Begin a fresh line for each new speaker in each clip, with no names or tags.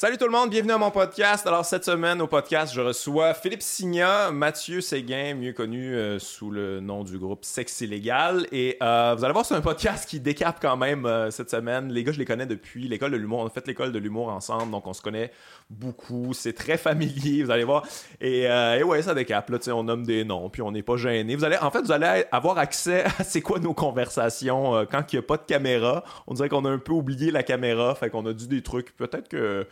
Salut tout le monde, bienvenue à mon podcast. Alors cette semaine au podcast, je reçois Philippe Signa, Mathieu Séguin, mieux connu euh, sous le nom du groupe Sexy Légal. Et euh, vous allez voir, c'est un podcast qui décape quand même euh, cette semaine. Les gars, je les connais depuis l'école de l'humour. On a fait l'école de l'humour ensemble, donc on se connaît beaucoup. C'est très familier, vous allez voir. Et, et ouais, ça décape. Là, on nomme des noms, puis on n'est pas gêné. Vous allez, en fait, vous allez avoir accès à c'est quoi nos conversations quand il n'y a pas de caméra. On dirait qu'on a un peu oublié la caméra, fait qu'on a dit des trucs. Peut-être que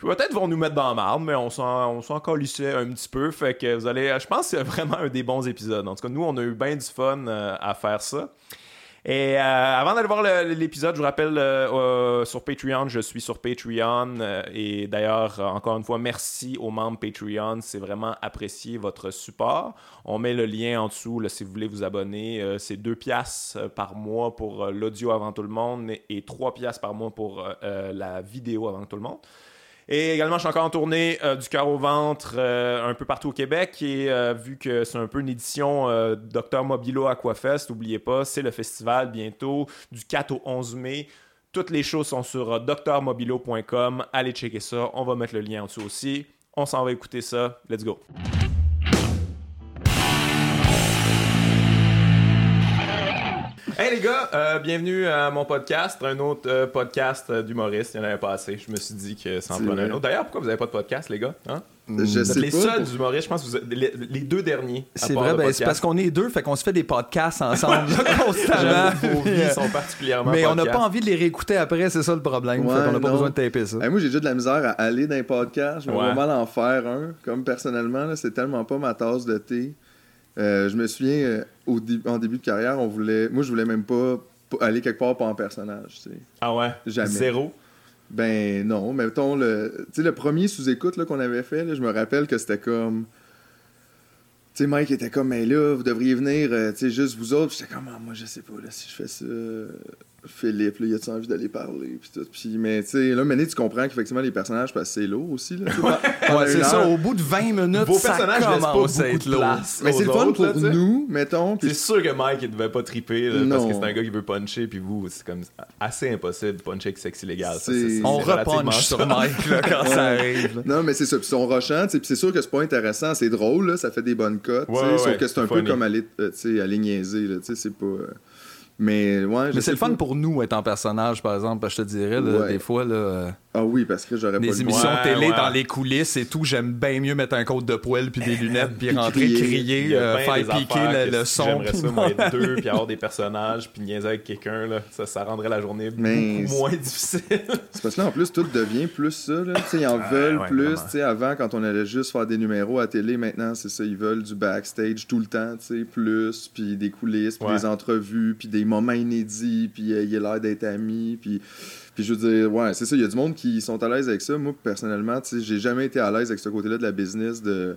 Peut-être vont nous mettre dans marde, mais on s'en, on un petit peu. Fait que vous allez. Je pense que c'est vraiment un des bons épisodes. En tout cas, nous, on a eu bien du fun euh, à faire ça. Et euh, avant d'aller voir l'épisode, je vous rappelle euh, sur Patreon, je suis sur Patreon. et d'ailleurs, encore une fois, merci aux membres Patreon. C'est vraiment apprécié votre support. On met le lien en dessous si vous voulez vous abonner. c'est 2 piastres par mois pour l'audio avant tout le monde et 3 piastres par mois pour la vidéo avant tout le monde. Et également, je suis encore en tournée euh, du cœur au ventre euh, un peu partout au Québec. Et euh, vu que c'est un peu une édition Docteur Mobilo Aquafest, n'oubliez pas, c'est le festival bientôt du 4 au 11 mai. Toutes les choses sont sur docteurmobilo.com. Allez checker ça. On va mettre le lien en dessous aussi. On s'en va écouter ça. Let's go. Hey les gars, euh, bienvenue à mon podcast, un autre euh, podcast euh, d'humoriste. Il n'y en avait pas assez. Je me suis dit que ça en prenait un autre. D'ailleurs, pourquoi vous n'avez pas de podcast, les gars hein?
Je êtes
les seuls humoristes, je pense que vous êtes les, deux derniers.
C'est vrai, ben, c'est parce qu'on est deux, fait qu'on se fait des podcasts ensemble constamment.
Vos vies sont particulièrement
Mais on n'a pas envie de les réécouter après, c'est ça le problème. Ouais, fait qu'on n'a pas besoin de taper ça.
moi, j'ai déjà de la misère à aller dans les podcasts. Je vais vraiment en faire un. Comme personnellement, c'est tellement pas ma tasse de thé. Euh, je me souviens, euh, en début de carrière, on voulait. Moi, je voulais même pas aller quelque part pas en personnage.
Ah ouais?
Jamais.
Zéro?
Ben non. Mettons, le, le premier sous-écoute qu'on avait fait, je me rappelle que c'était comme. Tu sais, Mike était comme, mais là, vous devriez venir, euh, tu sais, juste vous autres. J'étais comme, ah, moi, je sais pas, là, si je fais ça. Philippe, là, y a-tu envie d'aller parler? Puis tout. Puis, mais tu sais, là, maintenant, tu comprends qu'effectivement, les personnages, parce que c'est lourd aussi. Là,
ouais, c'est ça, au bout de 20 minutes,
Vos
ça
personnages
commence
pas à
être
lourd.
Mais c'est le fun pour nous, mettons.
C'est sûr que Mike, il devait pas triper, là, parce que c'est un gars qui veut puncher, puis vous, c'est comme assez impossible de puncher avec sexe illégal. Ça,
on repunch sur Mike là, quand ça arrive.
Non, mais c'est ça. Puis son rushant, puis c'est sûr que c'est pas intéressant, c'est drôle, là, ça fait des bonnes cotes. sauf que c'est un peu comme aller, euh, aller niaiser, tu sais, c'est pas. Mais ouais,
Mais c'est le fun pour nous être en personnage, par exemple. Je te dirais, des fois. Là, euh,
ah oui, parce que j'aurais pas
Des émissions télé dans les coulisses et tout, j'aime bien mieux mettre un code de poêle puis des lunettes puis rentrer, crier, euh, faire piquer le, son.
J'aimerais ça, moi, être deux puis avoir des personnages puis niaiser avec quelqu'un. Ça, ça rendrait la journée beaucoup moins difficile.
c'est parce que là, en plus, tout devient plus ça. Là. ils en veulent plus. Avant, quand on allait juste faire des numéros à télé, maintenant, c'est ça. Ils veulent du backstage tout le temps, plus, puis des coulisses, puis des entrevues, puis des moments inédits, puis euh, il a l'air d'être ami, puis... Puis je veux dire, ouais, c'est ça, il y a du monde qui sont à l'aise avec ça. Moi, personnellement, tu sais, j'ai jamais été à l'aise avec ce côté-là de la business de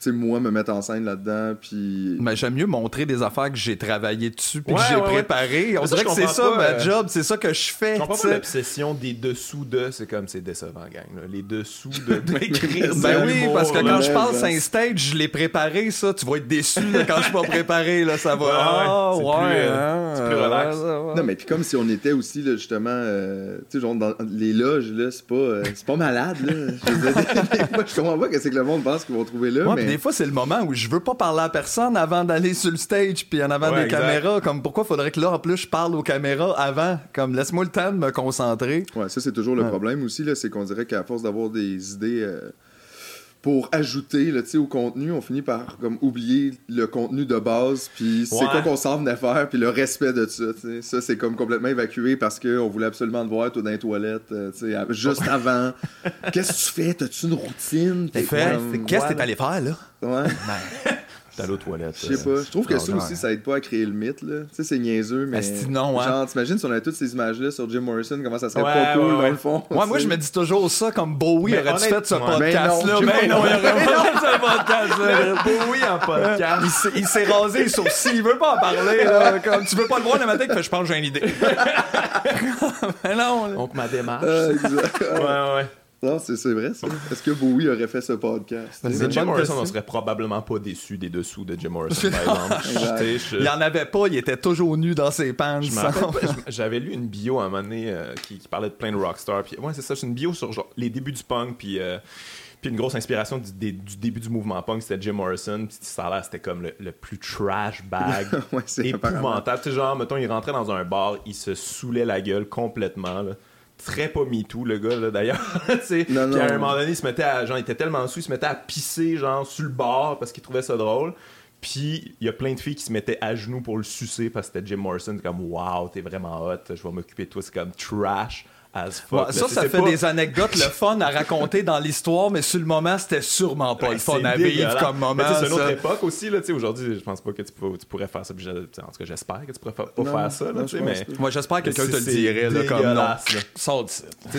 sais, moi, me mettre en scène là-dedans, puis...
Mais j'aime mieux montrer des affaires que j'ai travaillé dessus, puis que j'ai préparé. On dirait que c'est ça, ma euh, job, c'est ça que je fais.
Je comprends pas l'obsession des dessous de, c'est comme, c'est décevant, gang. Les dessous de, d'écrire
Ben oui, parce que quand je passe un stage, je l'ai préparé, ça. Tu vas être déçu quand je suis pas préparé, là, ça va.
Ah, ouais, ouais, hein, c'est plus relax.
Non, mais puis comme si on était aussi, là, justement, euh, tu sais, genre, dans les loges, là, c'est pas, euh, c'est pas malade, là. je, comprends pas que c'est que le monde pense qu'ils vont trouver là, mais
des fois, c'est le moment où je veux pas parler à personne avant d'aller sur le stage puis en avant des caméras. Comme pourquoi faudrait que là, en plus, je parle aux caméras avant? Comme laisse-moi le temps de me concentrer.
Ouais, ça, c'est toujours le problème aussi, là. C'est qu'on dirait qu'à force d'avoir des idées. Euh, pour ajouter là, au contenu, on finit par comme oublier le contenu de base, puis c'est quoi qu'on s'en venait faire, puis le respect de ça. Ça, c'est comme complètement évacué parce qu'on voulait absolument te voir, toi, dans les toilettes, euh, juste avant. Qu'est-ce que tu fais? T'as-tu une routine?
Qu'est-ce que t'es allé faire, là?
Ouais.
Ben, à aux toilettes.
Je sais pas. Je trouve que ça aussi, ça aide pas à créer le mythe. Là. Tu sais, c'est niaiseux, mais.
non, hein.
Genre, t'imagines si on avait toutes ces images-là sur Jim Morrison, comment ça serait pas cool, dans le fond.
Ouais, moi, je me dis toujours ça comme Bowie aurait-tu fait ce podcast-là? Mais non, il aurait pas fait ce podcast-là.
Bowie en podcast.
Il s'est rasé les sourcils. Il veut pas en parler. Comme, tu veux pas le voir le matin, je pense que j'ai une idée. mais non.
Donc, ma démarche.
Euh,
ouais, ouais.
Non, c'est vrai, ça. Est-ce que Bowie aurait fait ce podcast?
Jim Morrison, on serait probablement pas déçu des dessous de Jim Morrison, par exemple.
Il y en avait pas, il était toujours nu dans ses pants.
J'avais lu une bio à un moment donné euh, qui, parlait de plein de rockstars. Puis, ouais, c'est ça, c'est une bio sur genre, les débuts du punk, puis... Euh, puis une grosse inspiration du, début du mouvement punk, c'était Jim Morrison. Puis ça là, c'était comme le, plus trash bag, ouais, épouvantable. Tu sais, genre, mettons, il rentrait dans un bar, il se saoulait la gueule complètement. Là très pas MeToo, le gars, là, d'ailleurs. Puis à un moment donné, il se mettait à, genre, il était tellement sous, il se mettait à pisser, genre, sur le bord parce qu'il trouvait ça drôle. Puis il y a plein de filles qui se mettaient à genoux pour le sucer parce que c'était Jim Morrison, comme, wow, t'es vraiment hot, je vais m'occuper de toi, c'est comme trash
ça, ça fait des anecdotes le fun à raconter dans l'histoire, mais sur le moment, c'était sûrement pas le fun à vivre comme moment.
C'est une autre époque aussi. Aujourd'hui, je pense pas que tu, pourrais faire ça. En tout cas, j'espère que tu pourrais pas faire ça. mais...
Moi, j'espère que quelqu'un te le dirait. Là, comme non.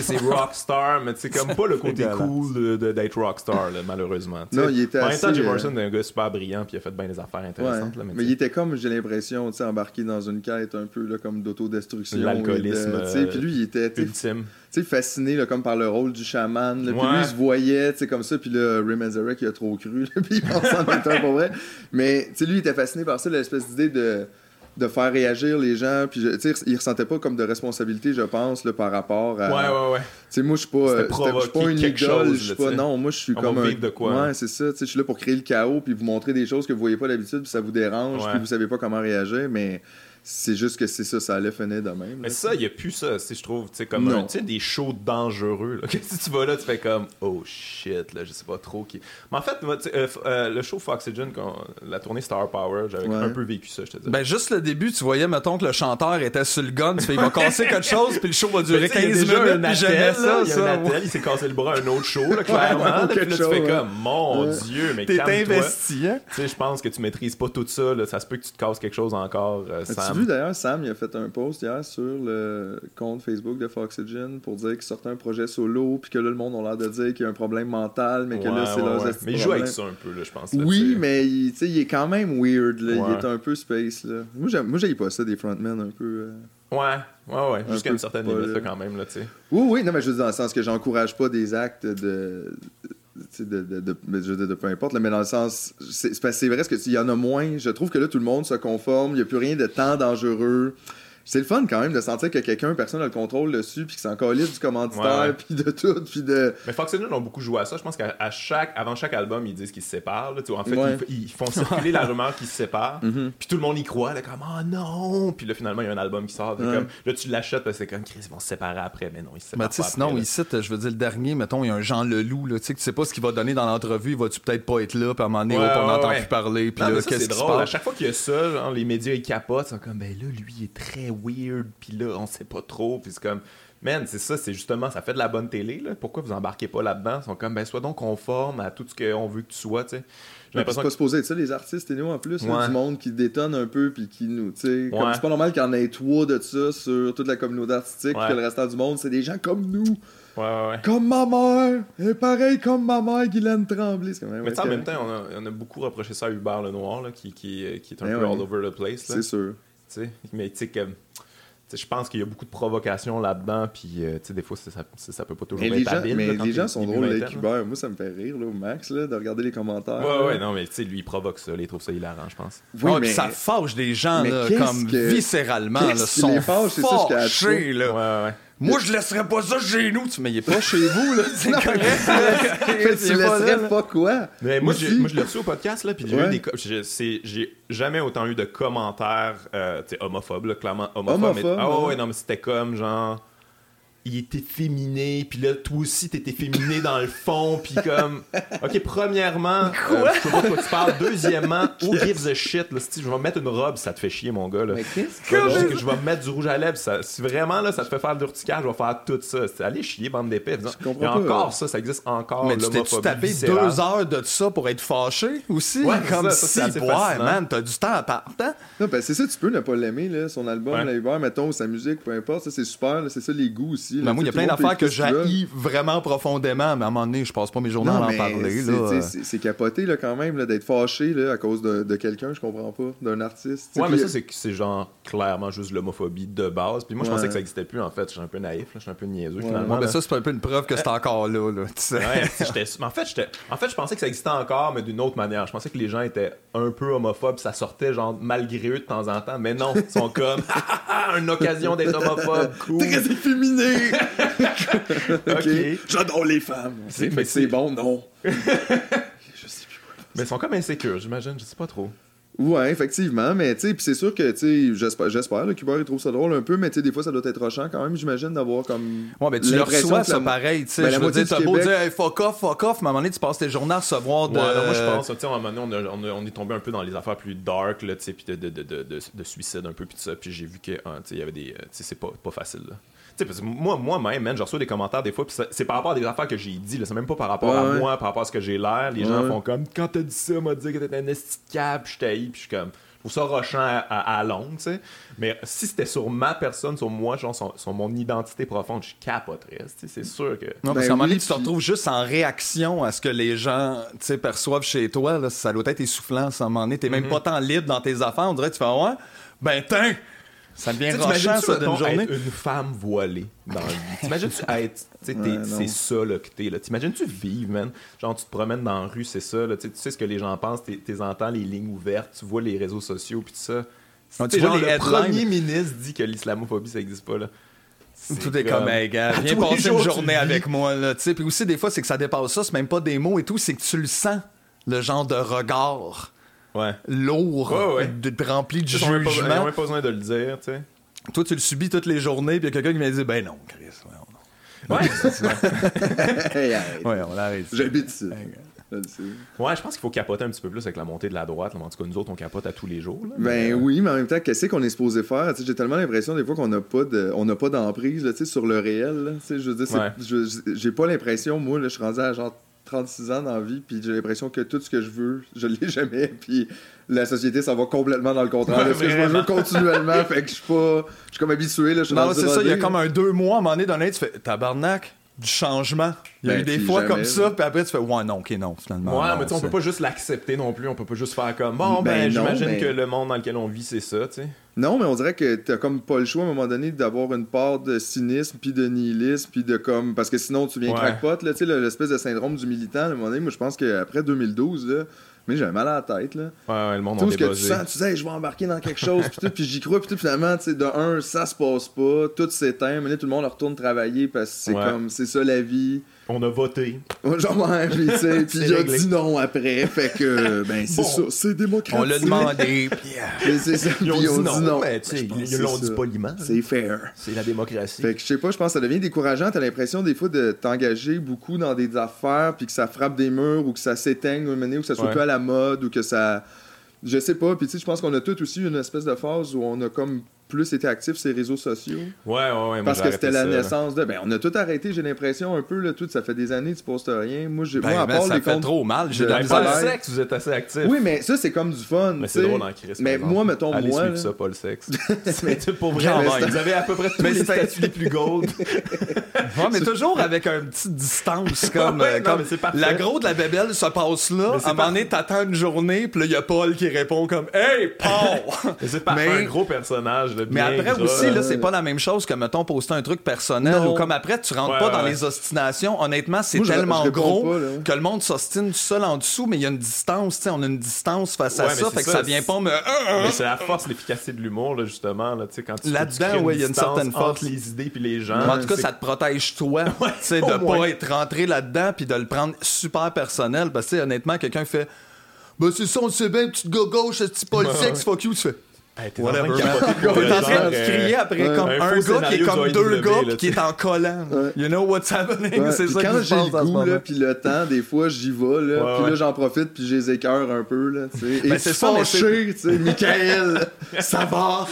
C'est rockstar, mais c'est comme pas le côté cool d'être rockstar, malheureusement.
Non, il était
En même temps, Jim Morrison est un gars super brillant, puis il a fait bien des affaires intéressantes.
Mais il était comme, j'ai l'impression, embarqué dans une quête un peu comme d'autodestruction.
L'alcoolisme.
Puis lui, il était tu sais, fasciné là, comme par le rôle du chaman. Puis lui, il se voyait, tu sais, comme ça. Puis là, Ray Manzarek, il a trop cru. puis il pensait en un pour vrai. Mais, tu sais, lui, il était fasciné par ça, l'espèce d'idée de de faire réagir les gens puis tu sais il ressentait pas comme de responsabilité je pense là, par rapport
à ouais ouais ouais tu
sais moi je suis pas je suis pas une idole je suis pas non moi je suis comme un
de quoi,
ouais c'est ça tu sais je suis là pour créer le chaos puis vous montrer des choses que vous voyez pas d'habitude puis ça vous dérange puis vous savez pas comment réagir mais c'est juste que c'est ça, ça allait finir de même.
Mais ça, il n'y a plus ça, je trouve. Tu sais, comme un, des shows dangereux. Là. si tu vas là, tu fais comme, oh shit, là, je sais pas trop qui. Mais en fait, euh, euh, le show Foxygen, la tournée Star Power, j'avais un peu vécu ça, je te dis.
Ben, juste le début, tu voyais, mettons, que le chanteur était sur le gun, tu fais, il va casser quelque chose, puis le show va durer 15 minutes, puis j'aimais ça.
Il, ça, il s'est cassé le bras à un autre show, là, clairement. puis là, tu fais comme, mon Dieu, mais T'es investi, hein? Tu sais, je pense que tu maîtrises pas tout ça, là, ça se peut que tu te casses quelque chose encore. Euh,
vu d'ailleurs, Sam, il a fait un post hier sur le compte Facebook de Foxygen pour dire qu'il sortait un projet solo, puis que là, le monde a l'air de dire qu'il y a un problème mental, mais que là, c'est leur
Mais il joue avec ça un peu, là, je pense.
oui, mais il, il est quand même weird, là. Il est un peu space, là. Moi, j'aime pas ça, des frontmen un peu. Euh,
ouais, ouais, ouais. Jusqu'à une certaine limite, là, quand même, là, tu sais.
Oui, oui, non, mais je veux dire, dans le sens que j'encourage pas des actes de de, de, de, peu importe, mais dans le sens, c'est vrai, parce qu'il y en a moins. Je trouve que là, tout le monde se conforme, il n'y a plus rien de tant dangereux c'est le fun quand même de sentir que quelqu'un, personne n'a le contrôle dessus, puis que c'est encore liste du commanditaire, puis de tout, puis de.
Mais Fox ont beaucoup joué à ça. Je pense qu'à chaque, avant chaque album, ils disent qu'ils se séparent. Là, en fait, ils, font circuler la rumeur qu'ils se séparent, mm-hmm. puis tout le monde y croit, là, comme oh non, puis là finalement il y a un album qui sort, comme, là tu l'achètes parce que c'est comme Chris, ils vont se séparer après, mais non, ils se séparent.
Mais sinon, ici, je veux dire le dernier, mettons, il y a un Jean Leloup, là, tu sais, tu sais pas ce qu'il va donner dans l'entrevue, va-tu peut-être pas être là, puis à un moment donné, on n'entend plus parler, puis là, qu'est-ce qui se passe?
À chaque fois qu'il y a ça, les médias ils capotent, ils sont comme ben là, lui il est très weird, puis là, on sait pas trop. Puis c'est comme, man, c'est ça, c'est justement, ça fait de la bonne télé. Là. Pourquoi vous embarquez pas là-dedans? Ils sont comme, ben, sois donc conforme à tout ce qu'on veut que tu sois, tu sais.
C'est pas supposé être ça, les artistes, et nous en plus, du monde qui détonne un peu, puis qui nous, tu sais. C'est pas normal qu'il y en ait trois de ça sur toute la communauté artistique, que le restant du monde, c'est des gens comme nous. Comme ma mère! Et pareil comme ma mère, Guylaine Tremblay.
Même mais en même temps, on a, on a, beaucoup reproché ça à Hubert Lenoir, là, qui, qui, qui est un ben peu all over the place.
C'est sûr.
Sais mais tu sais, comme je pense qu'il y a beaucoup de provocations là-dedans, puis euh, des fois, ça, ça, ça, peut pas toujours être habile.
Mais les gens sont drôles avec Hubert. Moi, ça me fait rire, là, au max, là, de regarder les commentaires.
Ouais, ouais, non, mais tu sais, lui, il provoque ça, il trouve ça hilarant, je pense.
Oui, mais ça fâche des gens, là, comme viscéralement, là, sont fâchés, là. Ouais, ouais. Moi, je laisserais pas ça chez nous. Mais il est pas chez vous, là. C'est correct.
tu laisserais pas quoi?
Mais moi, moi je l'ai reçu au podcast, là, puis j'ai eu des... J'ai jamais autant eu de commentaires, euh, tu sais, homophobes, là, clairement homophobes. Homophobe, ah ouais, non, mais c'était comme, genre il était féminé, puis là, toi aussi, t'étais féminé dans le fond, puis comme... OK, premièrement, euh, je sais pas de quoi tu parles. Deuxièmement, who gives a shit? Là, si je vais mettre une robe, ça te fait chier, mon gars. Là.
Mais qu'est-ce que...
que je vais mettre du rouge à lèvres. Ça, si vraiment, là, ça te fait faire de l'urticaire, je vais faire tout ça. Allez chier, bande d'épais. Il y a encore ça, ça existe encore,
Mais tu t'es tapé deux heures de ça pour être fâché, aussi? Ouais, comme ça, si, ouais, man, t'as du temps à part. Hein?
Non, ben c'est ça, tu peux ne pas l'aimer, là, son album, ouais. la mettons, sa musique, peu importe, ça, c'est super, c'est ça les goûts aussi aussi.
Mais moi, il y a plein d'affaires que j'haïs vraiment profondément, mais à un moment donné, je passe pas mes journées à en parler.
C'est capoté là, quand même d'être fâché là, à cause de, de quelqu'un, je comprends pas, d'un artiste.
Ouais, mais ça, c'est genre clairement juste l'homophobie de base. Puis moi, je pensais que ça existait plus en fait. Je suis un peu naïf, je suis un peu niaiseux finalement.
mais ça, c'est un peu une preuve que c'est encore là. là
en, fait, en fait, je pensais que ça existait encore, mais d'une autre manière. Je pensais que les gens étaient un peu homophobes, ça sortait genre malgré eux de temps en temps, mais non, ils sont comme une occasion d'être homophobe. Cool.
Très efféminé. ok. J'adore les femmes. Mais c'est bon, non. je
sais plus quoi. Mais ils sont comme insécures, j'imagine, je sais pas trop.
Ouais, effectivement, mais tu sais, c'est sûr que, tu j'espère, j'espère, le Cuba, il trouve ça drôle un peu, mais tu sais, des fois, ça doit être rochant quand même, j'imagine, d'avoir comme.
Ouais, mais tu le reçois, ça pareil, tu sais. Ben, je veux dire, t'as beau dire, hey, fuck off, fuck off, mais à un moment donné, tu passes tes journées à recevoir de.
Ouais, moi, je pense, tu sais, à un moment donné, on, on, est tombé un peu dans les affaires plus dark, là, tu sais, puis de, de, de, de, suicide un peu, puis tout ça, puis j'ai vu que, hein, tu sais, il y avait des. Tu sais, c'est pas, pas facile, là parce que moi, moi-même, man, je reçois des commentaires des fois, puis c'est par rapport à des affaires que j'ai dit, c'est même pas par rapport à moi, par rapport à ce que j'ai l'air. Les gens font comme, quand t'as dit ça, m'a dit que t'étais un esti de cap, je t'ai puis je suis comme, pour ça rochant à, à, longue, tu sais. Mais si c'était sur ma personne, sur moi, genre, sur, mon identité profonde, je capoterais, c'est sûr que.
Non, parce ben qu'à un moment donné, tu te retrouves juste en réaction à ce que les gens, tu sais, perçoivent chez toi, là, ça doit être essoufflant, à un moment donné. T'es même mm-hmm. pas tant libre dans tes affaires, on dirait, tu fais, ouais, ben, tiens! Ça devient rochant, ça, d'une journée.
Être une femme voilée dans la vie? T'imagines-tu être. c'est ça là, que t'es. T'imagines-tu vivre, man? Genre, tu te promènes dans la rue, c'est ça. Là. Tu sais ce que les gens pensent, tu entends les lignes ouvertes, tu vois les réseaux sociaux, puis tout ça. tu vois, le premier ministre dit que l'islamophobie, ça n'existe pas. Là.
Tout est comme, hey, gars, viens passer une journée avec moi. Là, puis aussi, des fois, c'est que ça dépasse ça. C'est même pas des mots et tout, c'est que tu le sens, le genre de regard
ouais.
lourd, De, rempli de jugement.
Il n'y a même pas besoin de le dire, tu sais.
Toi, tu le subis toutes les journées, puis il y a quelqu'un qui m'a dit, ben non, Chris, ouais,
on...
Ouais,
ouais, on l'arrête.
J'habite ici.
Ouais, je pense qu'il faut capoter un petit peu plus avec la montée de la droite. En tout cas, nous autres, on capote à tous les jours.
ben oui, mais en même temps, qu'est-ce qu'on est supposé faire? J'ai tellement l'impression des fois qu'on n'a pas de, on n'a pas d'emprise sur le réel. Je veux dire, j'ai pas l'impression, moi, là, je suis rendu à genre 36 ans dans la vie, puis j'ai l'impression que tout ce que je veux, je l'ai jamais, puis la société, ça va complètement dans le contraire. ce que je veux continuellement, fait que je suis pas. Je suis comme habitué, là. Je
non, c'est ça, il y a comme un deux mois, à un moment donné, dans tu fais tabarnak du changement. Il y a eu ben, des fois comme ça, puis après tu fais ouais non, ok non finalement.
Ouais, mais tu on peut pas juste l'accepter non plus, on peut pas juste faire comme bon ben, ben j'imagine que le monde dans lequel on vit c'est ça, tu sais.
Non, mais on dirait que t'as comme pas le choix à un moment donné d'avoir une part de cynisme puis de nihilisme puis de comme parce que sinon tu viens crackpot là, tu sais l'espèce de syndrome du militant à un moment donné, moi je pense qu'après 2012 là, mais j'avais mal à la tête, là.
Ouais, le monde Tout ce que tu
sens, tu sais, je vais embarquer dans quelque chose, puis, puis j'y crois, puis finalement, tu sais, de un, ça se passe pas, tout s'éteint, mais là, tout le monde retourne travailler parce que c'est comme, c'est ça la vie
on a voté.
Genre, ouais, puis il a dit non après. Fait que, ben, c'est ça, c'est démocratique.
On l'a demandé, puis.
Euh, c'est ça,
ils ont, dit, non. Mais, tu sais, ils l'ont dit poliment.
C'est fair.
C'est la démocratie.
Fait que, je sais pas, je pense que ça devient décourageant. T'as l'impression, des fois, de t'engager beaucoup dans des affaires, puis que ça frappe des murs, ou que ça s'éteigne, ou que ça soit ouais. plus à la mode, ou que ça. Je sais pas. Puis, tu sais, je pense qu'on a tous aussi une espèce de phase où on a comme plus été actif sur les réseaux sociaux.
Ouais, ouais, ouais.
Parce que c'était la naissance de. Ben, on a tout arrêté, j'ai l'impression, un peu, là, tout. Ça fait des années que tu postes rien. Moi, j'ai.
Ben, moi, à part ça les fait trop mal. J'ai
de le sexe, vous êtes assez actif.
Oui, mais ça, c'est comme du fun.
Mais c'est drôle en crise.
Mais moi, mettons,
Allez
moi.
Allez ça, pas le sexe. mais pour vrai, vous avez à peu près tous les statuts les plus gold.
ouais, mais toujours avec une petite distance, comme. Euh, la grosse de la bébelle se passe là. À un moment donné, t'attends une journée, puis là, il y a Paul qui répond comme Hey, Paul!
C'est pas un gros personnage.
Mais après aussi, là, c'est pas la même chose que, mettons, poster un truc personnel ou comme après, tu rentres pas dans les ostinations. Honnêtement, c'est tellement gros que le monde s'ostine tout seul en dessous, mais il y a une distance, tu sais, on a une distance face à ça, fait que ça vient pas me.
Mais c'est la force, l'efficacité de l'humour, là, justement, là, tu sais, quand tu
Là-dedans, ouais, il y a une certaine force.
les idées puis les gens.
En tout cas, ça te protège toi, tu sais, de pas être rentré là-dedans puis de le prendre super personnel. Parce que, honnêtement, quelqu'un fait. Bah, c'est ça, on sait bien, petite gauche, petit pas le sexe, fuck you, tu fais.
Hey, t'es en train de
crier après comme un, gars qui est comme deux gars qui est en collant. You know what's happening? C'est ça
quand j'ai le goût, là, puis le temps, des fois, j'y vais, là, puis là, j'en profite, puis je les écœure un peu, là, tu sais. Ben, c'est fâché, tu sais, Michael, ça va.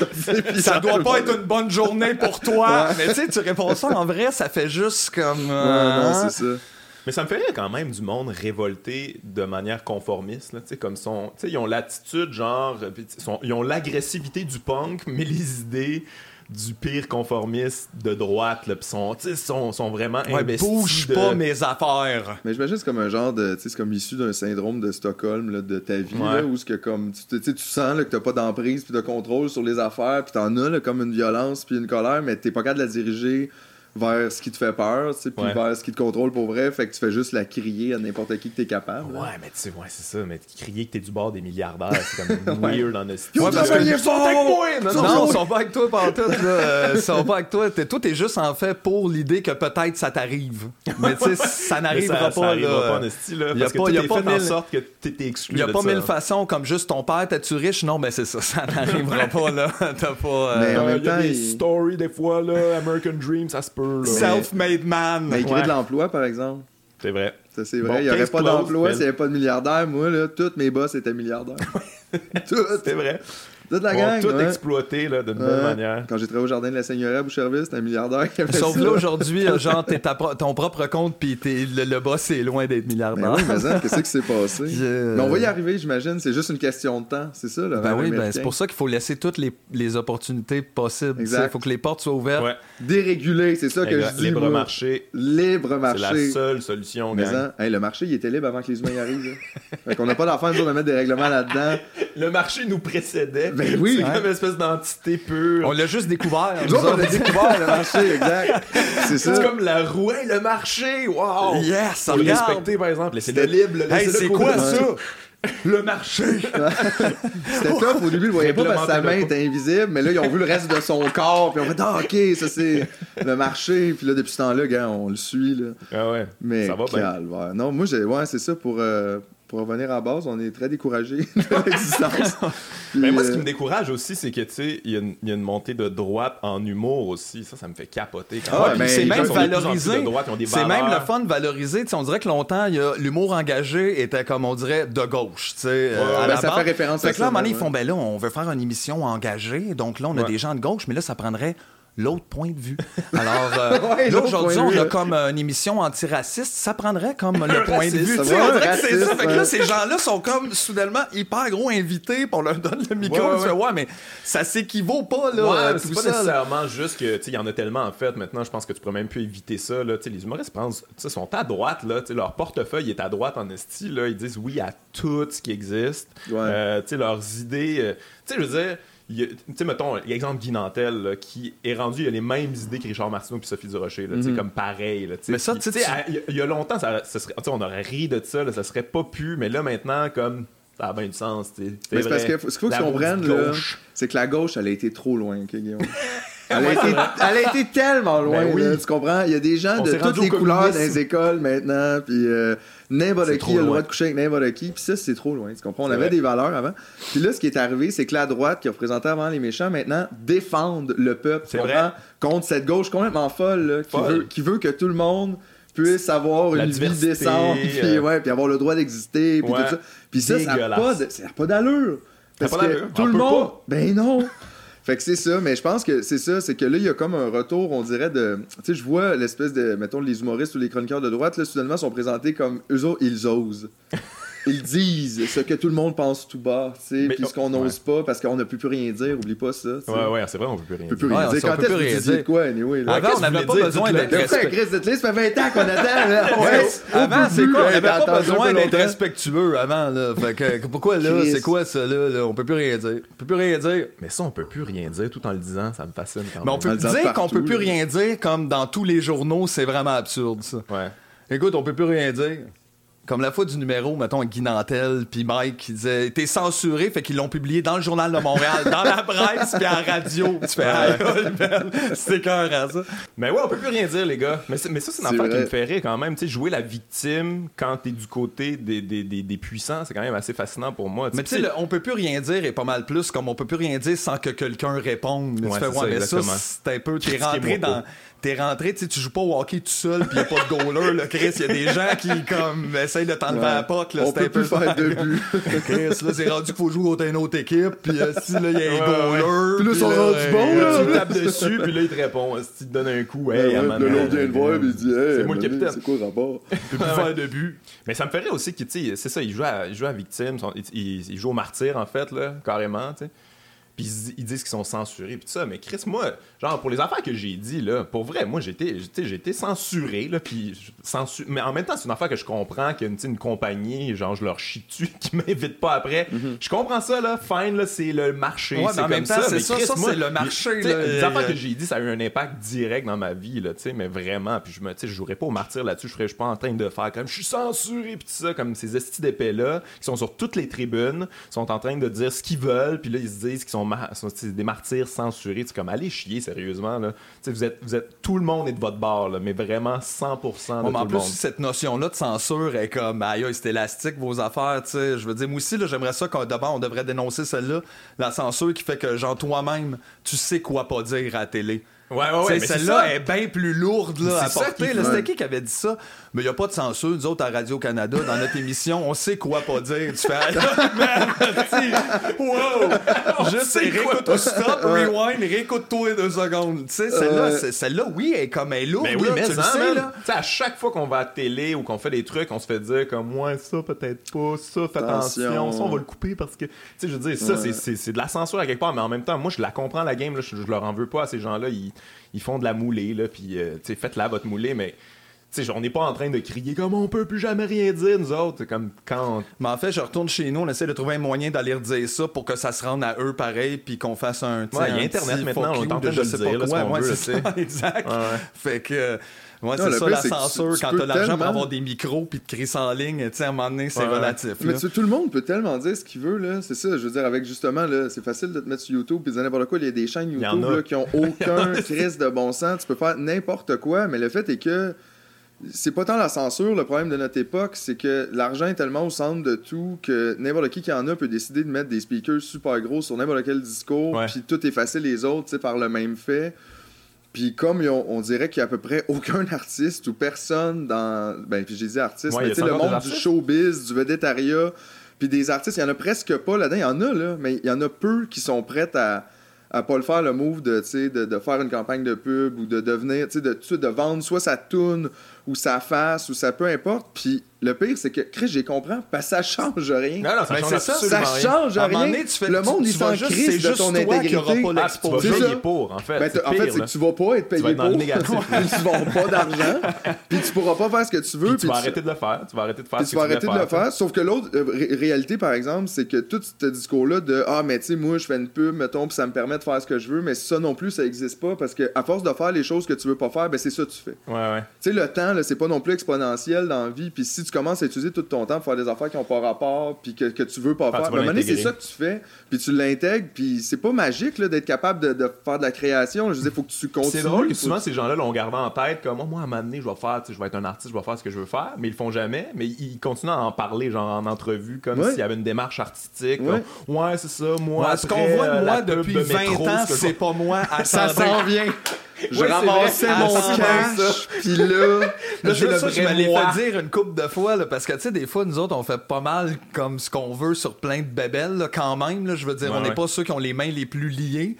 Ça doit pas être une bonne journée pour toi. Mais tu sais, tu réponds ça en vrai, ça fait juste comme... non, hein?
c'est ça.
Mais ça me fait rire quand même du monde révolté de manière conformiste. Là, comme son, ils ont l'attitude, genre, ils ont l'agressivité du punk, mais les idées du pire conformiste de droite, là, pis sont, sont, sont vraiment
ouais,
investis.
Bouge pas mes affaires.
Mais j'imagine c'est comme un genre de, c'est comme issu d'un syndrome de Stockholm là, de ta vie, là, où ce que comme, tu, tu sens là, que t'as pas d'emprise puis de contrôle sur les affaires, puis t'en as là, comme une violence puis une colère, mais t'es pas capable de la diriger vers ce qui te fait peur, tu sais, puis vers ce qui te contrôle pour vrai. Fait que tu fais juste la crier à n'importe qui que t'es capable.
Ouais, mais tu sais, ouais, c'est ça. Mais crier que t'es du bord des milliardaires, c'est comme weird dans notre
Ouais, parce que ils sont avec moi! Non, non, ils sont pas avec toi pendant tout, là. Euh, ils sont pas avec toi. T'es, toi, t'es juste en fait pour l'idée que peut-être ça t'arrive. Mais tu sais, ça n'arrivera pas, là.
pas, là. Parce que y a pas en sorte que t'es exclu.
Il y a pas mille façons, comme juste ton père, t'es-tu riche? Non, mais c'est ça, ça n'arrivera pas, là. T'as pas.
Mais en même temps,
des stories, des fois, là. American Dream, ça se peut,
Self-made man.
Mais il crée de l'emploi, par exemple.
C'est vrai.
Ça, c'est vrai. il n'y aurait pas d'emploi s'il n'y avait pas de milliardaires. Moi, là, tous mes boss étaient milliardaires.
tous. C'est vrai.
Toute la gang.
Tout exploité là, d'une bonne manière.
Quand j'ai travaillé au jardin de la Seigneurie à Boucherville, c'était un milliardaire qui avait
Sauf là, aujourd'hui, genre, t'es ton propre compte, puis le, le, boss est loin d'être milliardaire.
Ben oui, mais qu'est-ce qui s'est passé? Mais on va y arriver, j'imagine. C'est juste une question de temps. C'est ça, là.
Ben oui, ben, c'est pour ça qu'il faut laisser toutes les, les opportunités possibles. Il faut que les portes soient ouvertes. Ouais.
Déréguler, c'est ça que je dis.
Libre marché.
Libre marché.
C'est la seule solution,
mais hein, le marché, il était libre avant que les humains y arrivent. fait qu'on n'a pas d'enfant de mettre des règlements là-dedans.
Le marché nous précédait.
Ben oui
espèce d'entité pure.
On l'a juste découvert.
Nous on l'a découvert, le marché, exact.
C'est ça. C'est comme la roue, le marché. Wow!
Yes,
ça le respecter, par exemple.
C'est le libre.
Hey, c'est quoi ça? le marché.
C'était top. Au début, ils ne voyaient pas parce que sa main était invisible, mais là, ils ont vu le reste de son corps, puis on fait Ah, ok, ça c'est le marché. Puis là, depuis ce temps-là, gars, on le suit. Là.
Ah ouais.
Mais
ça va
calvaire. Non, moi, j'ai... ouais, c'est ça pour. Euh, pour revenir à base, on est très découragé de l'existence.
Mais moi, ce qui me décourage aussi, c'est que, tu sais, il y, a une montée de droite en humour aussi. Ça, ça me fait capoter.
Ah, c'est même valorisé. C'est même le fun de valoriser. on dirait que longtemps, l'humour engagé était, comme on dirait, de gauche. Tu sais,
ben, ça fait référence
à ça. là, à un moment ils font, ben là, on veut faire une émission engagée. Donc là, on a des gens de gauche, mais là, ça prendrait l'autre point de vue. Alors, euh, là, aujourd'hui, on a comme une émission antiraciste. Ça prendrait comme le point de vue. Ça, c'est ça. Fait que là, ces gens-là sont comme soudainement hyper gros invités, pour leur donner le micro. Ouais, ouais. mais ça s'équivaut pas, là.
Ouais, c'est pas nécessairement juste que, tu sais, il y en a tellement en fait. Maintenant, je pense que tu pourrais même plus éviter ça, là. Tu sais, les humoristes pensent, sont à droite, là. Tu sais, leur portefeuille est à droite en esti, là. Ils disent oui à tout ce qui existe. Euh, tu sais, leurs idées. Euh, tu sais, je veux dire tu sais, mettons, l'exemple Guy Nantel, qui est rendu, il a les mêmes idées que Richard Martineau et Sophie Durocher, là, mm comme pareil. Là,
mais ça, tu sais,
il y, a longtemps, ça, serait, on aurait ri de ça, là, ça serait pas pu, mais là, maintenant, comme ça a bien du sens.
Mais c'est parce que ce qu'il faut que tu comprennes, c'est que la gauche, elle a été trop loin, ok, Guillaume? Elle a, été, elle a été tellement loin, ben oui. tu comprends? Il y a des gens de toutes les couleurs dans les écoles maintenant, puis euh, n'importe qui a le droit de coucher avec n'importe qui, puis ça, c'est trop loin, tu comprends? On avait des valeurs avant. Puis là, ce qui est arrivé, c'est que la droite, qui représentait avant les méchants, maintenant, défendent le peuple, tu comprends? Contre cette gauche complètement folle, là, qui, Veut, qui veut que tout le monde puisse avoir une vie décente, puis, euh, ouais, puis avoir le droit d'exister, puis tout ça. Puis ça, ça n'a pas, pas d'allure. Parce que tout le monde... Ben non! Fait que c'est ça, mais je pense que c'est ça, c'est que là, il y a comme un retour, on dirait, de. Tu sais, je vois l'espèce de. Mettons, les humoristes ou les chroniqueurs de droite, là, soudainement, sont présentés comme eux autres, ils osent ils disent ce que tout le monde pense tout bas, tu sais, puis ce qu'on n'ose pas parce qu'on ne peut plus rien dire, oublie pas ça.
Ouais, ouais, c'est vrai, on peut plus rien
peut plus rien dire. Quand est-ce que tu dis quoi, anyway? Là?
Avant, on n'avait pas besoin d'être
respectueux. Ça fait 20 ans qu'on attend.
Avant, c'est quoi? On n'avait pas besoin d'être respectueux avant, là. Fait que pourquoi là? C'est quoi ça, là? On peut plus rien dire. On peut plus rien dire.
Mais ça, on peut plus rien dire tout en le disant, ça me fascine quand même.
Mais on peut dire qu'on peut plus rien dire comme dans tous les journaux, c'est vraiment absurde, ça.
Ouais.
Écoute, on peut plus rien dire. Comme la fois du numéro, mettons, Guy Nantel, puis Mike qui disait T'es censuré, fait qu'ils l'ont publié dans le Journal de Montréal, dans la presse, puis en radio. Tu fais C'est ça.
Mais ouais, on peut plus rien dire, les gars. Mais, mais ça, c'est une affaire qui me fait rire quand même. Tu sais, jouer la victime quand t'es du côté des, des, des, puissants, c'est quand même assez fascinant pour moi.
Mais tu sais, on peut plus rien dire et pas mal plus, comme on peut plus rien dire sans que quelqu'un réponde. tu fais, ouais, mais ça, c'est un peu. T'es rentré dans t'es rentré, tu tu joues pas au hockey tout seul, puis y a pas de goaler, là, Chris. Y a des gens qui, comme, essayent de t'enlever ouais. la poque, là.
On peut plus faire de but.
Chris, là, c'est rendu qu'il faut jouer contre une autre équipe, puis euh, si, là, y a un goaler.
Puis là, ils sont rendus bons, là.
Tu tapes dessus, puis là, il te répond. Si tu te donnes un coup, hey,
ouais,
ouais,
l'autre vient de voir, puis il dit, hey,
c'est moi le capitaine.
C'est quoi le rapport?
Tu peux plus faire de but.
Mais ça me ferait aussi que, tu sais, c'est ça, il joue à, victime, il joue au martyr, en fait, là, carrément, tu sais. Puis ils, disent qu'ils sont censurés, puis tout ça. Mais Chris, moi, genre, pour les affaires que j'ai dit, là, pour vrai, moi, j'étais été censuré, là, puis Mais en même temps, c'est une affaire que je comprends qu'il y a une, compagnie, genre, je leur chie dessus, qui m'invite pas après. Mhm. Je comprends ça, là. Fine, là, c'est le marché. Ouais, c'est en même temps, c'est ça, ça c'est le marché. les affaires que j'ai dit, ça a eu un impact direct dans ma vie, là, tu sais, mais vraiment. Puis je me, je jouerais pas au martyr là-dessus. Je serais pas en train de faire comme je suis censuré, puis tout ça, comme ces estis d'épais-là, qui sont sur toutes les tribunes, sont en train de dire ce qu'ils veulent, puis là, ils se disent qu'ils sont des martyrs censurés. C'est comme, allez chier, sérieusement. Là. Vous êtes, vous êtes, tout le monde est de votre bord, là, mais vraiment 100% de tout
en
plus,
cette notion-là de censure est comme, aïe, c'est élastique, vos affaires. sais Je veux dire, moi aussi, j'aimerais ça qu'on d'abord, on devrait dénoncer celle-là, la censure qui fait que, genre, toi-même, tu sais quoi pas dire à la télé.
Ouais, ouais, ouais.
Celle-là est bien plus lourde là, à porter. C'était qui qui avait dit ça? Mais il n'y a pas de censure. Nous autres, à Radio-Canada, dans notre émission, on sait quoi pas dire. Tu fais, wow! Juste réécoute, stop, rewind, réécoute-toi deux secondes. Tu sais, celle-là, celle-là, oui, elle est comme elle est lourde. Mais oui, mais tu le sais, là.
Tu sais, à chaque fois qu'on va à la télé ou qu'on fait des trucs, on se fait dire comme, ouais, ça, peut-être pas, ça, fais attention, ça, on va le couper parce que, tu sais, je veux dire, ça, c'est de la censure à quelque part, mais en même temps, moi, je la comprends, la game, là, je, leur en veux pas à ces gens-là. Ils, ils font de la moulée, là, puis, euh, tu sais, faites-la votre moulée, mais sais, on n'est pas en train de crier comme on peut plus jamais rien dire, nous autres. Comme quand.
Mais en fait, je retourne chez nous, on essaie de trouver un moyen d'aller dire ça pour que ça se rende à eux pareil, puis qu'on fasse un.
Ouais, il y a Internet maintenant, on est en train de, le dire. Là, ouais,
c'est ça, exact. Fait que. Ouais, c'est ça la censure. quand t'as l'argent pour avoir des micros puis de crier en ligne, tu sais, à un moment donné, c'est relatif.
Mais tout le monde peut tellement dire ce qu'il veut, là. C'est ça, je veux dire, avec justement, là, c'est facile de te mettre sur YouTube puis de dire n'importe quoi. Il y a des chaînes YouTube là, qui ont aucun crise de bon sens. Tu peux faire n'importe quoi, mais le fait est que c'est pas tant la censure, le problème de notre époque, c'est que l'argent est tellement au centre de tout que n'importe qui qui en a peut décider de mettre des speakers super gros sur n'importe quel discours, puis tout effacer les autres par le même fait. Puis comme on, dirait qu'il y a à peu près aucun artiste ou personne dans... Ben, puis j'ai dit artiste, mais tu sais, le monde du showbiz, du vedettariat, puis des artistes, il y en a presque pas là-dedans. Il y en a, là, mais il y en a peu qui sont prêts à à pas le faire le move de, de, de faire une campagne de pub ou de devenir, de, de vendre soit sa tune ou sa face ou ça peu importe. Puis le pire, c'est que, Chris, j'ai compris, parce que ça change rien.
Non, non, ça change ça,
ça change rien. le monde, il s'en crise de ton intégrité.
Pas ah, tu vas payer pour, en fait.
Ben, en fait, c'est que tu vas pas être payé pour. tu vas pas d'argent. puis tu pourras pas faire ce que tu veux.
tu vas arrêter de le faire. Tu vas arrêter de faire ce que
tu vas arrêter de le faire. Sauf que l'autre euh, réalité, par exemple, c'est que tout ce discours-là de Ah, mais tu sais, moi, je fais une pub, mettons, puis ça me permet de faire ce que je veux, mais ça non plus, ça existe pas parce que à force de faire les choses que tu veux pas faire, ben c'est ça que tu fais.
Ouais, ouais.
Tu sais, le temps, c'est pas non plus exponentiel dans la vie. Puis si tu commences à utiliser tout ton temps pour faire des affaires qui n'ont pas rapport, puis que, que tu veux pas faire, à un moment donné, c'est ça que tu fais, puis tu l'intègres, puis c'est pas magique d'être capable de, de, faire de la création. Je veux dire, faut que tu continues.
C'est drôle que souvent ces gens-là l'ont gardé en tête comme, oh, moi, à un moment donné, je vais faire, je vais être un artiste, je vais faire ce que je veux faire, mais ils le font jamais, mais ils continuent à en parler, genre en entrevue, comme s'il y avait une démarche artistique. Ouais, c'est ça, moi.
ce qu'on voit de moi depuis 20 ans, c'est pas moi.
Ça s'en vient. Je ramassais mon cash, puis là,
là je, ça, je me l'ai fait dire une couple de fois, là, parce que, tu sais, des fois, nous autres, on fait pas mal comme ce qu'on veut sur plein de bébelles, quand même, là, je veux dire, on n'est pas ceux qui ont les mains les plus liées.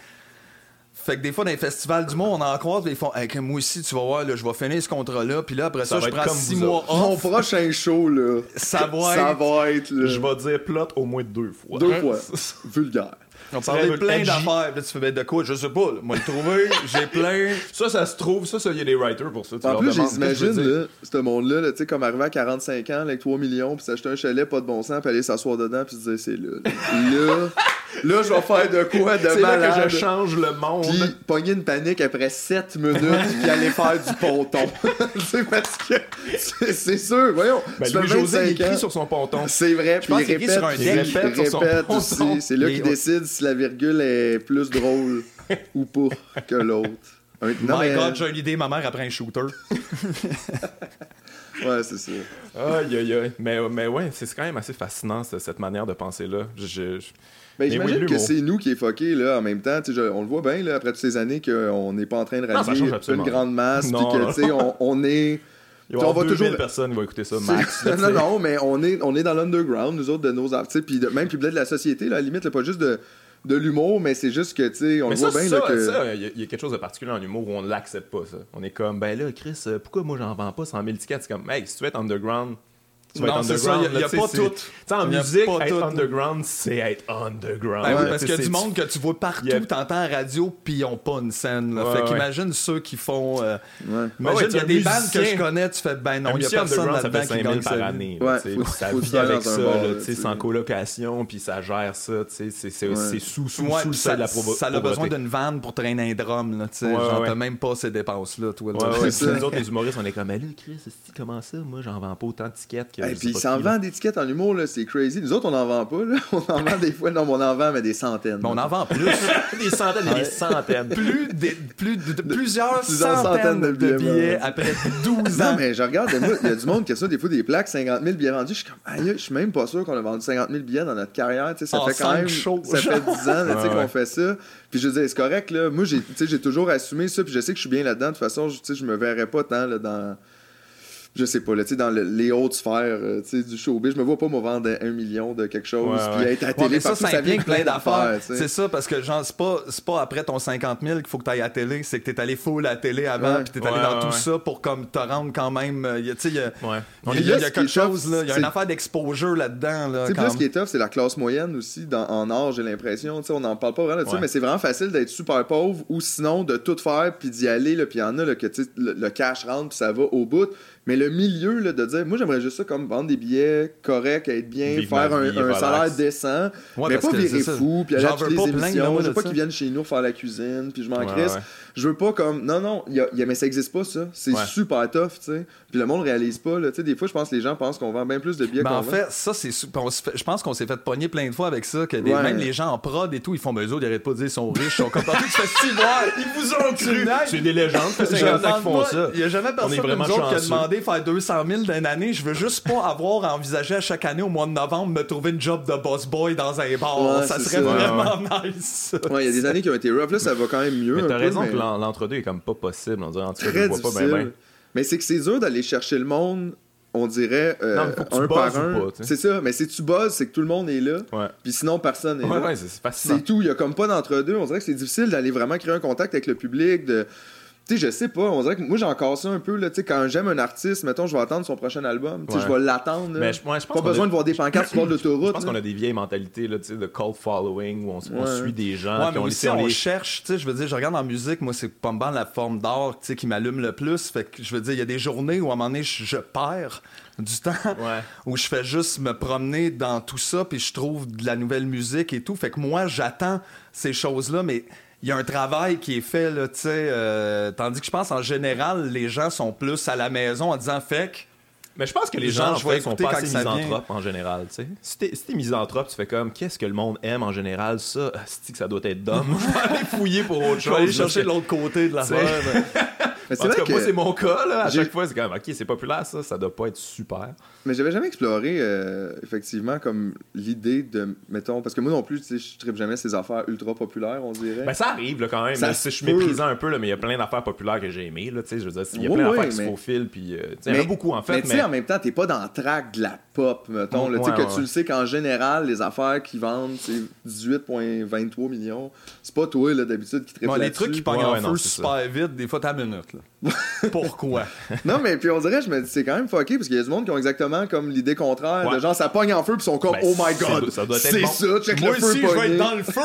Fait que des fois, dans les festivals du monde, on en croise, ils font hey, moi aussi, tu vas voir, là, je vais finir ce contrat-là, puis là, après ça, je prends six mois off.
Mon prochain show, là,
ça va
ça Va être
Je vais dire plot au moins deux fois.
Deux fois. Vulgaire.
On parlait plein d'affaires. Là, tu fais de quoi? Je sais pas. Moi, le trouver, j'ai plein.
Ça, ça se trouve. Ça, il y a des writers pour ça.
en plus, j'imagine, là, ce monde-là, tu sais, comme arriver à 45 ans avec 3 millions, puis s'acheter un chalet, pas de bon sens, puis aller s'asseoir dedans, puis se dire, c'est là. Là, là, je vais faire de quoi de
C'est
là
que je change le monde.
Puis pogner une panique après 7 minutes, puis aller faire du ponton. c'est parce que c'est sûr, voyons.
Ben, Louis-José écrit sur son ponton.
C'est vrai, puis il répète, il répète aussi. C'est là qu'il décide la virgule est plus drôle ou pas que l'autre.
My God, j'ai une idée, ma mère après un shooter.
ouais, c'est ça.
Aïe, aïe, aïe. Mais, mais ouais, c'est quand même assez fascinant, cette manière de penser-là. Je,
ben, j'imagine que c'est nous qui est fucké là, en même temps. on le voit bien là, après toutes ces années qu'on n'est pas en train de radier une grande masse. Puis que on, on est.
Il va y avoir toujours personnes qui vont écouter ça, max.
non, non, mais on est, on est dans l'underground, nous autres, de nos artistes, puis même puis de la société, là, à la limite, pas juste de, de l'humour, mais c'est juste que, tu sais, on le voit bien.
Ça,
que...
il y, a quelque chose de particulier en humour où on l'accepte pas, ça. On est comme, ben là, Chris, euh, pourquoi moi j'en vends pas 100 000 tickets? C'est comme, hey, si tu veux être underground, tu vas être underground. Il n'y a, pas tout. en musique, être underground, c'est être underground.
Ben parce qu'il y a du monde que tu vois partout, t'entends à la radio, puis ils n'ont pas une scène. fait qu'imagine ceux qui font. Euh, imagine, il y a des bandes que je connais, tu fais, ben non, il n'y a personne là-dedans qui gagne
par année. Ça vit avec ça, sans colocation, puis ça gère ça. C'est sous sous le seuil de la
Ça a besoin d'une vanne pour traîner un drum. Genre, t'as même pas ces dépenses-là, toi.
Nous autres, les humoristes, on est comme, là, Chris, comment ça? Moi, j'en vends pas autant de tickets que.
Et puis, ils s'en vendent des tickets en humour, là, c'est crazy. Nous autres, on n'en vend pas, là. On en vend des fois, non, mais on en vend, mais des centaines.
on en vend plus.
des centaines et des centaines.
Plus, plus de, plusieurs, centaines, de billets, après 12 ans.
Non, mais je regarde, il y a du monde qui a ça, des fois, des plaques, 50 000 billets vendus. Je suis comme, aïe, je suis même pas sûr qu'on a vendu 50 000 billets dans notre carrière. Tu sais, ça fait quand même. Ça fait 10 ans qu'on fait ça. Puis je veux dire, c'est correct, là. Moi, j'ai toujours assumé ça, puis je sais que je suis bien là-dedans. De toute façon, je, je me verrais pas tant là, dans je sais pas, là, dans le, les hautes sphères euh, du showbiz, je me vois pas me vendre un million de quelque chose, puis être à télé,
ça, ça vient plein d'affaires. C'est ça, parce que genre, c'est pas, pas après ton 50 000 qu'il faut que tu ailles à la télé, c'est que t'es allé full à la télé avant, puis t'es allé dans tout ça pour comme te rendre quand même. Euh, tu sais, il y a, y a, quelque chose, là, il y a une affaire d'exposure là-dedans. Là,
sais plus, ce qui est tough, c'est la classe moyenne aussi, dans, en art, j'ai l'impression. On n'en parle pas vraiment là-dessus, mais c'est vraiment facile d'être super pauvre ou sinon de tout faire, puis d'y aller, puis il y en a là, que le, le cash rentre, puis ça va au bout. Mais le milieu, là, de dire, moi, j'aimerais juste ça comme vendre des billets corrects, être bien, faire un, salaire décent, mais pas virer fou, puis aller à toutes les émissions. Je veux pas qu'ils viennent chez nous faire la cuisine, puis je m'en crisse. Je veux pas comme. Non, non, y a, mais ça existe pas, ça. C'est super tough, tu sais. Puis le monde réalise pas, là. Tu sais, des fois, je pense que les gens pensent qu'on vend bien plus de billets ben,
En fait, ça, c'est. Je pense qu'on s'est fait pogner plein de fois avec ça, que même les gens en prod et tout, ils font, eux autres, ils arrêtent pas de dire qu'ils sont riches, ils sont comme. tu fais si ils vous ont cru.
C'est des légendes, ça 50 ans font ça.
Il y a jamais personne comme nous autres qui a demandé faire 200 000 d'une année. Je veux juste pas avoir envisagé à chaque année, au mois de novembre, me trouver une job de boss boy dans un bar. ça serait vraiment nice.
Ouais, il y a des années qui ont été rough. Là, ça va quand même mieux.
Mais t'as raison l'entre-deux est comme pas possible. On dirait, en tout cas, je vois pas bien.
Mais c'est que c'est dur d'aller chercher le monde on dirait euh, un par un. C'est ça, mais si tu bosses, c'est que tout le monde est là. Puis sinon, personne est
ouais,
là.
Ouais, c'est
tout. Il y a comme pas d'entre-deux. On dirait que c'est difficile d'aller vraiment créer un contact avec le public, de tu sais, je sais pas, on dirait que moi j'ai encore ça un peu, là, tu sais, quand j'aime un artiste, mettons, je vais attendre son prochain album, tu sais, je vais l'attendre. Mais je, pense pas besoin de voir des pancartes sur l'autoroute.
Je pense qu'on a des vieilles mentalités, là, tu sais, de cult following, où on, suit des gens.
Ouais, mais aussi, on, cherche, tu sais, je veux dire, je regarde en musique, moi, c'est pas mal la forme d'art, tu sais, qui m'allume le plus. Fait que, je veux dire, il y a des journées où à un moment donné, je, perds du temps, où je fais juste me promener dans tout ça, puis je trouve de la nouvelle musique et tout. Fait que moi, j'attends ces choses-là, mais il y a un travail qui est fait, là, tu sais. Euh, tandis que je pense, en général, les gens sont plus à la maison en disant fait
mais je pense que les gens, en fait, sont pas assez misanthropes en général. tu sais. Si t'es si misanthrope, tu fais comme qu'est-ce que le monde aime en général, ça, c'est que ça doit être dumb. je vais aller fouiller pour autre chose. Je vais
aller chercher l'autre côté de la
Mais c'est vrai que moi, c'est mon cas. Là. À chaque fois, c'est comme, OK, c'est populaire, ça. Ça doit pas être super.
Mais j'avais jamais exploré, euh, effectivement, comme l'idée de, mettons, parce que moi non plus, tu sais, je tripe jamais ces affaires ultra populaires, on dirait.
Ben, ça arrive, là, quand même. je suis méprisant un peu, là, mais il y a plein d'affaires populaires que j'ai aimées, là, tu sais. Je veux dire, il y a plein d'affaires qui se faufilent, puis, euh, il y en a beaucoup, en fait.
Mais, tu sais, en même temps, t'es pas dans le track de la pop, mettons, tu sais, que tu le sais qu'en général, les affaires qui vendent, c'est 18,23 millions, c'est pas toi, là, d'habitude, qui tripe
Les trucs qui pognent en feu super vite, des fois, t'as minute. Pourquoi?
non, mais puis on dirait, je me dis, c'est quand même fucké parce qu'il y a du monde qui ont exactement comme l'idée contraire. De genre, ça pogne en feu puis son corps, ben, oh my god, c'est ça, check
Moi
le feu.
Aussi, je vais être dans le feu.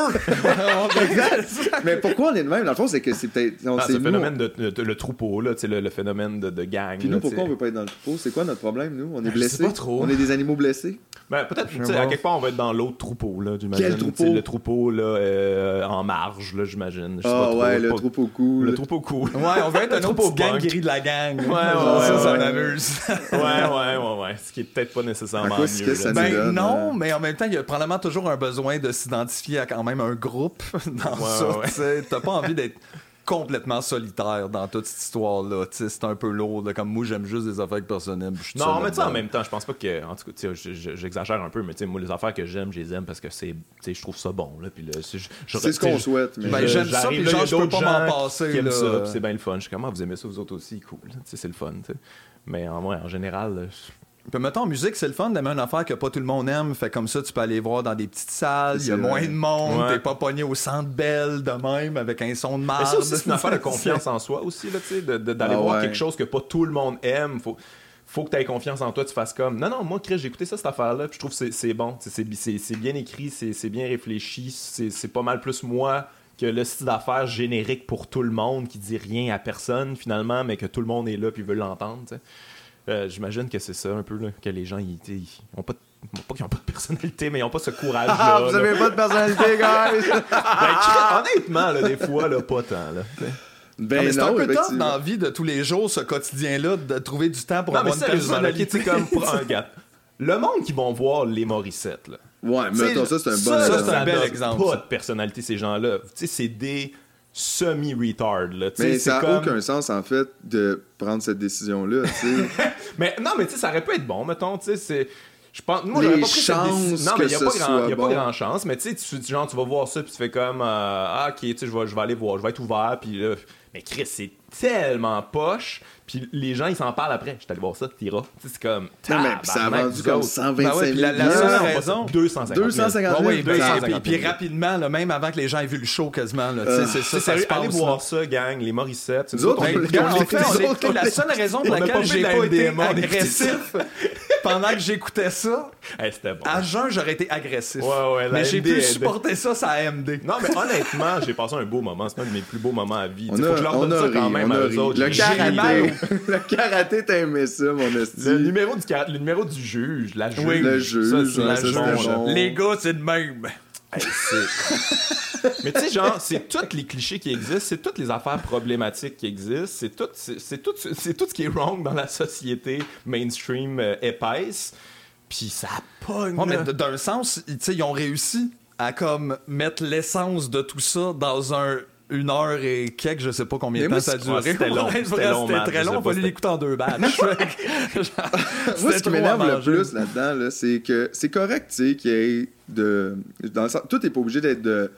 mais pourquoi on est de même? Dans le fond, c'est que c'est peut-être.
Ah, le phénomène de, le troupeau, là, le, le phénomène de, de gang.
Puis nous, pourquoi on veut pas être dans le troupeau? C'est quoi notre problème, nous? On est blessés? On est des animaux blessés?
Ben, peut-être, à quelque part, on va être dans l'autre troupeau, là, j'imagine.
Quel troupeau?
Le troupeau, là, euh, en marge, là, j'imagine.
Ah ouais, le troupeau cool.
Le troupeau cool.
Ouais, on va être un troupeau gang de la gang. Ouais, ouais, ça, ça m'amuse.
ouais, ouais, ouais, ouais. Ce qui est peut-être pas nécessairement mieux.
ben non, mais en même temps, il y a probablement toujours un besoin de s'identifier à quand même un groupe dans ça. T'as pas envie d'être complètement solitaire dans toute cette histoire-là. C'est un peu lourd. Comme moi, j'aime juste des affaires personnelles.
Non, mais en même temps, je pense pas que. En tout cas, j'exagère un peu, mais moi, les affaires que j'aime, je les aime parce que c'est, je trouve ça bon.
c'est ce qu'on souhaite.
Mais ben, j'aime ça, puis genre, je peux pas m'en passer.
c'est bien le fun. Je suis comment ah, vous aimez ça, vous autres aussi, cool. C'est le fun. Mais en, en général,
puis mettons, en musique, c'est le fun d'aimer une affaire que pas tout le monde aime. Fait comme ça, tu peux aller voir dans des petites salles, il y a moins de monde, t'es pas pogné au centre belle de même avec un son de marde.
Mais ça c'est une affaire de confiance en soi aussi, là, tu sais, d'aller ah voir quelque chose que pas tout le monde aime. Faut faut que tu aies confiance en toi, tu fasses comme non, non, moi, Chris, j'ai écouté ça, cette affaire-là, puis je trouve que c'est bon, c'est bien écrit, c'est bien réfléchi, c'est pas mal plus moi que le style d'affaires générique pour tout le monde qui dit rien à personne finalement, mais que tout le monde est là puis veut l'entendre. Euh, j'imagine que c'est ça un peu, que les gens, ils, ont pas pas qu'ils ont pas de personnalité, mais ils ont pas ce courage-là.
Ah, vous avez pas de personnalité, guys!
ben, honnêtement, là, des fois, là, pas tant. Là.
Ben c'est un peu top dans la vie de tous les jours, ce quotidien-là, de trouver du temps pour avoir une personnalité.
comme pour un gars. Le monde qui vont voir les Morissette, là.
Ouais, mais attends, ça, c'est un bon
ça, c'est un bel exemple. pas de personnalité, ces gens-là. Tu sais, c'est des semi-retard.
Mais ça n'a aucun sens, en fait, de prendre cette décision-là.
mais non, mais tu sais, ça aurait pu être bon, mettons. Tu sais, c'est. Je pense, moi, j'aurais pas pris cette décision. Non, mais il n'y a, pas grand, y a pas grand chance. Mais tu sais, tu, genre, tu vas voir ça, puis tu fais comme, euh, ah, ok, tu sais, je vais, je vais aller voir, je vais être ouvert, puis là, mais Chris, c'est tellement poche. Puis les gens, ils s'en parlent après. Je allé voir ça, t'iras. C'est comme.
Non, mais ça a vendu comme 125 000.
Ben la, seule raison.
250 000. 250 000.
Oui, puis, rapidement, là, même avant que les gens aient vu le show quasiment. Là, euh, c'est ça, ça
se Allez voir ça, gang, les Morissette.
Autres, on, la seule raison pour laquelle j'ai pas été agressif pendant que j'écoutais ça, à jeun, j'aurais été agressif. mais j'ai pu supporter ça, ça AMD.
Non, mais honnêtement, j'ai passé un beau moment. C'est un de mes plus beaux moments à vie. Faut que je leur donne ça quand même à eux autres.
Le karaté, le karaté, t'as aimé ça, mon esti.
Le numéro du, le numéro du juge, la juge.
Oui, le juge.
Ça, la Les gars, c'est de même.
mais tu sais, genre, c'est tous les clichés qui existent, c'est toutes les affaires problématiques qui existent, c'est tout, c'est tout, c'est tout ce qui est wrong dans la société mainstream euh, épaisse. Puis ça pogne.
mais d'un sens, tu sais, ils ont réussi à comme mettre l'essence de tout ça dans un une heure et quelques, je sais pas combien de temps ça a duré.
C'était long. C'était long,
très long. On va l'écouter en deux batchs.
Moi, ce qui m'énerve le plus là-dedans, c'est que c'est correct, tu sais, qu'il y ait de. Dans tout n'est pas obligé d'être de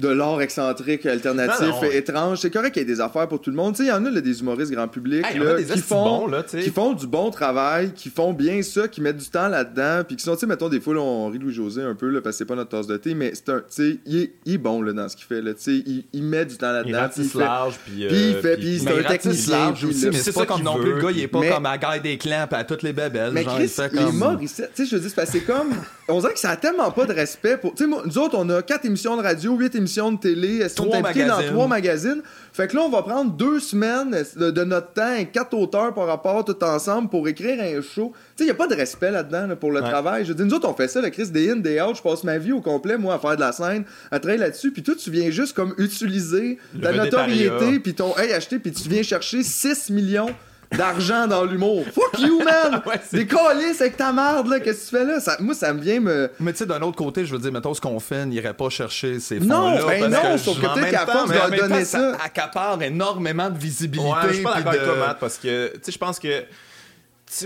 de l'art excentrique, alternatif, étrange. C'est correct qu'il y ait des affaires pour tout le monde. Il y en a des humoristes grand public qui, font, qui font du bon travail, qui font bien ça, qui mettent du temps là-dedans, puis qui sont, tu sais, mettons, des fois, on rit Louis-José un peu, là, parce que c'est pas notre tasse de thé, mais c'est un, il, est, bon là, dans ce qu'il fait. Là, il, il met du temps là-dedans.
Il
fait
large, puis...
il fait, puis c'est un technicien.
aussi, mais c'est ça comme non plus, le gars, il est pas comme à la des clans, à toutes les bébelles.
Mais Chris, il est mort, tu sais, je veux dire, c'est comme... On dirait que ça a tellement pas de respect pour... Tu sais, nous autres, on a quatre émissions de radio, huit émissions de télé, sont impliqués dans trois magazines? Fait que là, on va prendre deux semaines de, notre temps et quatre auteurs par rapport tout ensemble pour écrire un show. Tu sais, il n'y a pas de respect là-dedans pour le travail. Je dis, nous autres, on fait ça, le Chris Day In, Day Out. Je passe ma vie au complet, moi, à faire de la scène, à travailler là-dessus. Puis toi, tu viens juste comme utiliser ta notoriété, puis ton hey, acheter, puis tu viens chercher 6 millions d'argent dans l'humour. Fuck you, man! ouais, Des colis avec ta merde, là. Qu'est-ce que tu fais là? Ça, moi, ça me vient me.
Mais tu sais, d'un autre côté, je veux dire, mettons, ce qu'on fait n'irait pas chercher ces
fonds-là. Non, ben non, sauf que peut-être qu'à force de donner ça.
Ça accapare énormément de visibilité.
Ouais, je suis pas d'accord avec toi, Matt, parce que, tu sais, je pense que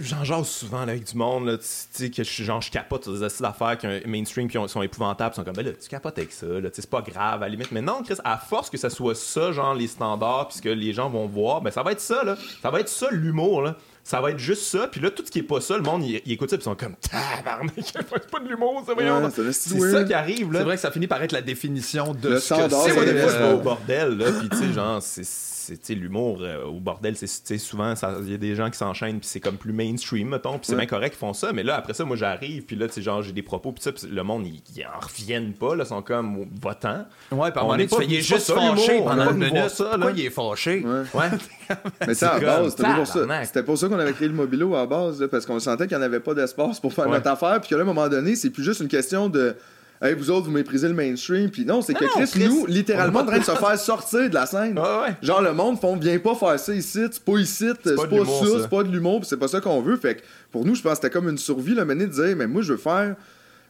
j'en jase souvent avec du monde, là, que je, genre, je capote sur des assises d'affaires qui ont mainstream qui sont épouvantables. Ils sont comme, ben là, tu capotes avec ça, là, c'est pas grave, à la limite. Mais non, Chris, à force que ça soit ça, genre, les standards, puisque les gens vont voir, ben ça va être ça, là. Ça va être ça, l'humour, là. Ça va être juste ça, puis là, tout ce qui est pas ça, le monde, il, écoute ça, puis ils sont comme, tabarnak, c'est pas de l'humour, ça, voyons. c'est ça qui arrive, là.
C'est vrai que ça finit par être la définition de
le
ce
que c'est.
Euh... bordel, là, puis tu sais, genre, c'est c'est l'humour euh, au bordel c'est souvent il y a des gens qui s'enchaînent puis c'est comme plus mainstream mettons puis c'est bien correct qu'ils font ça mais là après ça moi j'arrive puis là tu sais genre j'ai des propos puis ça le monde ils, en reviennent pas là sont comme votant
ouais par moment tu fais il est juste fâché pendant une minute ça là. il est fâché?
Ouais, mais ça à base c'était pour ça? c'était pour ça qu'on avait créé le mobilo à base parce qu'on sentait qu'il n'y en avait pas d'espace pour faire notre affaire puis qu'à un moment donné c'est plus juste une question de hey, vous autres, vous méprisez le mainstream. Puis non, c'est que Chris, nous, littéralement, en train de se faire sortir de la scène. Genre, le monde font, viens pas faire ça ici, c'est pas ici, c'est pas, ça, c'est pas de l'humour, c'est pas ça qu'on veut. Fait que pour nous, je pense que c'était comme une survie, le mener de dire, mais moi, je veux faire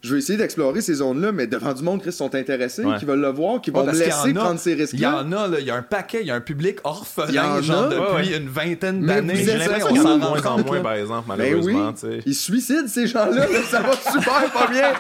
je vais essayer d'explorer ces zones-là, mais devant du monde, Chris, sont intéressés, qui veulent le voir, qui vont me laisser prendre ces risques-là.
Il y en a, il y a un paquet, il y a un public orphelin, genre, depuis une vingtaine d'années.
J'ai l'impression qu'on s'en rend compte moins, par exemple, ben malheureusement. oui.
Ils suicident, ces gens-là, ça va super pas bien.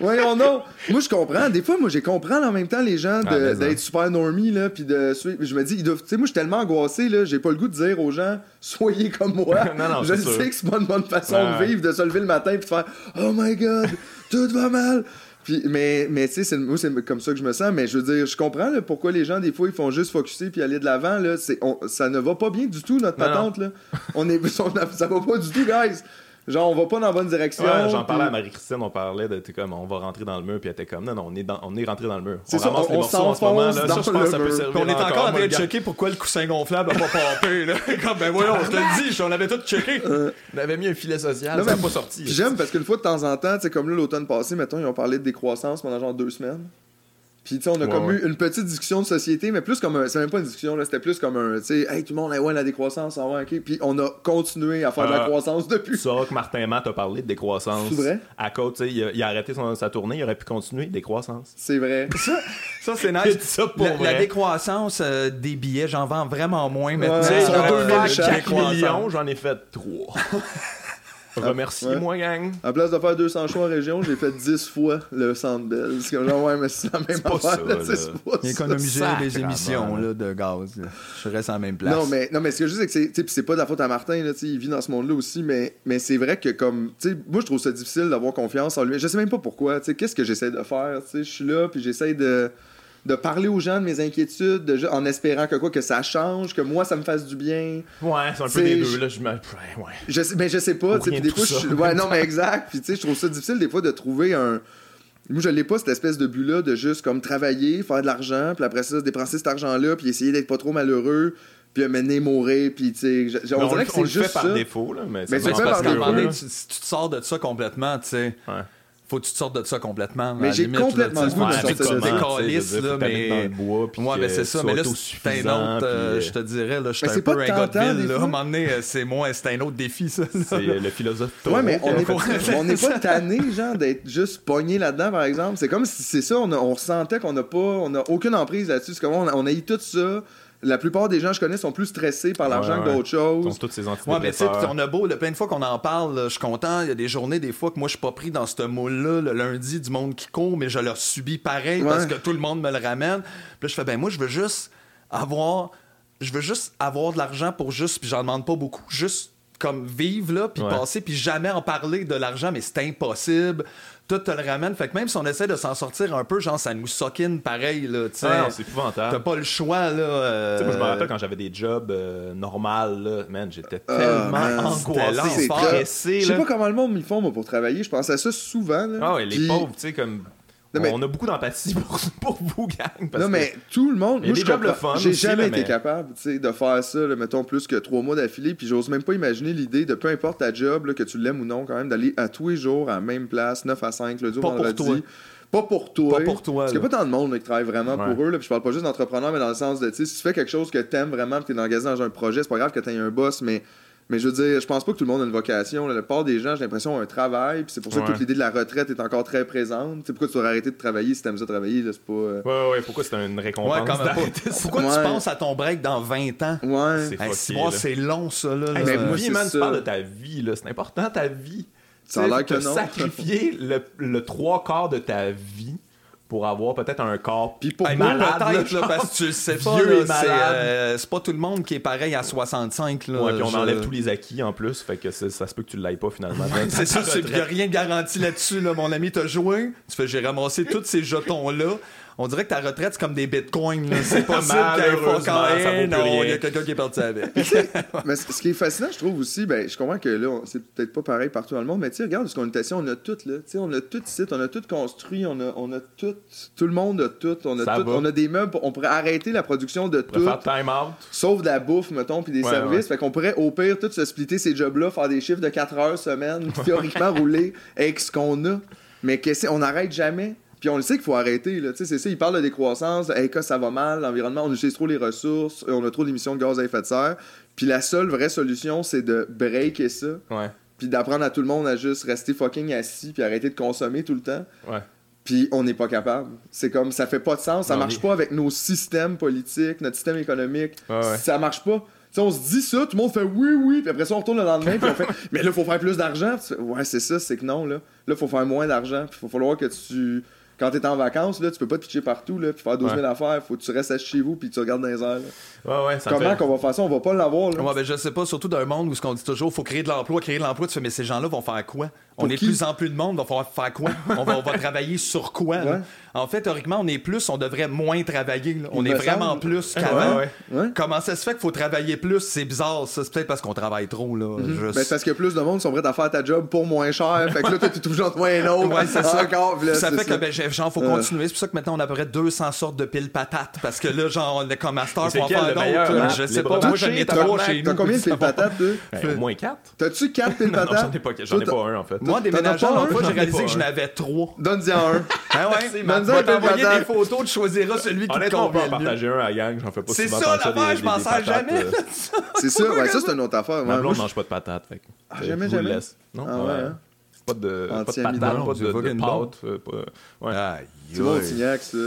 Voyons, non. Moi, je comprends. Des fois, moi, j'ai compris en même temps les gens ah, d'être super normie, là, puis de Je me dis, tu sais, moi, je suis tellement angoissé, là, j'ai pas le goût de dire aux gens, soyez comme moi. je sais que c'est pas une bonne façon de vivre, de se lever le matin et de faire, oh my god, tout va mal. Puis, mais, mais tu sais, moi, c'est comme ça que je me sens. Mais je veux dire, je comprends pourquoi les gens, des fois, ils font juste focuser puis aller de l'avant. Là. ça ne va pas bien du tout, notre patente. Là. On est, ça va pas du tout, guys. Genre, on va pas dans la bonne direction.
J'en parlais à Marie-Christine, on parlait de, comme, on va rentrer dans le mur, puis elle était comme, non, non, on est, dans, on est rentré dans le mur.
C'est ça, on, on en ce moment, là. Ça, je pense ça peut servir.
on est encore, en train de checker pourquoi le coussin gonflable a pas pompé, là. comme, ben voyons, on te le dit, on avait tout checké.
Euh, on avait mis un filet social, ça n'a pas sorti.
J'aime parce qu'une fois de temps en temps, tu sais, comme là, l'automne passé, mettons, ils ont parlé de décroissance pendant genre deux semaines. Puis, tu sais, on a comme eu une petite discussion de société, mais plus comme un. C'est même pas une discussion, là, c'était plus comme un. Tu sais, hey, tout le monde, ouais, la décroissance, ah ouais, ok. Puis, on a continué à faire de la euh, croissance depuis.
Ça, que Martin Matt a parlé de décroissance. C'est vrai? À cause, tu sais, il, a arrêté sa tournée, il aurait pu continuer, décroissance.
C'est vrai.
ça, ça c'est nice.
ça pour
la,
vrai.
la décroissance euh, des billets, j'en vends vraiment moins maintenant.
Ouais, sur 2000 millions, j'en ai fait 3. Remercie-moi, gang.
En place de faire 200 choix en région, j'ai fait 10 fois le Centre Bell. C'est comme genre, ouais, mais c'est la même affaire.
C'est Économiser les émissions là, de gaz. Je reste à la même place.
Non, mais, non, mais ce que je dis, c'est que c'est pas de la faute à Martin. Là, il vit dans ce monde-là aussi, mais, mais c'est vrai que, comme, tu sais, moi, je trouve ça difficile d'avoir confiance en lui. Je sais même pas pourquoi. Qu'est-ce que j'essaie de faire? Je suis là, puis j'essaie de de parler aux gens de mes inquiétudes, de, en espérant que quoi, que ça change, que moi, ça me fasse du bien.
Ouais, c'est un peu des deux, là. Je, me... ouais.
je sais, ben, je sais pas, tu sais, des fois, je... ouais, non, mais exact. Puis, tu sais, je trouve ça difficile, des fois, de trouver un. Moi, je l'ai pas, cette espèce de but-là de juste comme travailler, faire de l'argent, puis après ça, dépenser cet argent-là, puis essayer d'être pas trop malheureux, puis mener mourir, puis tu sais. On, dirait que c'est juste.
fait par défaut, là, mais,
mais c'est parce qu'à un moment donné, tu, tu te sors de ça complètement, tu sais. Ouais faut que tu te sortes de ça complètement.
Mais j'ai complètement le goût de sortir de
ça. là, mais... bois, ouais, mais c'est ça. Mais là, c'est un autre, euh, je te dirais, là, je suis un peu un gars de là. À un moment donné, euh, c'est moi, c'est un autre défi, ça.
C'est le philosophe
Ouais, mais on n'est pas tanné, genre, d'être juste pogné là-dedans, par exemple. C'est comme si c'est ça, on ressentait qu'on n'a pas, on n'a aucune emprise là-dessus. C'est comme on a eu tout ça la plupart des gens que je connais sont plus stressés par l'argent que d'autres choses.
Ils toutes ces
ouais, mais tu sais, on a beau, le plein de fois qu'on en parle, je suis content. Il y a des journées, des fois, que moi, je suis pas pris dans ce moule-là, le lundi, du monde qui court, mais je le subis pareil parce que tout le monde me le ramène. Puis là, je fais, ben moi, je veux juste avoir. Je veux juste avoir de l'argent pour juste, puis j'en demande pas beaucoup, juste comme vivre là, puis passer, puis jamais en parler de l'argent, mais c'est impossible tout te le ramène. Fait que même si on essaie de s'en sortir un peu, genre, ça nous soquine pareil, là, tu sais.
Ah c'est épouvantable.
T'as pas le choix, là.
Euh... Tu sais, moi, je me rappelle quand j'avais des jobs euh, normales, là, man, j'étais ah, tellement angoissé, stressé,
Je sais pas comment le monde m'y font, moi, pour travailler. Je pense à ça souvent, là.
Ah ouais, les pauvres, tu sais, comme on a beaucoup d'empathie pour, vous, gang.
non, mais tout le monde. Moi, je J'ai jamais été capable de faire ça, mettons, plus que trois mois d'affilée. Puis j'ose même pas imaginer l'idée de peu importe ta job, que tu l'aimes ou non, quand même, d'aller à tous les jours à la même place, 9 à 5, le jour, vendredi. Pas pour toi.
Pas pour toi.
Parce qu'il n'y a pas tant de monde qui travaille vraiment pour eux. Là. Puis je parle pas juste d'entrepreneurs, mais dans le sens de, si tu fais quelque chose que tu aimes vraiment, que tu es engagé dans un projet, c'est pas grave que tu aies un boss, mais mais je veux dire, je pense pas que tout le monde a une vocation. La plupart des gens, j'ai l'impression, ont un travail. Puis c'est pour ça que toute l'idée de la retraite est encore très présente. sais pourquoi tu aurais arrêté de travailler si t'aimes ça travailler? C'est pas. Euh,
ouais, ouais, pourquoi c'est une récompense?
pourquoi tu penses à ton break dans 20 ans?
Ouais.
C'est c'est long, ça. Là,
mais moi, vie, man, tu parles de ta vie. C'est important, ta vie. Ça a l'air que non. sacrifier le, le trois quarts de ta vie pour avoir peut-être un corps
puis pour malade là, parce que tu sais pas euh, c'est pas tout le monde qui est pareil à 65 là,
ouais, puis on enlève tous les acquis en plus fait que ça se peut que tu l'ailles pas finalement
c'est ça il n'y a rien de garanti là-dessus là, mon ami t'as joué tu fais j'ai ramassé tous ces jetons là on dirait que ta retraite, c'est comme des bitcoins. C'est possible qu'il quand Non, il y a quelqu'un qui est parti avec.
mais ce qui est fascinant, je trouve aussi, ben, je comprends que là, c'est peut-être pas pareil partout dans le monde, mais tu regarde ce qu'on est assis, on a tout, là. Tu sais, on a tout ici, on a tout construit, on a, on a tout. Tout le monde a tout. On a, tout, on a des meubles. On pourrait arrêter la production de tout.
Faire time out.
Sauf de la bouffe, mettons, puis des services. Fait qu'on pourrait, au pire, tout se splitter ces jobs-là, faire des chiffres de 4 heures semaine, théoriquement rouler avec ce qu'on a. Mais on n'arrête jamais. Puis on le sait qu'il faut arrêter. Là. C'est ça, il parle de décroissance, hey, que ça va mal, l'environnement, on utilise trop les ressources, on a trop d'émissions de gaz à effet de serre. Puis la seule vraie solution, c'est de breaker ça.
Ouais.
Puis d'apprendre à tout le monde à juste rester fucking assis, puis arrêter de consommer tout le temps.
Ouais.
Puis on n'est pas capable. C'est comme, ça fait pas de sens. Ça marche pas avec nos systèmes politiques, notre système économique. Ça marche pas. on se dit ça, tout le monde fait oui, oui, puis après ça, on retourne le lendemain, puis on fait Mais là, il faut faire plus d'argent. Ouais, c'est ça, c'est que non, là. Là, il faut faire moins d'argent, puis il va falloir que tu quand t'es en vacances, là, tu peux pas te pitcher partout, là, puis faire 12 000 affaires. Faut que tu restes chez vous, puis tu regardes dans les airs.
Ouais, ouais,
Comment qu'on va faire ça? On va pas l'avoir.
Ouais, ben, je sais pas, surtout dans un monde où ce qu'on dit toujours, faut créer de l'emploi, créer de l'emploi. Tu fais, mais ces gens-là vont faire quoi? On est de plus en plus de monde, on va falloir faire quoi? on, va, on va travailler sur quoi? En fait, théoriquement, on est plus, on devrait moins travailler. On est vraiment plus qu'avant. Comment ça se fait qu'il faut travailler plus? C'est bizarre, ça. C'est peut-être parce qu'on travaille trop. Là,
mm -hmm. ben, parce que plus de monde sont prêts à faire ta job pour moins cher. fait que là, tu toujours toi un autre.
Ouais, c'est ça. Encore, là, ça fait ça. que, ben, genre, faut continuer. C'est pour ça que maintenant, on a à peu près 200 sortes de piles patates. Parce que là, genre, on est comme master pour en faire d'autres.
Hein?
Je sais pas. Moi, j'en ai trois chez nous.
T'as combien de piles patates,
Au moins 4.
T'as-tu 4 piles patates?
J'en ai pas un, en fait.
Moi, déménageant, l'autre fois, j'ai réalisé que j'en avais 3.
Donne-y un.
Ah ouais? Donne-y des photos, tu choisiras celui qui te convient.
On peut en partager un à la gang, j'en fais pas
C'est ça l'affaire, je m'en sers jamais.
C'est ça, ouais, ça c'est une autre affaire.
Ma blonde mange pas de patates, fait
ah, jamais, jamais?
Non, ah ouais. Hein? Pas de, pas de patates, pas de, pâte.
Ouais. C'est bon, Tignac, ça.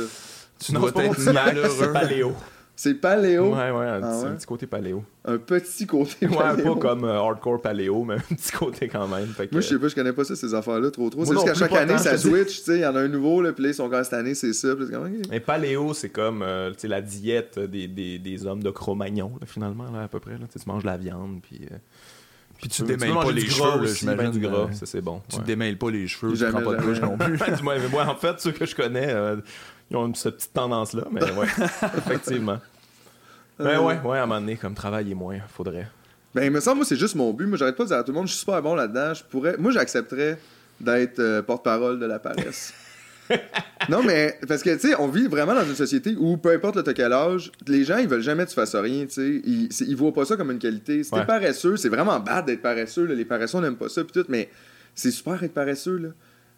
Tu dois être malheureux.
C'est paléo.
C'est paléo?
Ouais, ouais, un, ah, petit, côté paléo.
Un petit côté paléo.
Ouais, pas comme euh, hardcore paléo, mais un petit côté quand même.
Moi, je sais pas, je connais pas ça, ces affaires-là, trop trop. C'est juste qu'à chaque année, ça switch, tu sais, il y en a un nouveau, là, puis là, ils sont quand cette année, c'est ça. Puis comme,
Mais paléo, c'est comme euh, sais la diète des, des, des, hommes de Cro-Magnon, finalement, là, à peu près. Là. Tu manges de la viande, puis. Euh,
puis tu, démêles pas les cheveux, j'imagine.
du gras, ça c'est bon.
Tu démêles pas les cheveux, tu prends pas de douche non plus.
moi, en fait, ceux que je connais, ils ont cette petite tendance-là, mais ouais, effectivement. Ben euh, ouais, ouais, à un moment donné, comme travail est moins, faudrait.
Ben, il me semble, moi, c'est juste mon but. Moi, j'arrête pas de dire à tout le monde, je suis super bon là-dedans. Je pourrais. Moi, j'accepterais d'être euh, porte-parole de la paresse. non, mais parce que, tu sais, on vit vraiment dans une société où peu importe le quel âge, les gens, ils veulent jamais que tu fasses rien, tu sais. Ils, ils voient pas ça comme une qualité. Si t'es paresseux, c'est vraiment bad d'être paresseux. Les paresseux, n'aiment pas ça, pis tout, mais c'est super être paresseux, là.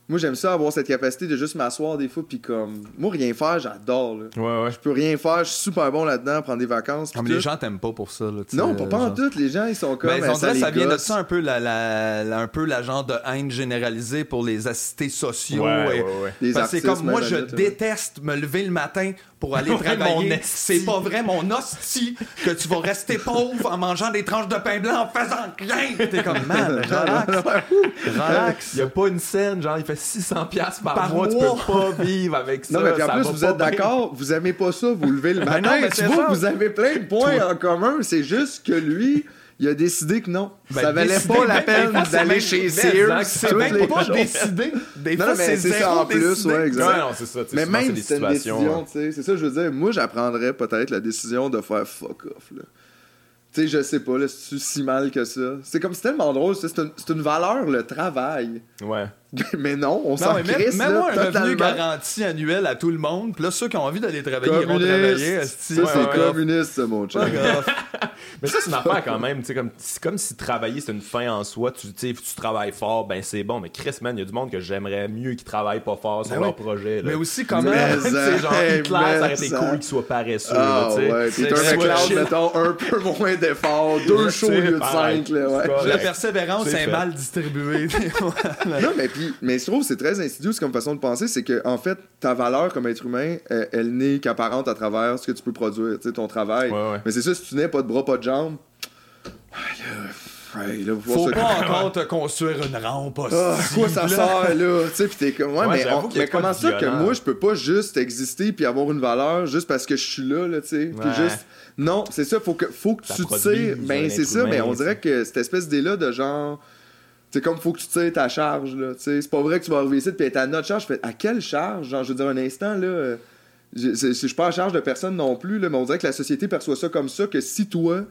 Moi, j'aime ça avoir cette capacité de juste m'asseoir des fois, puis comme. Moi, rien faire, j'adore. Là.
Ouais, ouais.
Je peux rien faire, je suis super bon là-dedans, prendre des vacances.
Comme les gens t'aiment pas pour ça. Là,
non, pas, pas en tout. Les gens, ils sont comme. Mais
ben, on dirait ça vient de ça un peu la, la, un peu la genre de haine généralisée pour les assistés sociaux.
Ouais, ouais,
ouais. c'est comme moi, je déteste me lever le matin pour aller travailler. C'est pas vrai, mon hostie, que tu vas rester pauvre en mangeant des tranches de pain blanc en faisant rien. T'es comme, man, relax. relax.
Il y a pas une scène, genre, il fait 600$ par, par mois, tu peux pas vivre avec ça.
Non, mais en plus, vous êtes d'accord, vous aimez pas ça, vous levez le matin. non, mais tu vois, vous avez plein de points en commun. C'est juste que lui, il a décidé que non. Ben, ça valait pas la peine d'aller chez Sears.
C'est même pas décidé. Des fois, c'est
ça en plus, ouais, exact.
non, c'est ça.
Mais même si c'est une décision, tu sais, c'est ça que je veux dire. Moi, j'apprendrais peut-être la décision de faire fuck off, là. Tu sais, je sais pas, là, c'est si mal que ça? C'est comme, c'est tellement drôle, c'est une, une valeur, le travail.
Ouais.
mais non, on s'en crisse,
Même-moi
un
revenu garanti annuel à tout le monde. Puis là, ceux qui ont envie d'aller travailler, ils vont travailler. Ça,
c'est communiste, ça, mon chat.
mais ça, c'est une affaire quand même. C'est comme, comme si travailler, c'est une fin en soi. Tu, tu travailles fort, ben c'est bon. Mais Chris, man, il y a du monde que j'aimerais mieux qui travaille pas fort sur ben leur projet.
Mais aussi, comment. C'est
genre, Hitler, ça aurait été cool qu'il soit paresseux.
Ah, ouais. Puis un McLeod, mettons, un peu moins d'efforts. Deux shows au lieu de cinq.
La persévérance est mal distribuée.
Non, mais mais je trouve que c'est très insidieux comme façon de penser, c'est que en fait, ta valeur comme être humain, elle, n'est qu'apparente à travers ce que tu peux produire, tu sais, ton travail. Mais c'est ça, si tu n'es pas de bras, pas de jambes,
Faut pas encore te construire une rampe
ah, quoi ça sert là tu sais t'es comme ouais, mais, comment ça que moi je peux pas juste exister puis avoir une valeur juste parce que je suis là là tu sais puis juste non c'est ça faut que faut que tu tires ben c'est ça mais on dirait que cette espèce d'idée là de genre c'est comme faut que tu tires ta charge là c'est pas vrai que tu vas arriver ici puis être à notre charge. À quelle charge? Genre je veux dire un instant là euh, je, je, suis pas à charge de personne non plus là, mais on dirait que la société perçoit ça comme ça que si toi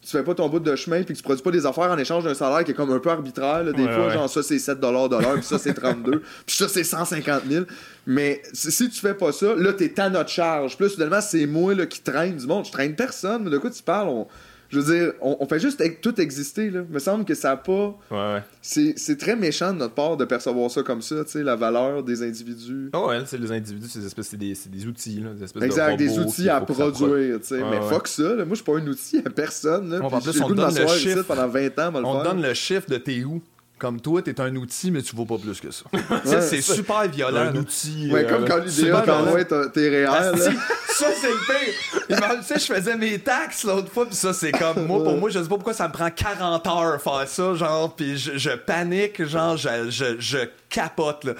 tu fais pas ton bout de chemin puis que tu produis pas des affaires en échange d'un salaire qui est comme un peu arbitraire des fois genre ça c'est 7 dollars puis ça c'est 32 puis ça c'est 150 000 mais si tu fais pas ça là t'es à notre charge. Plus finalement c'est moi là, qui traîne du monde. Je traîne personne de quoi tu parles? On je veux dire, on, fait juste tout exister. Là. Il me semble que ça n'a pas.
Ouais,
C'est très méchant de notre part de percevoir ça comme ça, tu sais, la valeur des individus.
Oh, ouais, c'est les individus, c'est des, espèces, des, des outils, là, des espèces
exact,
de
des outils à produire, tu sais. mais fuck ça, là. moi, je suis pas un outil à personne. Là,
on, en plus, on donne le chiffre.
pendant 20 ans,
on, donne le chiffre de t'es où comme toi, t'es un outil, mais tu vaux pas plus que ça. c'est super violent.
Un outil.
Ouais, comme euh, quand l'idéal t'envoie tes réels.
ça, c'est le pire. Tu sais, je faisais mes taxes l'autre fois, puis ça, c'est comme. Moi, pour moi, je sais pas pourquoi ça me prend 40 heures faire ça, genre, puis je, panique, genre, je, je, je capote, là.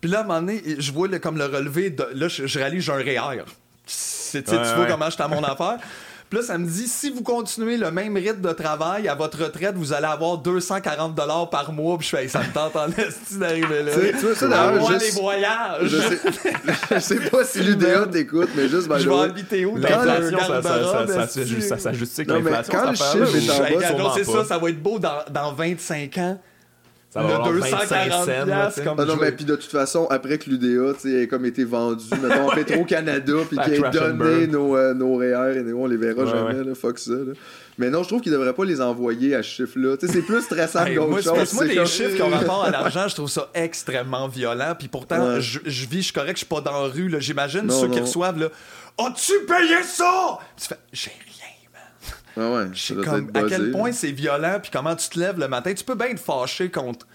Puis là, à un moment donné, je vois comme le relevé. De, là, je, réalise j'ai un REER. Tu vois comment j'étais à mon affaire. Puis là, ça me dit, si vous continuez le même rythme de travail, à votre retraite, vous allez avoir 240 dollars par mois. Puis je fais, ça me tente en esti d'arriver là.
Tu vois, ça, d'ailleurs,
les voyages.
Je sais, je sais pas si l'UDA t'écoute, mais juste,
ben, Je vais habiter où?
L'inflation, ça, ça, ça, ça, justifie que l'inflation,
quand le chiffre est en
bas, c'est ça, ça va être beau dans, dans 25 ans.
Ça va le 240
cents, comme ah non, mais puis de toute façon, après que l'UDA ait comme été vendu, mettons, en Petro-Canada, puis qu'il ait donné nos, euh, nos REER, et nous, on les verra jamais, Là, fuck ça. Là. Mais non, je trouve qu'ils devraient pas les envoyer à ce chiffre-là. C'est plus stressant que d'autres choses.
Moi, les chiffres qui ont rapport à l'argent, je trouve ça extrêmement violent. Puis pourtant, je, je, vis, je suis correct, je suis pas dans la rue. J'imagine ceux qui reçoivent, là, as-tu payé ça? Tu fais, j'ai
ah ouais,
comme, à quel point c'est violent, puis comment tu te lèves le matin? Tu peux bien être fâché contre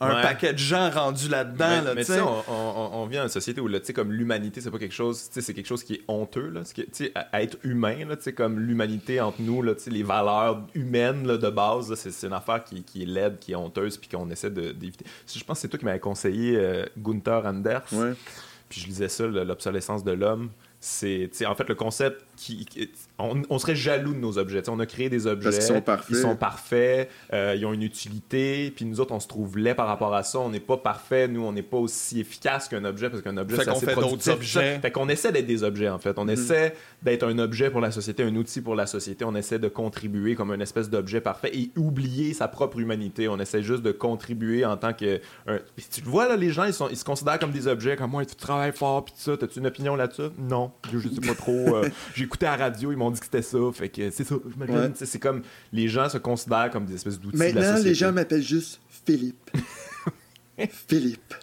un paquet de gens rendus là-dedans.
Mais, tu sais, on, vient d'une société où, comme l'humanité, c'est pas quelque chose, c'est quelque chose qui est honteux, là. À, être humain, là, comme l'humanité entre nous, là, les valeurs humaines là, de base, c'est une affaire qui, qui, est laide, qui est honteuse, puis qu'on essaie d'éviter. Je pense que c'est toi qui m'avais conseillé euh, Gunther Anders. Puis je lisais ça, l'obsolescence de l'homme c'est en fait le concept qui, on, serait jaloux de nos objets. On a créé des objets
Parce sont parfaits.
ils sont parfaits euh, ils ont une utilité puis nous autres on se trouve laid par rapport à ça. On n'est pas parfait nous on n'est pas aussi efficace qu'un objet parce qu'un objet c'est assez
fait objets.
Fait qu'on essaie d'être des objets en fait. On mm-hmm. essaie d'être un objet pour la société un outil pour la société. On essaie de contribuer comme une espèce d'objet parfait et oublier sa propre humanité. On essaie juste de contribuer en tant que tu le vois là les gens ils, sont, ils se considèrent comme des objets comme moi tu travailles fort puis tout ça. T'as-tu une opinion là-dessus? Non. Je sais pas trop. Euh, j'ai écouté à la radio, ils m'ont dit que c'était ça. Fait que c'est ça, C'est comme les gens se considèrent comme des espèces d'outils.
Maintenant, de la les gens m'appellent juste Philippe. Philippe.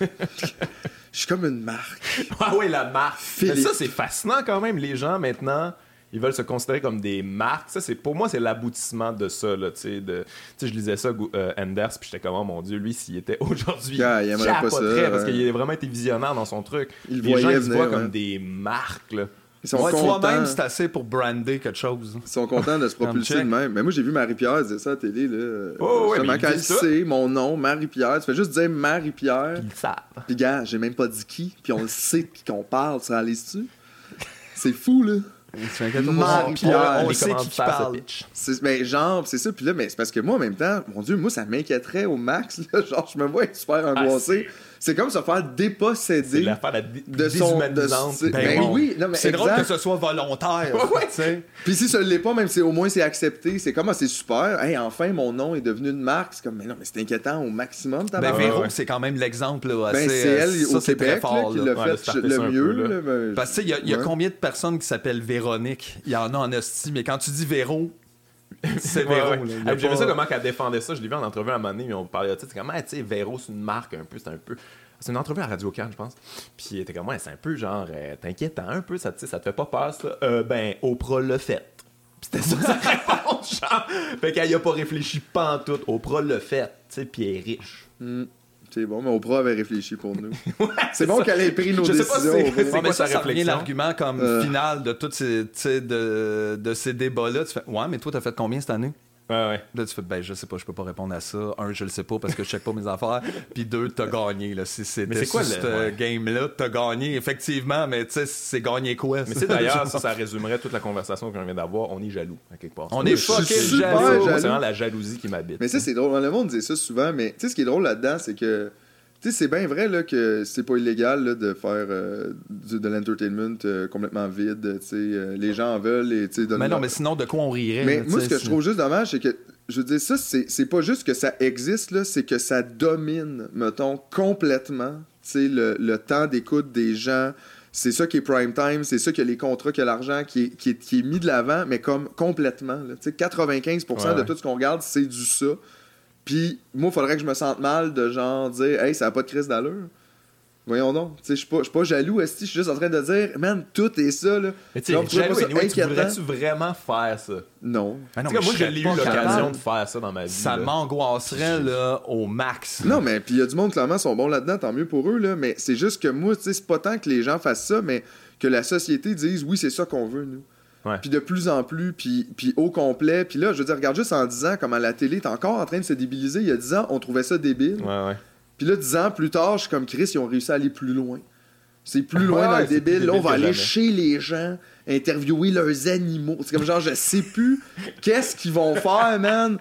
Je suis comme une marque.
Ah oui, la marque. Mais ça, c'est fascinant quand même. Les gens maintenant ils veulent se considérer comme des marques. Ça, c'est pour moi, c'est l'aboutissement de ça. Là, de, je lisais ça, euh, Anders, puis j'étais comme, oh mon Dieu, lui, s'il était aujourd'hui,
yeah, il pas ça,
parce qu'il a vraiment été visionnaire dans son truc. Il Les gens, ils se voient comme des marques. Là.
Ils sont contents. Toi-même, c'est assez pour brander quelque chose.
Ils sont contents de se propulser de même. Mais moi, j'ai vu Marie-Pierre dire ça à la télé. Là.
Oh, ouais,
quand sait mon nom, Marie-Pierre, tu fais juste dire Marie-Pierre.
Puis ils savent.
Puis, gars, j'ai même pas dit qui. Puis on le sait, puis qu'on parle. Tu réalises-tu? C'est fou, là.
Marie-Pierre, on, sait qui, parle.
C'est, ben, genre, c'est ça. Puis là, mais c'est parce que moi, en même temps, mon Dieu, moi, ça m'inquiéterait au max. genre, je me vois être super ah, angoissé. C'est comme se faire déposséder.
L'affaire de son. De,
ben, ben oui,
c'est drôle que ce soit volontaire.
Puis si ça ne l'est pas, même si au moins c'est accepté, c'est comme, ah, c'est super. Hey, enfin, mon nom est devenu une marque. C'est comme, mais non, mais c'est inquiétant au maximum.
Ben, Véro, c'est quand même l'exemple.
Ben, c'est elle au Québec qui l'a fait le mieux.
Parce que, il y a combien de personnes qui s'appellent Véronique Il y en a en hostie, mais quand tu dis Véro, c'est Véro.
Ouais, J'aimais ça comment elle défendait ça. Je l'ai vu en entrevue à un moment donné, mais on parlait de ça. C'est comment, tu sais, Véro, c'est une marque un peu. C'est un peu. C'est une entrevue à Radio Can, je pense. Puis était comme, ouais, c'est un peu genre, euh, t'inquiétant un peu, ça, ça te fait pas peur, ça. Euh, ben, Oprah le fait. C'était ça sa réponse, genre. Fait qu'elle y a pas réfléchi pas en tout. Oprah le fait, tu sais, puis elle est riche.
Mm. C'est bon, mais Oprah avait réfléchi pour nous. c'est bon qu'elle ait pris nos je décisions. Sais
pas c'est, quoi ça, ça revient l'argument comme euh. final de tous ces, de, de ces débats-là. Tu fais, ouais, mais toi, t'as fait combien cette année?
Ouais, ouais.
Là, tu fais, ben, je sais pas, je peux pas répondre à ça. Un, je le sais pas parce que je check pas mes affaires. Puis deux, t'as gagné, là. Si c'était mais c'est quoi, ce game-là, t'as gagné, effectivement, mais tu sais, c'est gagné quoi?
Mais c'est d'ailleurs, ça, ça résumerait toute la conversation qu'on vient d'avoir. On est jaloux, à quelque part.
On est fucking jaloux.
C'est vraiment la jalousie qui m'habite.
Mais ça, c'est drôle. Le monde dit ça souvent, mais tu sais, ce qui est drôle là-dedans, c'est que c'est bien vrai là, que c'est pas illégal de faire euh, de l'entertainment euh, complètement vide. Euh, les gens en veulent. Et,
mais non, mais sinon, de quoi on rirait?
Mais moi, ce que je trouve juste dommage, c'est que, je veux dire, ça, c'est pas juste que ça existe, c'est que ça domine, mettons, complètement le, le temps d'écoute des gens. C'est ça qui est prime time, c'est ça qui a les contrats, qui a l'argent, qui est mis de l'avant, mais comme complètement. Là, 95% de tout ce qu'on regarde, c'est du ça. Puis moi, il faudrait que je me sente mal de genre dire Hey, ça n'a pas de crise d'allure. Voyons donc. Je suis pas, pas jaloux, je suis juste en train de dire Man, tout est ça. Là.
Mais tu sais, jaloux, anyway, tu voudrais-tu vraiment faire ça?
Non.
Ah non moi, j'ai eu l'occasion de faire ça dans ma vie.
Ça m'angoisserait là, au max.
Non, mais puis il y a du monde, clairement, sont bons là-dedans, tant mieux pour eux. Là, mais c'est juste que moi, tu sais, c'est pas tant que les gens fassent ça, mais que la société dise Oui, c'est ça qu'on veut, nous. Puis de plus en plus, puis, puis au complet. Puis là, je veux dire, regarde juste en 10 ans comment la télé est encore en train de se débiliser. Il y a 10 ans, on trouvait ça débile.
Ouais,
Puis là, 10 ans plus tard, je suis comme Chris, ils ont réussi à aller plus loin. C'est plus loin dans le débile. Là, on va aller chez les gens, interviewer leurs animaux. C'est comme genre, je sais plus qu'est-ce qu'ils vont faire, man.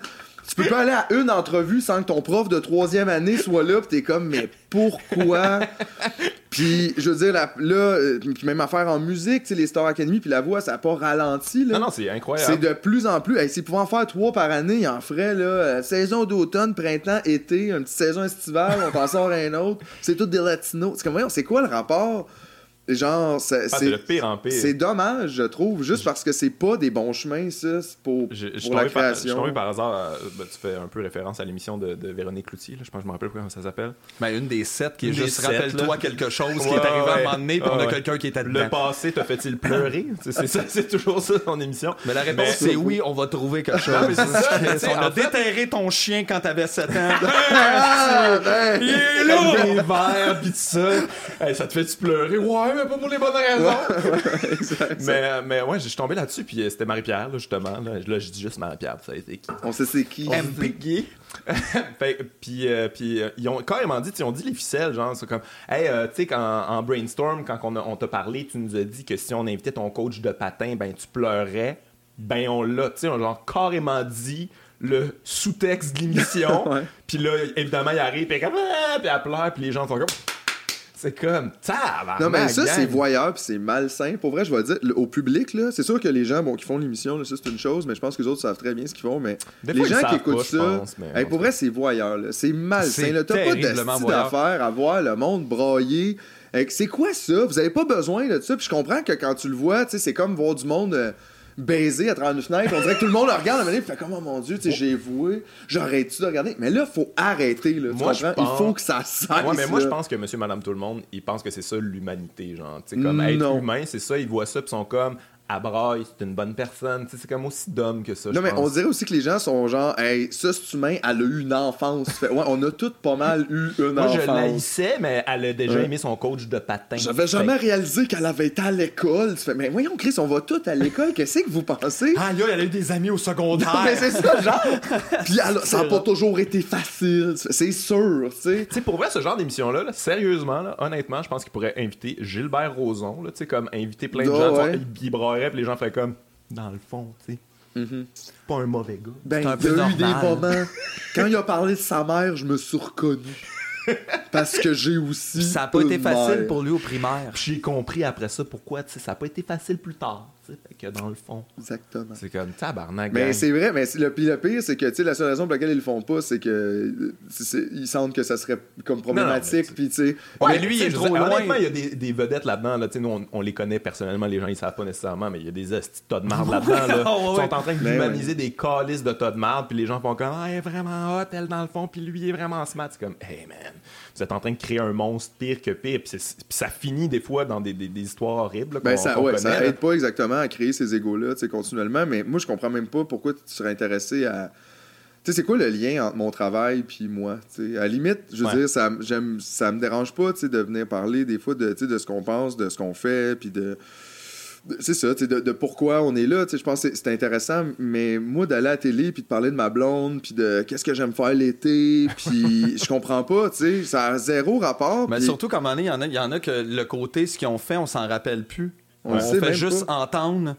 Tu peux pas aller à une entrevue sans que ton prof de troisième année soit là, pis t'es comme, mais pourquoi? puis, je veux dire, là, euh, même affaire en musique, tu sais, les Star Academy, puis la voix, ça a pas ralenti, là.
Non, non, c'est incroyable.
C'est de plus en plus. Hey, S'ils pouvaient en faire trois par année, ils en feraient, là, euh, saison d'automne, printemps, été, une petite saison estivale, on t'en sort un autre. C'est tout des latinos. C'est comme, c'est quoi le rapport? Genre, c'est
ah, le pire en pire.
C'est dommage, je trouve, juste parce que c'est pas des bons chemins, ça, pour, pour la création.
Par, je par hasard, ben, tu fais un peu référence à l'émission de, de, Véronique Cloutier, je pense que je me rappelle comment ça s'appelle.
Ben, une des sept qui est juste rappelle-toi quelque chose qui est arrivé à un moment donné, puis on a quelqu'un qui était dedans.
Le passé te fait-il pleurer? C'est ça, c'est toujours ça ton émission.
Mais la réponse c'est oui, on va trouver quelque chose. on a déterré ton chien quand t'avais 7 ans.
Ah, Il est verres, pis tout ça. Ça te fait-tu pleurer? Ouais, mais pas pour les bonnes raisons. mais, mais ouais, je suis tombé là-dessus, puis euh, c'était Marie-Pierre, justement. Là, là je dis juste Marie-Pierre, ça a été qui?
On sait c'est qui.
MPG. puis, euh, puis euh, ils ont carrément dit, ils ont dit les ficelles, genre, c'est comme, hey, tu sais, en brainstorm, quand on, on t'a parlé, tu nous as dit que si on invitait ton coach de patin, ben tu pleurais. Ben on l'a, tu sais, on a carrément dit le sous-texte de l'émission. Puis là, évidemment, il arrive, puis, comme, ah, puis elle pleure, puis les gens sont comme. C'est comme,
Non, mais ça, c'est voyeur, puis c'est malsain. Pour vrai, je vais dire, au public, là, c'est sûr que les gens bon, qui font l'émission, ça, c'est une chose, mais je pense que les autres savent très bien ce qu'ils font. Mais les gens qui écoutent ça, pour vrai, c'est voyeur. C'est malsain. T'as pas de d'affaires à voir le monde brailler. C'est quoi ça? Vous avez pas besoin de ça. Puis je comprends que quand tu le vois, c'est comme voir du monde. Euh, baiser à travers une fenêtre. On dirait que tout le monde le regarde à un moment fait comme, oh mon dieu, tu sais, j'ai voué, j'arrête-tu de regarder? Mais là, faut arrêter, là. moi, je Il faut que ça cesse. Ouais,
mais moi, je pense que monsieur, madame, tout le monde, ils pensent que c'est ça l'humanité, genre. Tu sais, comme être humain, c'est ça, ils voient ça, puis sont comme, à braille, c'est une bonne personne. C'est comme aussi d'homme que ça.
Non, mais on dirait aussi que les gens sont genre, hey, ça, c'est humain, elle a eu une enfance. ouais, on a toutes pas mal eu une enfance.
Moi, je l'haïssais, mais elle a déjà aimé son coach de patin.
J'avais jamais réalisé qu'elle avait été à l'école. mais voyons, Chris, on va toutes à l'école. Qu'est-ce que vous pensez?
Ah, là, elle a eu des amis au secondaire.
mais c'est ça, genre. Puis ça a pas toujours été facile. C'est sûr, tu sais.
Tu sais, pour vrai, ce genre d'émission-là, sérieusement, là, honnêtement, je pense qu'il pourrait inviter Gilbert Rozon, tu sais, comme inviter plein de gens. Ouais. Puis les gens font comme, dans le fond, tu sais. Mm-hmm. C'est pas un mauvais gars.
Ben, il y a eu des moments. Quand il a parlé de sa mère, je me suis reconnu. Parce que j'ai aussi.
ça n'a pas été facile pour lui au primaire.
J'ai compris après ça pourquoi, tu sais, ça n'a pas été facile plus tard. Fait que dans le fond.
Exactement.
C'est comme tabarnak.
Mais c'est vrai, mais le, le pire, c'est que la seule raison pour laquelle ils le font pas, c'est que ils sentent que ça serait comme problématique. Puis, tu sais.
mais lui, il est trop loin. Honnêtement, il y a des, des vedettes là-dedans. Là, nous, on, on, les connaît personnellement, les gens, ils savent pas nécessairement, mais il y a des tas de marde là-dedans. Là. Ils sont en train ben d'humaniser des calices de tas de marde, puis les gens font comme, ah, elle est vraiment hot, elle dans le fond, puis lui, il est vraiment smart. C'est comme, hey man, vous êtes en train de créer un monstre pire que pire, puis ça finit des fois dans des, des, histoires horribles.
ben, ça, ouais, ça aide pas exactement à créer ces égos là continuellement. Mais moi, je comprends même pas pourquoi tu serais intéressé à. Tu sais, c'est quoi le lien entre mon travail puis moi? À la limite, je veux dire, ça, ça me dérange pas de venir parler des fois de, de ce qu'on pense, de ce qu'on fait, puis de. C'est ça, de, de pourquoi on est là. Je pense que c'est intéressant, mais moi, d'aller à la télé puis de parler de ma blonde, puis de qu'est-ce que j'aime faire l'été, puis je comprends pas, tu sais, ça a zéro rapport.
Mais surtout, comme il y, en a, y en a que le côté, ce qu'ils ont fait, on s'en rappelle plus. On, fait juste entendre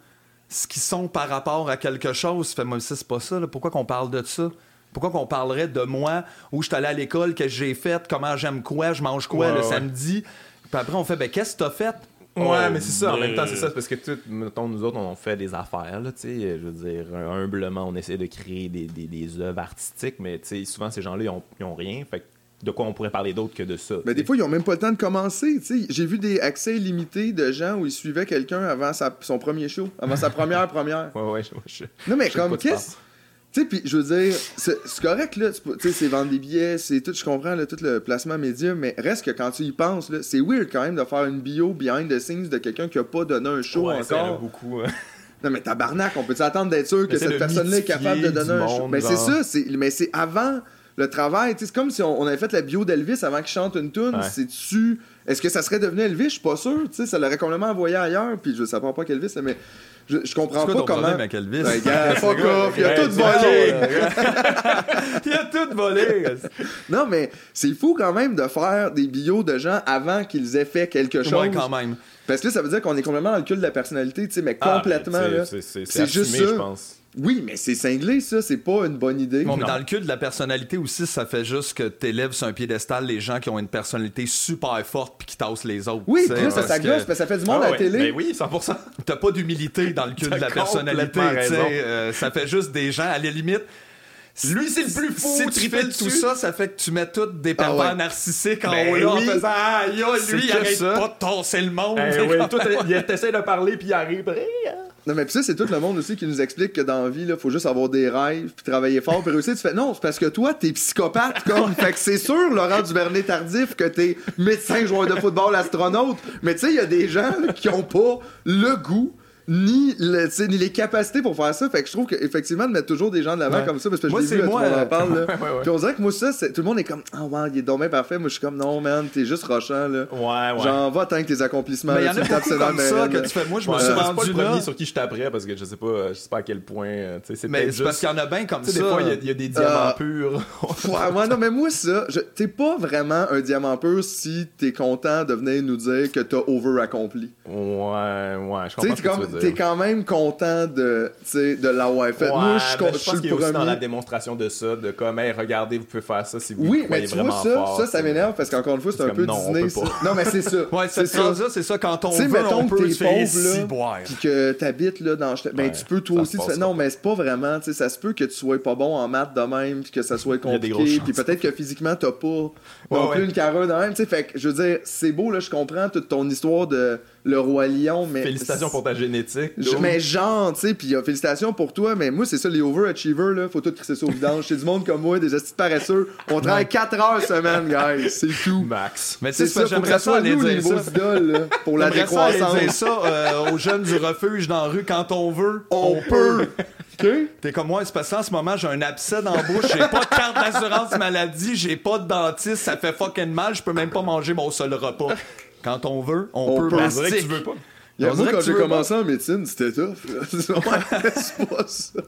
ce qu'ils sont par rapport à quelque chose. Fait, moi, c'est pas ça. Pourquoi qu'on parle de ça? Pourquoi qu'on parlerait de moi, où je suis allé à l'école, que j'ai fait, comment j'aime quoi, je mange quoi le samedi? Puis après, on fait, ben, qu'est-ce que t'as fait?
Ouais, mais c'est ça. En même temps, c'est ça. Parce que, tout, mettons, nous autres, on fait des affaires, là, tu sais. Je veux dire, humblement, on essaie de créer des, des, des œuvres artistiques, mais, tu sais, souvent, ces gens-là, ils ont, ils ont rien. Fait de quoi on pourrait parler d'autre que de ça.
Mais des fois, ils n'ont même pas le temps de commencer. J'ai vu des accès limités de gens où ils suivaient quelqu'un avant son premier show, avant sa première première.
Ouais, ouais,
Non, mais comme, qu'est-ce. Tu sais, puis je veux dire, c'est correct, là, tu sais, c'est vendre des billets, c'est tout, je comprends, là, tout le placement média, mais reste que quand tu y penses, là, c'est weird quand même de faire une bio behind the scenes de quelqu'un qui a pas donné un show ouais, encore.
beaucoup.
Non, mais tabarnak, on peut s'attendre d'être sûr que cette personne-là est capable de donner un show? Mais c'est ça, mais c'est avant le travail, c'est comme si on, avait fait la bio d'Elvis avant qu'il chante une tune. C'est-tu. Est-ce que ça serait devenu Elvis? Je suis pas sûr. Ça l'aurait complètement envoyé ailleurs. Puis je sais pas qu'Elvis, mais je, je comprends pas comment.
avec Elvis?
Ben, fuck off, il a tout volé.
il a tout volé.
non, mais c'est fou quand même de faire des bios de gens avant qu'ils aient fait quelque chose. Ouais,
quand même.
Parce que là, ça veut dire qu'on est complètement dans le cul de la personnalité, tu sais, mais ah, complètement.
c'est juste ça. je pense.
Oui, mais c'est cinglé, ça. C'est pas une bonne idée.
Bon, mais dans le cul de la personnalité aussi, ça fait juste que t'élèves sur un piédestal les gens qui ont une personnalité super forte puis qui tassent les autres.
Oui, ça, ça parce que ça fait du monde ah à la télé.
Mais ben oui, 100%.
T'as pas d'humilité dans le cul de la personnalité. Euh, ça fait juste des gens, à la limite,
lui, c'est le plus fou.
Si tu fais tout ça, ça fait que tu mets toutes des ah pervers narcissiques en ben haut là en faisant Ah, lui, il arrête pas de tasser le monde.
Eh oui, toi, t'essaies de parler puis il arrive.
Non, mais puis ça, c'est tout le monde aussi qui nous explique que dans la vie, il faut juste avoir des rêves, puis travailler fort, puis réussir. Tu fais non, c'est parce que toi, t'es psychopathe, comme. fait que c'est sûr, Laurent Duvernay tardif, que t'es médecin, joueur de football, astronaute. Mais tu sais, il y a des gens qui ont pas le goût ni, le, ni les capacités pour faire ça. Fait que je trouve qu'effectivement, de mettre toujours des gens de l'avant comme ça, parce que je l'ai vu, moi, tout le monde en parle. Là. Puis on dirait que moi, ça, tout le monde est comme, ah, oh, wow, il est dommage parfait. Moi, je suis comme, non, man, t'es juste rochant. Là.
Ouais, ouais.
Genre, va tant que tes accomplissements.
Mais il y en a beaucoup comme ça que tu fais. Moi, je me suis rendu
pas le premier sur qui je taperais parce que je sais pas, je sais pas à quel point. Euh, c'est
mais c'est parce qu'il y en a bien comme ça.
Des fois, il y, a des diamants euh, purs.
ouais, non, mais moi, ça, t'es pas vraiment un diamant pur si t'es content de venir nous dire que t'as over-accompli.
Ouais, ouais, je comprends.
Tu t'es quand même content de, de l'avoir fait. Moi, je,
je, pense qu'il y a aussi dans la démonstration de ça, de comme, hey, regardez, vous pouvez faire ça si vous oui, mais tu vois,
ça,
fort,
ça, ça m'énerve parce qu'encore une fois, c'est un peu
non,
Disney. Non, mais c'est ça.
ouais, cette phrase-là, c'est ça, quand on veut, mettons on peut que t'es pauvre,
puis que t'habites là, dans... Ben, tu peux toi aussi... Non, mais c'est pas vraiment, tu sais, ça se peut que tu sois pas bon en maths de même, puis que ça soit compliqué, puis peut-être que physiquement, t'as pas non plus une carrure de même, tu sais, fait que, je veux dire, c'est beau, là, je comprends toute ton histoire de le roi lion, mais...
Félicitations pour ta génétique.
Mais genre, tu sais, puis félicitations pour toi, mais moi, c'est ça, les overachievers, là, faut tout crisser ça au vidange. C'est du monde comme moi, des astuces paresseux. On travaille 4 heures semaine, guys. C'est tout.
Max.
Mais c'est ça, j'aimerais ça aller dire ça.
Idoles, pour la décroissance.
Ça, dire ça euh, aux jeunes du refuge dans la rue, quand on veut,
on, peut.
T'es comme moi, c'est parce qu'en ce moment, j'ai un abcès dans la bouche, j'ai pas de carte d'assurance maladie, j'ai pas de dentiste, ça fait fucking mal, je peux même pas manger mon seul repas. Quand on veut, on, peut.
peut. que tu veux pas.
Il y a moi, quand j'ai commencé en médecine, c'était tough. c'est pas ça.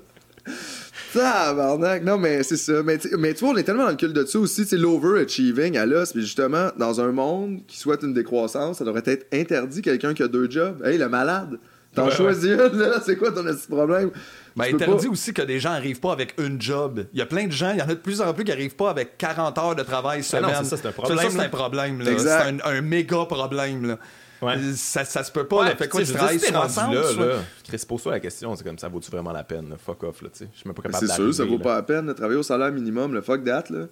Tabarnak. Non, mais c'est ça. Mais, mais tu vois, on est tellement dans le cul de ça aussi. C'est l'overachieving à l'os. Puis justement, dans un monde qui souhaite une décroissance, ça devrait être interdit quelqu'un qui a deux jobs. Hey, le malade. T'en choisis une, là? C'est quoi ton petit problème?
Ben, interdit aussi que des gens n'arrivent pas avec une job. Il y a plein de gens, il y en a de plus en plus qui n'arrivent pas avec 40 heures de travail ah semaine.
ça, c'est un problème. Ça,
c'est un problème. C'est un, un, méga problème. Là. Ouais. Ça, ça se peut pas.
Ouais, fait quoi, tu travailles 60 là, là. Chris, pose-toi la question. C'est comme ça, vaut-tu vraiment la peine? Fuck off, là, tu sais. Je suis même pas capable
C'est sûr, ça vaut pas la peine de travailler au salaire minimum. Le fuck that, là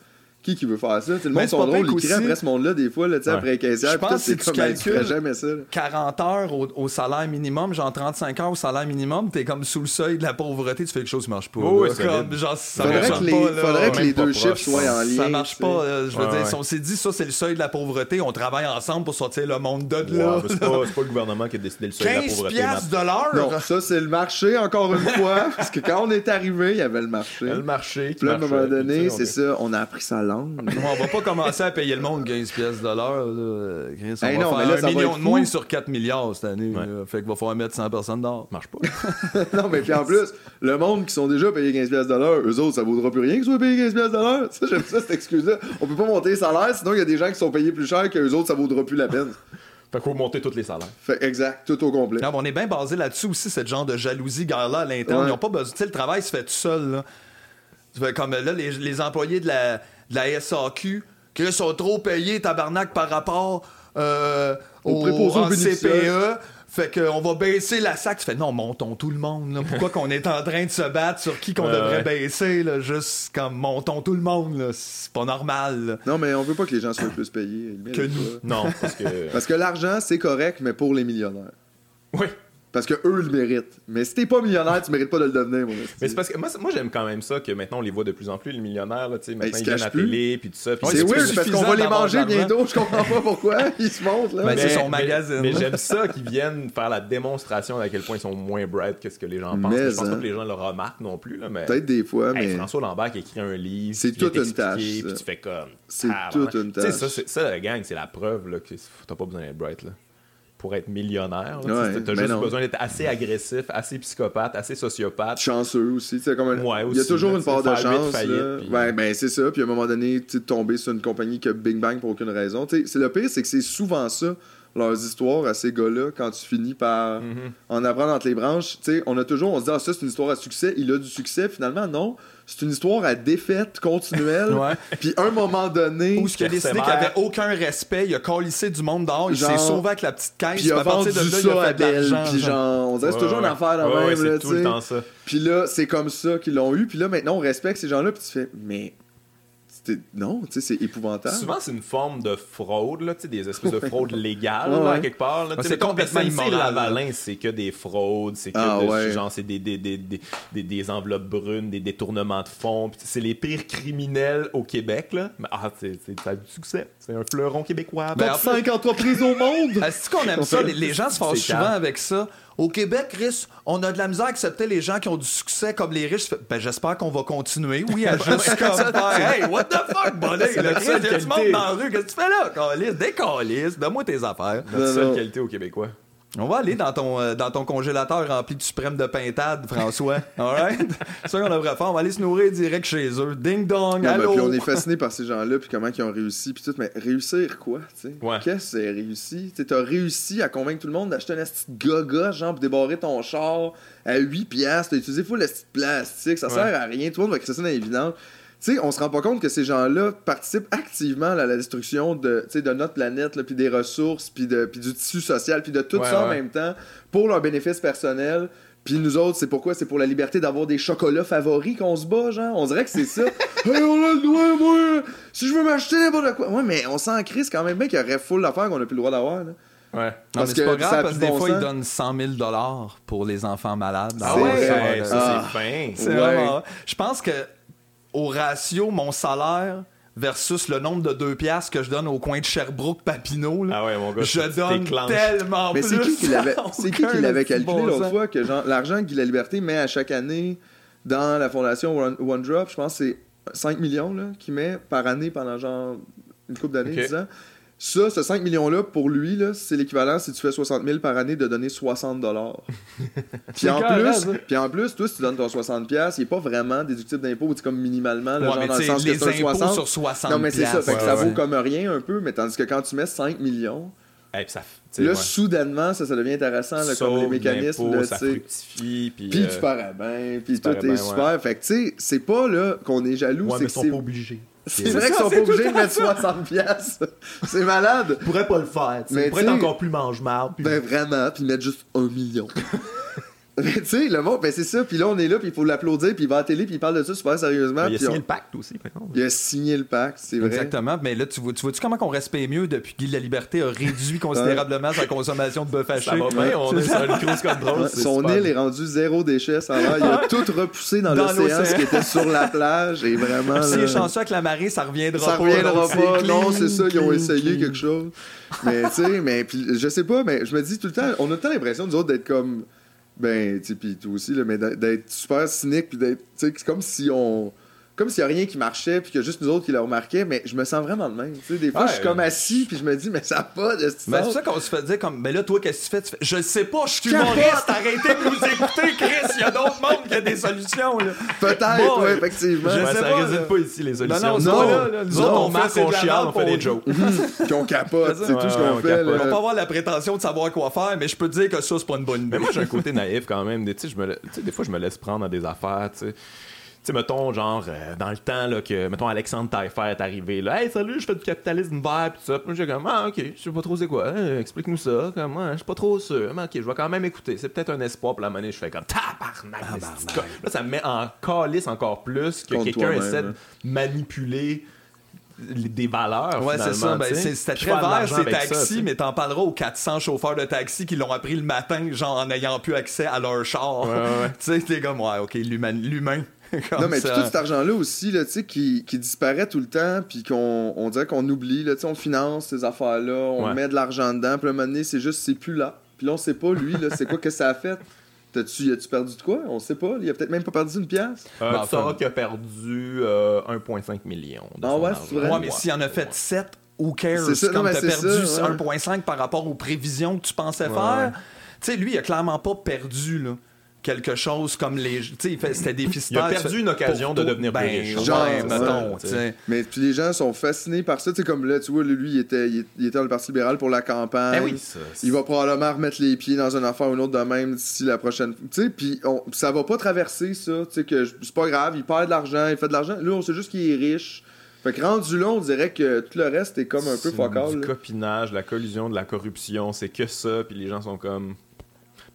qui qui veut faire ça? le monde sont drôles, ils crient après ce monde-là des fois, là, ouais. après 15 heures. Je pense que tu calcules jamais ça.
40 heures au, salaire minimum, genre 35 heures au salaire minimum, t'es comme sous le seuil de la pauvreté, tu fais quelque chose qui marche pas.
Oh,
comme, genre, ça
faudrait que les,
pas.
Faudrait que les deux chiffres soient en lien.
Ça marche pas. je veux dire, si on s'est dit ça, c'est le seuil de la pauvreté, on travaille ensemble pour sortir le monde de là.
c'est pas, le gouvernement qui a décidé le seuil de la pauvreté.
15 de l'heure?
Non, ça, c'est le marché, encore une fois. Parce que quand on est arrivé, il y avait le marché.
Le marché.
Puis à un moment donné, c'est ça, on a appris sa langue
pas commencer à payer le monde 15 pièces de l'heure. On va non, faire un million de moins sur 4 milliards cette année. Fait qu'il va falloir mettre 100 personnes dehors.
Marche pas.
non, mais puis en plus, le monde qui sont déjà payés 15 pièces de l'heure, eux autres, ça vaudra plus rien qu'ils soient payés 15 pièces de l'heure. Ça, j'aime ça, cette excuse-là. On peut pas monter les salaires, sinon il y a des gens qui sont payés plus cher qu'eux autres, ça vaudra plus la peine.
Fait qu'il faut monter tous les salaires.
Fait, exact, tout au complet.
Non, on est bien basé là-dessus aussi, ce genre de jalousie, gars-là, à l'interne. Ils n'ont pas besoin. Tu sais, le travail se fait tout seul. Là. Comme là, les, les employés de la, de la SAQ, qu'ils sont trop payés, tabarnak, par rapport euh, au, au CPE. Fait qu'on va baisser la sac. Tu fais non, montons tout le monde. Pourquoi qu'on est en train de se battre sur qui qu'on devrait baisser? Là, juste comme montons tout le monde. C'est pas normal.
Non, mais on veut pas que les gens soient plus payés.
Que nous.
Non, parce que.
parce que l'argent, c'est correct, mais pour les millionnaires.
Oui.
Parce que eux le méritent. Mais si t'es pas millionnaire, tu mérites pas de le devenir, mon
Mais c'est parce que moi, moi j'aime quand même ça que maintenant on les voit de plus en plus, les millionnaires. Là, maintenant ils viennent à la télé, puis tout ça.
c'est weird parce qu'on va les manger bientôt. Je comprends pas pourquoi. Ils se montrent. Là.
Mais, c'est son magazine.
Mais, j'aime ça qu'ils viennent faire la démonstration d'à quel point ils sont moins bright que ce que les gens pensent. je pense pas hein. que les gens le remarquent non plus.
Peut-être des fois, mais.
François Lambert qui écrit un livre.
C'est toute une tâche.
Puis tu fais comme.
C'est toute une tâche.
Ça, la gang, c'est la preuve que t'as pas besoin d'être bright. Là pour être millionnaire. Tu
as
juste besoin d'être assez agressif, assez psychopathe, assez sociopathe.
Chanceux aussi. Comme il y a toujours une part de chance. ben, c'est ça. Puis à un moment donné, tu tomber sur une compagnie qui a Big Bang pour aucune raison. c'est le pire, c'est que c'est souvent ça leurs histoires à ces gars-là quand tu finis par mm-hmm. en apprendre entre les branches. on a toujours, on se dit, ah, ça, c'est une histoire à succès, il a du succès. Finalement, non c'est une histoire à défaite continuelle. Puis un moment donné.
Où ce qu'il a décidé qu'il avait aucun respect, il a collissé du monde dehors, il s'est sauvé avec la petite caisse, puis à partir de là, il a fait de l'argent.
Puis genre, on dirait c'est toujours une affaire dans même. Puis là, c'est comme ça qu'ils l'ont eu. Puis là, maintenant, on respecte ces gens-là. Puis tu fais, mais non, tu sais, c'est épouvantable.
Souvent, c'est une forme de fraude, là, des espèces de fraude légale, là, quelque part.
c'est complètement immoral.
Lavalin, c'est que des fraudes, c'est que ah, genre, c'est des, des, des, des, des enveloppes brunes, des détournements de fonds. C'est les pires criminels au Québec, là. Mais ah, c'est du succès. C'est un fleuron québécois.
Ben, Top 5 entreprises au monde!
Est-ce qu'on aime ça? Les, gens se fâchent souvent avec ça. Au Québec, Chris, on a de la misère à accepter les gens qui ont du succès comme les riches. Ben, j'espère qu'on va continuer, oui, à juste comme Hey, what the fuck, bonnet? Il y a du monde dans la rue. Qu'est-ce que tu fais là, Calis? Décalisse, donne-moi tes affaires.
Notre seule qualité au Québécois.
On va aller dans ton, euh, dans ton congélateur rempli de suprême de pintade, François. Alright? C'est ça qu'on devrait faire. On va aller se nourrir direct chez eux. Ding dong, allô?
puis on est fasciné par ces gens-là, puis comment ils ont réussi, puis tout. Mais réussir quoi, tu sais? Qu'est-ce que c'est réussi? Tu as réussi à convaincre tout le monde d'acheter un petit gaga, genre, pour débarrer ton char à 8 piastres. T'as utilisé full le plastique. Ça sert à rien. Tout le monde va créer ça dans les vidanges sais, on se rend pas compte que ces gens-là participent activement à la destruction de, de notre planète, puis des ressources, puis du tissu social, puis de tout ça en même temps, pour leur bénéfice personnel. Puis nous autres, c'est pourquoi? C'est pour la liberté d'avoir des chocolats favoris qu'on se bat, genre. On dirait que c'est ça. hey, on a le droit, moi! Si je veux m'acheter n'importe quoi. Ouais, mais on s'en crise quand même bien qu'il y aurait full d'affaires qu'on n'a plus le droit d'avoir,
Ouais. Parce que c'est pas grave parce que des fois, ils donnent 100 000 pour les enfants malades.
Ah ouais, ça, c'est ah. fin.
C'est vraiment... Je pense que au ratio mon salaire versus le nombre de deux piastres que je donne au coin de Sherbrooke Papineau
ah ouais, mon gars,
je donne tellement
Mais
plus.
Mais c'est qui qui l'avait calculé l'autre fois que l'argent que Guy La Liberté met à chaque année dans la fondation One, Drop, je pense que c'est 5 millions qu'il met par année pendant genre une couple d'années, 10 ans. Ça, ce 5 millions-là, pour lui, c'est l'équivalent, si tu fais 60 000 par année, de donner 60 dollars. puis, en plus, puis en plus, toi, si tu donnes ton 60 pièces il n'est pas vraiment déductible d'impôt, c'est comme minimalement,
genre dans le sens que c'est 60. sur 60
Non, mais c'est ça, fait que ça vaut comme rien un peu, mais tandis que quand tu mets 5 millions...
ça,
là, soudainement, ça, ça devient intéressant, là, comme les mécanismes. Là,
ça fructifie, puis,
puis tu pars à bien, puis tout est super. Fait que, tu sais, c'est pas là qu'on est jaloux.
Ouais, mais ils sont pas obligés.
C'est vrai qu'ils sont pas obligés de mettre 60 pièces. C'est malade.
Ils pourraient pas le faire. Ils pourraient être encore plus mange-marde.
Ben vraiment, puis mettre juste un million. Mais tu sais, le monde, ben c'est ça. Puis là, on est là, puis il faut l'applaudir, puis il va à la télé, puis il parle de ça super sérieusement.
il a signé le pacte aussi.
Il a signé le pacte, c'est vrai.
Exactement. Mais là, tu vois-tu vois comment on respecte mieux depuis que la Liberté a réduit considérablement sa consommation de bœuf haché? Ça
va bien, on est sur une cruise control.
Son île est rendue zéro déchet, ça va. Il a tout repoussé dans, l'océan, ce qui était sur la plage. Et vraiment.
Si est chanceux avec la marée, ça reviendra
pas. Ça reviendra pas. Non, c'est ça, ils ont essayé quelque chose. Mais tu sais, mais puis je sais pas, mais je me dis tout le temps, on a tant l'impression, nous autres, d'être comme ben, tu puis toi aussi, là, mais d'être super cynique, puis d'être. Tu sais, c'est comme si on comme s'il n'y a rien qui marchait, puis qu'il y a juste nous autres qui le remarquaient, mais je me sens vraiment de même. Tu sais, des fois, je suis comme assis, puis je me dis, mais ça va pas de
Mais c'est ça qu'on se fait dire, comme, mais là, toi, qu'est-ce que tu fais? Je sais pas, je suis humoriste, arrêtez de nous écouter, Chris, il y a d'autres mondes qui ont des solutions, là.
Peut-être, oui, effectivement.
Je sais ça pas, réside pas ici, les solutions.
Non, non, non, là, nous autres, on, marque,
on chiale, on fait des jokes.
qu'on capote, c'est tout ce qu'on fait.
On va pas avoir la prétention de savoir quoi faire, mais je peux te dire que ça, c'est pas une bonne idée.
Mais moi, j'ai un côté naïf quand même. Tu sais, des fois, je me laisse prendre dans des affaires, tu sais tu sais, mettons, genre, euh, dans le temps, là, que, mettons, Alexandre Taillefer est arrivé, là, hey, salut, je fais du capitalisme vert, pis ça. Puis j'ai comme, ah, ok, je sais pas trop c'est quoi, hein, explique-nous ça, comme, je suis pas trop sûr, mais ok, je vais quand même écouter. C'est peut-être un espoir pour la monnaie, je fais comme, tabarnak, Là, ça me met en calice encore plus que quelqu'un essaie de manipuler des valeurs.
Ouais, c'est ça. Ben, c'était très vert, ces taxis, mais t'en parleras aux 400 chauffeurs de taxi qui l'ont appris le matin, genre en n'ayant plus accès à leur char. tu sais, t'es comme, ouais, ok, l'humain.
Non, mais tout cet argent-là aussi, là, qui, qui disparaît tout le temps, puis qu'on on dirait qu'on oublie, là, on finance ces affaires-là, on met de l'argent dedans, puis à un moment donné, c'est juste, c'est plus là. Puis là, on sait pas, lui, là, c'est quoi que ça a fait? T'as-tu, as-tu perdu de quoi? On sait pas. Il a peut-être même pas perdu une pièce.
Euh, ben, tu qu'il a perdu 1,5 euh, million.
ah ouais, c'est vrai?
Ouais, mais s'il en a fait 7, who cares? C'est ça, Comme t'as perdu 1,5 par rapport aux prévisions que tu pensais faire. Tu sais, lui, il a clairement pas perdu, là quelque chose comme les. Tu sais, c'était déficitaire.
Il a perdu une occasion de devenir ben, riche.
Genre, mettons, Mais puis les gens sont fascinés par ça. Tu sais, comme là, tu vois, lui, il était, il, était dans le Parti libéral pour la campagne.
Ben oui,
il va probablement remettre les pieds dans une affaire ou une autre de même d'ici la prochaine. Tu sais, puis ça va pas traverser ça. Tu sais, que c'est pas grave, il perd de l'argent, il fait de l'argent. Là, on sait juste qu'il est riche. Fait que rendu là, on dirait que tout le reste est comme un peu focal.
Du copinage, la collusion, de la corruption, c'est que ça, puis les gens sont comme.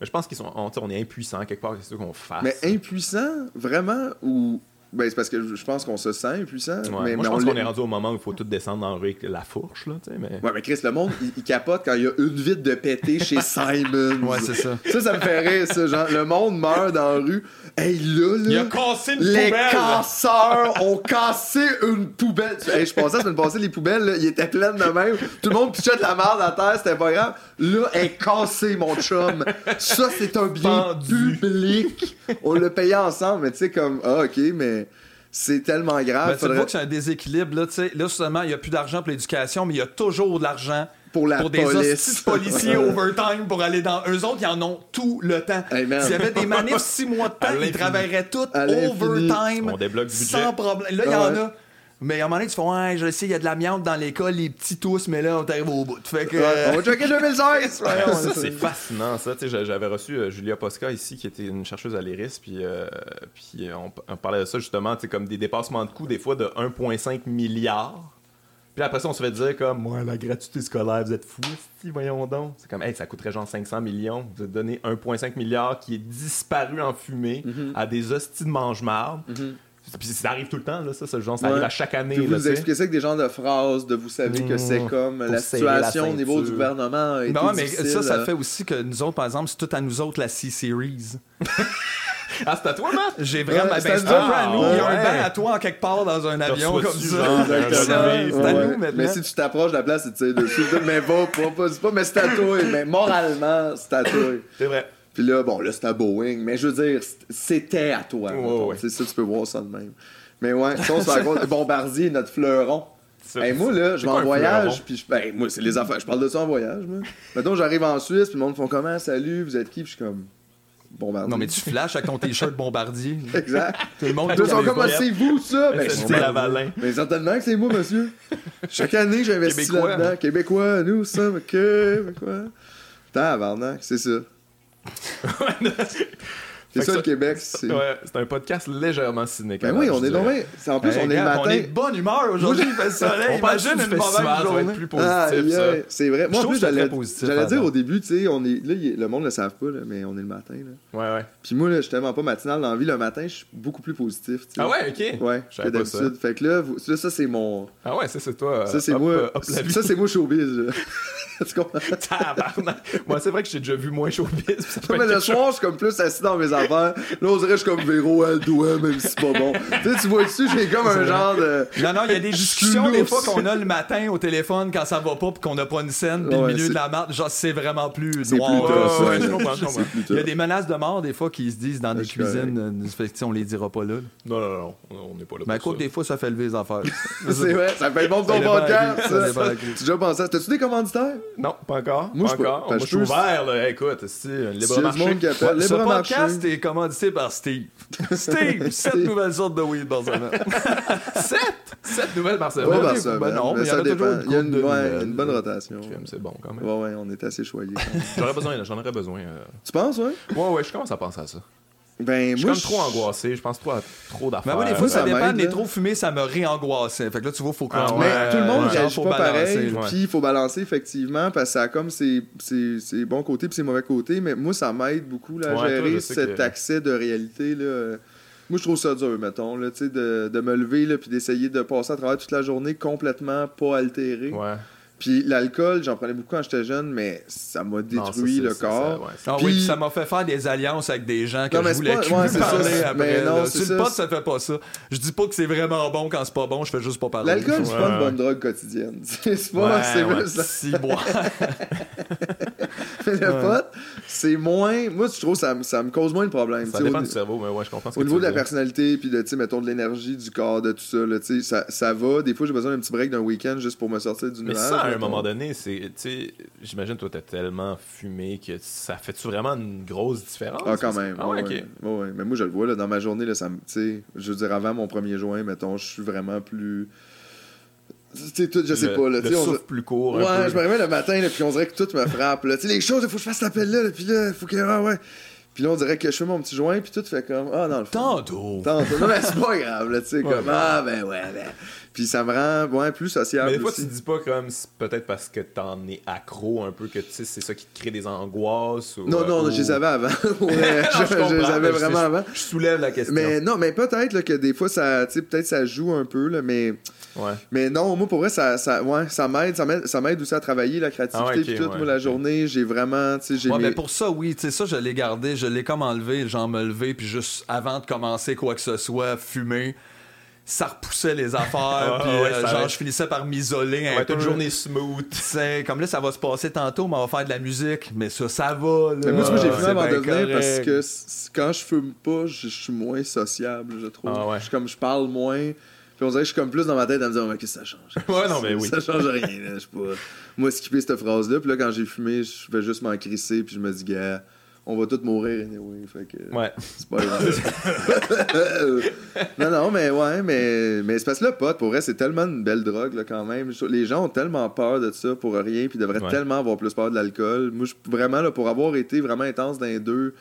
Je pense qu'ils sont. On, on est impuissant quelque part, c'est ça qu'on fasse.
Mais impuissant, vraiment Ou ben, c'est parce que je pense qu'on se sent impuissant. mais,
moi, je pense qu'on est rendu au moment où il faut tout descendre dans avec la fourche. Là, mais...
Ouais, mais Chris, le monde, il, capote quand il y a une vide de pété chez Simon.
ouais, c'est ça.
Ça, ça me fait rire, ça. Genre, le monde meurt dans la rue. Hey, là, là.
Il a cassé une
les
poubelle.
Les casseurs ont cassé une poubelle. Hey, je pensais, la semaine passée, les poubelles, là, ils étaient pleines de même. Tout le monde pitchait de la merde à terre, c'était pas grave. Là, elle est cassée, mon chum. Ça, c'est un bien public. On l'a payé ensemble, mais tu sais, comme, ah, ok, mais c'est tellement grave.
Ben, faudrait... Tu vois que c'est un déséquilibre. Là, sais là justement, il n'y a plus d'argent pour l'éducation, mais il y a toujours de l'argent
pour, la
pour des policiers overtime pour aller dans. Eux autres, ils en ont tout le temps. S'il y avait des manifs six mois de temps, ils travailleraient tout overtime.
On débloque
Sans problème. Là, il y en a. Mais à un moment donné, tu fais, ouais, je sais, il y a de l'amiante dans l'école, les petits tous, mais là, on t'arrive au bout. Fait que.
on va checker 2016!
c'est fascinant, ça. J'avais reçu euh, Julia Posca ici, qui était une chercheuse à l'IRIS, puis, euh, puis on, parlait de ça justement, comme des dépassements de coûts, des fois de 1,5 milliard. Puis après ça, on se fait dire comme, moi, la gratuité scolaire, vous êtes fous, voyons donc. C'est comme, hey, ça coûterait genre 500 millions. Vous avez donné 1,5 milliard qui est disparu en fumée mm-hmm. à des hosties de mange-marde. Mm-hmm. Puis ça arrive tout le temps, là, ça, ce genre, ça arrive à chaque année.
Puis vous expliquez ça avec des genres de phrases, de vous savez que c'est mmh. comme la situation au niveau du gouvernement.
non, mais ça, ça fait aussi que nous autres, par exemple, c'est tout à nous autres la C-Series.
Ah, c'est à toi, Matt?
J'ai vraiment. ben, c'est un peu à nous. Il y a un banc à toi en quelque part dans un avion comme ça. C'est à nous maintenant.
Mais si tu t'approches de la place, tu sais dessus. mais va, pas, pas, pas, mais c'est à toi. Mais moralement, c'est à toi.
C'est vrai.
Puis là, bon, là, c'est à Boeing, mais je veux dire, c'était à toi. C'est ça, tu peux voir ça de même. Mais ouais, ça, on se rend Bombardier, notre fleuron. Hey, moi, là, je vais en voyage, puis ben, moi, c'est les affaires. Je parle de ça en voyage, moi. Mettons, j'arrive en Suisse, puis le monde font comment, salut, vous êtes qui? Puis je suis comme. Bombardier.
Non, mais tu flashes avec ton t-shirt Bombardier.
exact.
Tout le monde.
Ils sont comme, c'est vous, ça?
Ben, c'est Lavalin.
Mais certainement que c'est moi, monsieur. Chaque année, j'investis là-dedans. Québécois, nous, ça, Québécois. Tabarnak, c'est ça. Vad händer? C'est ça, le Québec.
C'est un podcast légèrement cynique.
Ben oui, on est nommé. En plus, on est le matin. On est
de bonne humeur aujourd'hui, il fait le soleil. Imagine une mauvaise journée.
plus positif, ça.
C'est vrai. Moi, en plus, j'allais dire au début, tu sais, on est là, le monde ne le savent pas, mais on est le matin.
Ouais, ouais.
Puis moi, là, je suis tellement pas matinal dans la vie. Le matin, je suis beaucoup plus positif.
Ah ouais, ok.
Ouais, que d'habitude. Fait que là, ça, c'est mon.
Ah ouais, ça, c'est toi.
Ça, c'est moi. Ça, c'est moi showbiz.
tu comprends? Moi, c'est vrai que j'ai déjà vu moins showbiz.
mais le soir, je suis comme plus assis dans mes affaires. Là, on dirait que je suis comme Véro doigt même si c'est pas bon. tu sais, tu vois dessus, j'ai comme un genre de.
Non, non, il y a des discussions des fois qu'on a le matin au téléphone quand ça va pas pis qu'on a pas une scène, puis le milieu de la merde, genre, c'est vraiment plus noir. Il y a des menaces de mort des fois qui se disent dans des cuisines. Euh, on les dira pas là.
Non, non, non, on n'est pas là.
Mais écoute, des fois, ça fait lever les affaires.
c'est vrai, ça fait bon ton podcast. Tu as déjà pensé T'as-tu des commanditaires?
Non, pas encore. Moi, pas je encore. Moi, je suis ouvert, là. Écoute, c'est libre marché.
Ce podcast est commandité par Steve. Steve, 7 nouvelles sortes de weed par semaine.
7? 7 nouvelles par semaine?
Pas par semaine. Ben non, mais, il y en a toujours il y a une, ouais, une bonne rotation.
C'est bon quand même.
Ouais, ouais, on est assez choyés.
J'aurais besoin, j'en aurais besoin. Euh.
Tu penses, ouais?
Ouais, ouais, je commence à penser à ça.
Ben,
je suis comme trop angoissé, je pense trop à trop d'affaires.
Ben oui, des fois, ça, dépend. Les trop fumés, ça me réangoissait. Fait que là, tu vois, faut
ah, Mais tout le monde réagit pas pareil. Puis il faut balancer, effectivement, parce que ça a comme ses, ses, bons côtés puis ses mauvais côtés. Mais moi, ça m'aide beaucoup là, à gérer cet accès de réalité. Là. moi, je trouve ça dur, mettons, là, de, de me lever, là, puis d'essayer de passer à travers toute la journée complètement pas altéré.
Ouais.
Puis l'alcool, j'en prenais beaucoup quand j'étais jeune, mais ça m'a détruit le corps.
Ça, ah oui, ça m'a fait faire des alliances avec des gens que je voulais plus parler après. Mais non, Sur le pot, ça fait pas ça. Je dis pas que c'est vraiment bon quand c'est pas bon, je fais juste pas parler.
L'alcool, c'est pas une bonne drogue quotidienne. C'est pas, c'est
ouais, Si boire.
mais le pot, c'est moins. Moi, je trouve que ça, ça me cause moins de problèmes.
Ça dépend du cerveau, mais ouais, je comprends.
au niveau de la personnalité, puis de, mettons, de l'énergie, du corps, de tout ça, ça, ça va. Des fois, j'ai besoin d'un petit break d'un week-end juste pour me sortir du nuage
à un moment donné, c'est, j'imagine, toi, t'as tellement fumé que ça fait-tu vraiment une grosse différence?
Ah, quand même. Ah, ouais, ouais. Mais moi, je le vois, là, dans ma journée, là, ça je veux dire, avant mon premier joint, mettons, je suis vraiment plus. Tout, je sais pas, là.
Le souffle plus court.
Ouais, je me réveille le matin, là, puis on dirait que tout me frappe, là. Tu sais, les choses, il faut que je fasse l'appel là, puis là, il faut que. Ah, ouais. Puis là, on dirait que je fais mon petit joint, puis tout fait comme. Ah, non, le
fond. Tantôt.
Tantôt. Non, mais c'est pas grave, là, tu sais, comme. Ah, ben ouais, ben. Puis ça me rend ouais, plus social.
Mais des fois, tu te dis pas comme peut-être parce que t'en es accro un peu, que tu sais, c'est ça qui te crée des angoisses. Ou,
non, non,
ou...
je les avais avant. je, les avais vraiment avant.
Je soulève la question.
Mais non, mais peut-être que des fois, ça, peut-être ça joue un peu, là, mais.
Ouais.
Mais non, moi, pour vrai, ça, ça, ouais, ça m'aide. Ça m'aide aussi à travailler la créativité. Ah, puis toute moi, la journée, j'ai vraiment. J'ai
ouais, mais pour ça, oui. Tu sais, ça, je l'ai gardé. Je l'ai comme enlevé. J'en me levé. Puis juste avant de commencer quoi que ce soit, fumer ça repoussait les affaires, puis euh, genre je finissais par m'isoler un
peu. une journée smooth.
C'est comme là ça va se passer tantôt, mais on va faire de la musique, mais ça ça va. Là.
Mais moi j'ai fumé avant de venir parce que quand je fume pas, je, suis moins sociable, je trouve.
Ah,
je comme je parle moins. Puis on dirait que je suis comme plus dans ma tête à me dire, mais qu'est-ce que ça change?
ouais, non, mais oui.
Ça change rien. Là. Je pas... Moi, skipper cette phrase-là. Puis là, quand j'ai fumé, je vais juste m'en crisser. Puis je me dis, gars, on va tous mourir anyway. Fait que,
ouais.
C'est pas grave. non, non, mais ouais, mais, mais c'est parce que le pot, pour vrai, c'est tellement une belle drogue là, quand même. Les gens ont tellement peur de ça pour rien, puis devraient tellement avoir plus peur de l'alcool. Moi, je, vraiment, là, pour avoir été vraiment intense dans les deux,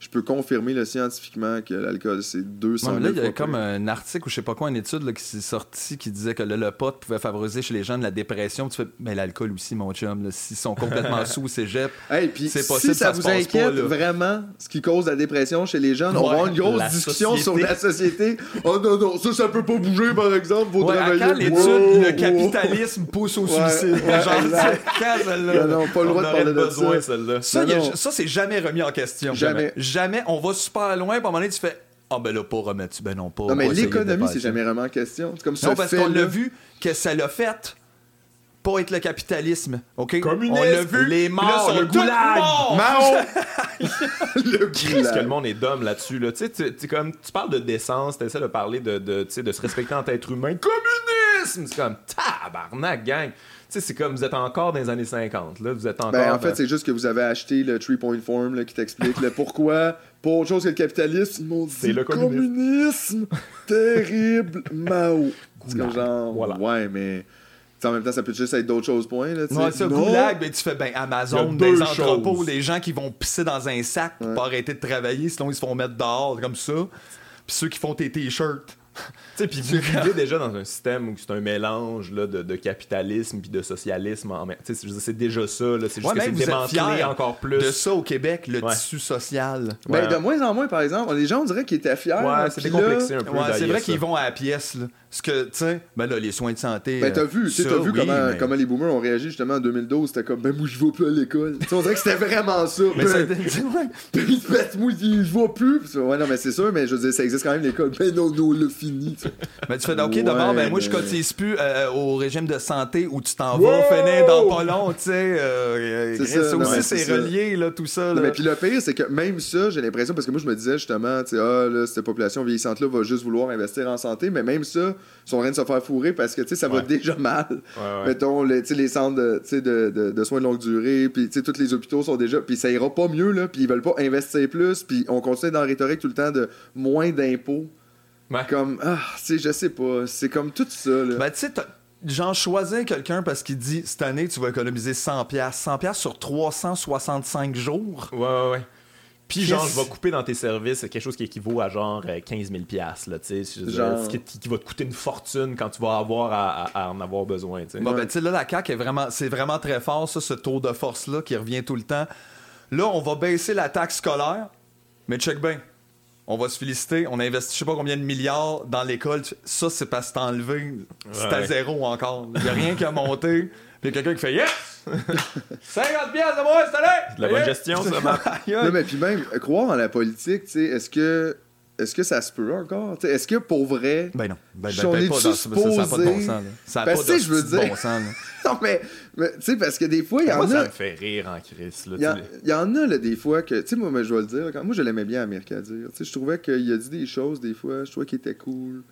je peux confirmer scientifiquement que l'alcool, c'est 200
Là, il y a comme un article ou je sais pas quoi, une étude là, qui s'est sortie qui disait que le, pot pouvait favoriser chez les gens de la dépression. Tu fais, mais l'alcool aussi, mon chum, s'ils sont complètement sous c'est cégep,
hey, c'est possible. Si ça, vous inquiète vraiment, ce qui cause la dépression chez les jeunes, on va avoir une grosse discussion sur la société. oh non, non, ça, ça peut pas bouger, par exemple. Faut
ouais,
travailler.
Quand l'étude, le capitalisme pousse au suicide? genre,
quand, là, non, pas le droit de parler de ça.
Ça, ça c'est jamais remis en question.
Jamais
jamais, on va super loin, puis à un moment donné, tu fais ah ben là, pas remettre, ben non, pas.
Non, mais l'économie, c'est jamais vraiment en question. C'est comme ça.
Non, parce qu'on l'a vu que ça l'a fait pas être le capitalisme, OK?
Communisme,
on l'a vu.
Les morts, le goulag,
Mao!
le Qu'est-ce que le monde est d'homme là-dessus, là. Tu sais, comme, tu parles de décence, tu essaies de parler de, de, de se respecter en tant qu'être humain. Communisme! C'est comme, tabarnak, gang! C'est comme vous êtes encore dans les années 50. Là. Vous êtes encore.
Ben, en fait, c'est juste que vous avez acheté le Three Point Form là, qui t'explique le pourquoi, pour autre chose que le capitalisme, ils m'ont dit c'est le communisme. terrible, Mao. C'est comme genre, ouais, mais en même temps, ça peut juste être d'autres choses, point. Là,
ouais, ça, goulag, ben, tu fais ben, Amazon, des entrepôts, des gens qui vont pisser dans un sac pour pas arrêter de travailler, sinon ils se font mettre dehors, comme ça. Puis ceux qui font tes t-shirts
sais, puis vous vivez déjà dans un système où c'est un mélange là, de, de, capitalisme puis de socialisme. En... C'est déjà ça. C'est juste que c'est démantelé encore plus.
De ça au Québec, le tissu social.
Ben, de moins en moins, par exemple. Les gens, on dirait qu'ils étaient fiers.
Ouais, c'est complexé un peu.
c'est vrai qu'ils vont à la pièce. Là. Ce que, tu sais, ben là, les soins de santé.
Ben, t'as vu, tu as vu comment, comment les boomers ont réagi justement en 2012. C'était comme, ben, moi, je vais plus à l'école. on dirait que c'était vraiment ça.
mais
ben,
ben,
moi, je vais plus. ouais, non, mais c'est sûr, mais je veux dire, ça existe quand même l'école. Ben, non, non, le fini.
Mais tu fais, ok, d'abord, ben, moi, je cotise plus euh, au régime de santé où tu t'en vas finir dans pas long, tu sais. Euh, ça, aussi, c'est relié, là, tout ça. Là.
mais puis le pire, c'est que même ça, j'ai l'impression, parce que moi, je me disais justement, tu sais, ah, là, cette population vieillissante-là va juste vouloir investir en santé, mais même ça, sont en train de se faire fourrer parce que tu sais ça va déjà mal. Mettons les, les centres de, de, de, soins de longue durée, puis tous les hôpitaux sont déjà puis ça ira pas mieux là, puis ils veulent pas investir plus, puis on continue dans la rhétorique tout le temps de moins d'impôts. Comme ah, tu sais je sais pas, c'est comme tout ça là.
Ben tu sais genre choisir quelqu'un parce qu'il dit cette année tu vas économiser 100 pièces 100 pièces sur 365 jours?
Ouais ouais ouais. Puis genre, je vais couper dans tes services quelque chose qui équivaut à genre 15 000 là, tu sais, genre... qui, qui, va te coûter une fortune quand tu vas avoir à, en avoir besoin, tu sais.
Bon, ben, tu sais, là, la CAQ est vraiment, c'est vraiment très fort, ça, ce taux de force-là qui revient tout le temps. Là, on va baisser la taxe scolaire, mais check bien. On va se féliciter, on a investi je sais pas combien de milliards dans l'école. Ça, c'est parce que t'as enlevé. C'est à zéro encore. Il n'y a rien qui a monté. Puis quelqu'un qui fait Yes! 50 pièces de moi, c'est
De la bonne gestion, ça,
Non, mais puis même, croire en la politique, tu sais, est-ce que. Est-ce que ça se peut encore? Est-ce que pour vrai.
Ben non. Ben, ben, est pas dans, supposé... Ça n'a pas de bon sens. Ça n'a pas de je veux dire... bon sens.
non, mais, tu sais, parce que des fois, il y en
moi,
a.
ça me fait rire en crise.
Il y, en a, là, des fois, que. Tu sais, moi, je vais le dire. Quand... Moi, je l'aimais bien, Amir dire. Tu sais, je trouvais qu'il a dit des choses, des fois, je trouvais qu'il était cool.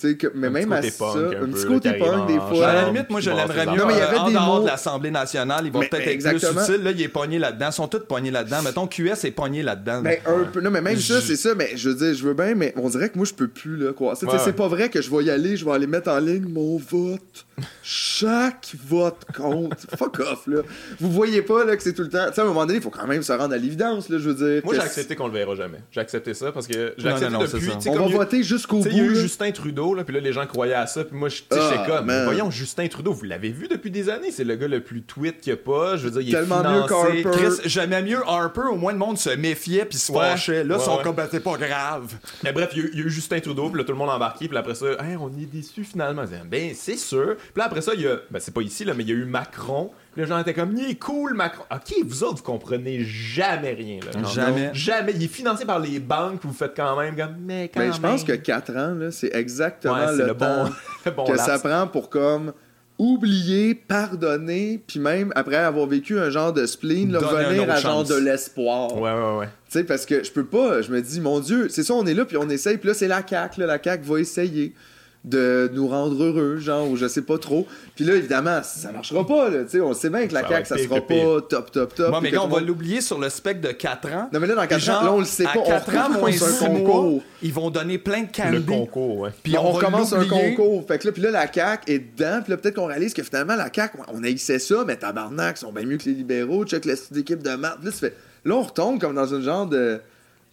Que, mais même à ça, un, petit côté punk des fois.
À la limite, moi je l'aimerais mieux. Non, mais il y avait en des dehors de l'Assemblée nationale, ils vont peut-être être plus utiles. Là, il est pogné là-dedans. Ils sont tous pognés là-dedans. Mettons, QS est pogné là-dedans.
Mais un peu. Non, mais même ça, c'est ça. Mais je veux dire, je veux bien, mais on dirait que moi je peux plus, là, quoi. C'est pas vrai que je vais y aller, je vais aller mettre en ligne mon vote. Chaque vote compte. Fuck off, là. Vous voyez pas, là, que c'est tout le temps. Tu sais, à un moment donné, il faut quand même se rendre à l'évidence, là, je veux dire.
Moi, j'ai accepté qu'on le verra jamais. J'ai accepté ça parce que j'ai accepté depuis.
On va voter jusqu'au bout.
Il y a eu Justin Trudeau, là, puis là, les gens croyaient à ça. Puis moi, je ah, comme, voyons, Justin Trudeau, vous l'avez vu depuis des années. C'est le gars le plus tweet qu'il n'y a pas. Je veux dire, il est Tellement financé.
mieux Chris, jamais mieux Harper. Au moins, le monde se méfiait puis se fâchait. Là, son ouais. c'est pas grave.
Mais bref, il y, a eu Justin Trudeau, puis là, tout le monde embarqué. Puis après ça, on est déçu finalement. Ben, c'est sûr. Puis là, après ça, il y a, ben, c'est pas ici, là, mais il y a eu Macron. Les gens étaient comme, il est cool, Macron. Ok, vous autres, vous comprenez jamais rien. Là?
jamais.
jamais. Il est financé par les banques, vous faites quand même comme, mais quand
ben, Je pense que 4 ans, c'est exactement le, temps que ça prend pour comme oublier, pardonner, puis même après avoir vécu un genre de spleen, revenir à genre de l'espoir.
Ouais, ouais, ouais.
Tu sais, parce que je peux pas, je me dis, mon Dieu, c'est ça, on est là, puis on essaye, puis là, c'est la CAQ, la CAQ va essayer de nous rendre heureux, genre, ou je sais pas trop. Puis là, évidemment, ça marchera pas, là, on sait bien que la CAQ, ça sera pas top, top, top.
Bon, mais quand on va l'oublier sur le spectre de 4 ans.
Non, mais là, dans 4 ans, là, on le sait pas.
4 ans, moins un concours. ils vont donner plein de candy.
Le concours, ouais.
Puis on, recommence un concours. Fait que là, puis là, la CAQ est dedans. Puis là, peut-être qu'on réalise que finalement, la CAQ, on haïssait ça, mais tabarnak, ils sont bien mieux que les libéraux. Check l'équipe de maths. Là, fait... là, on retombe comme dans une genre de.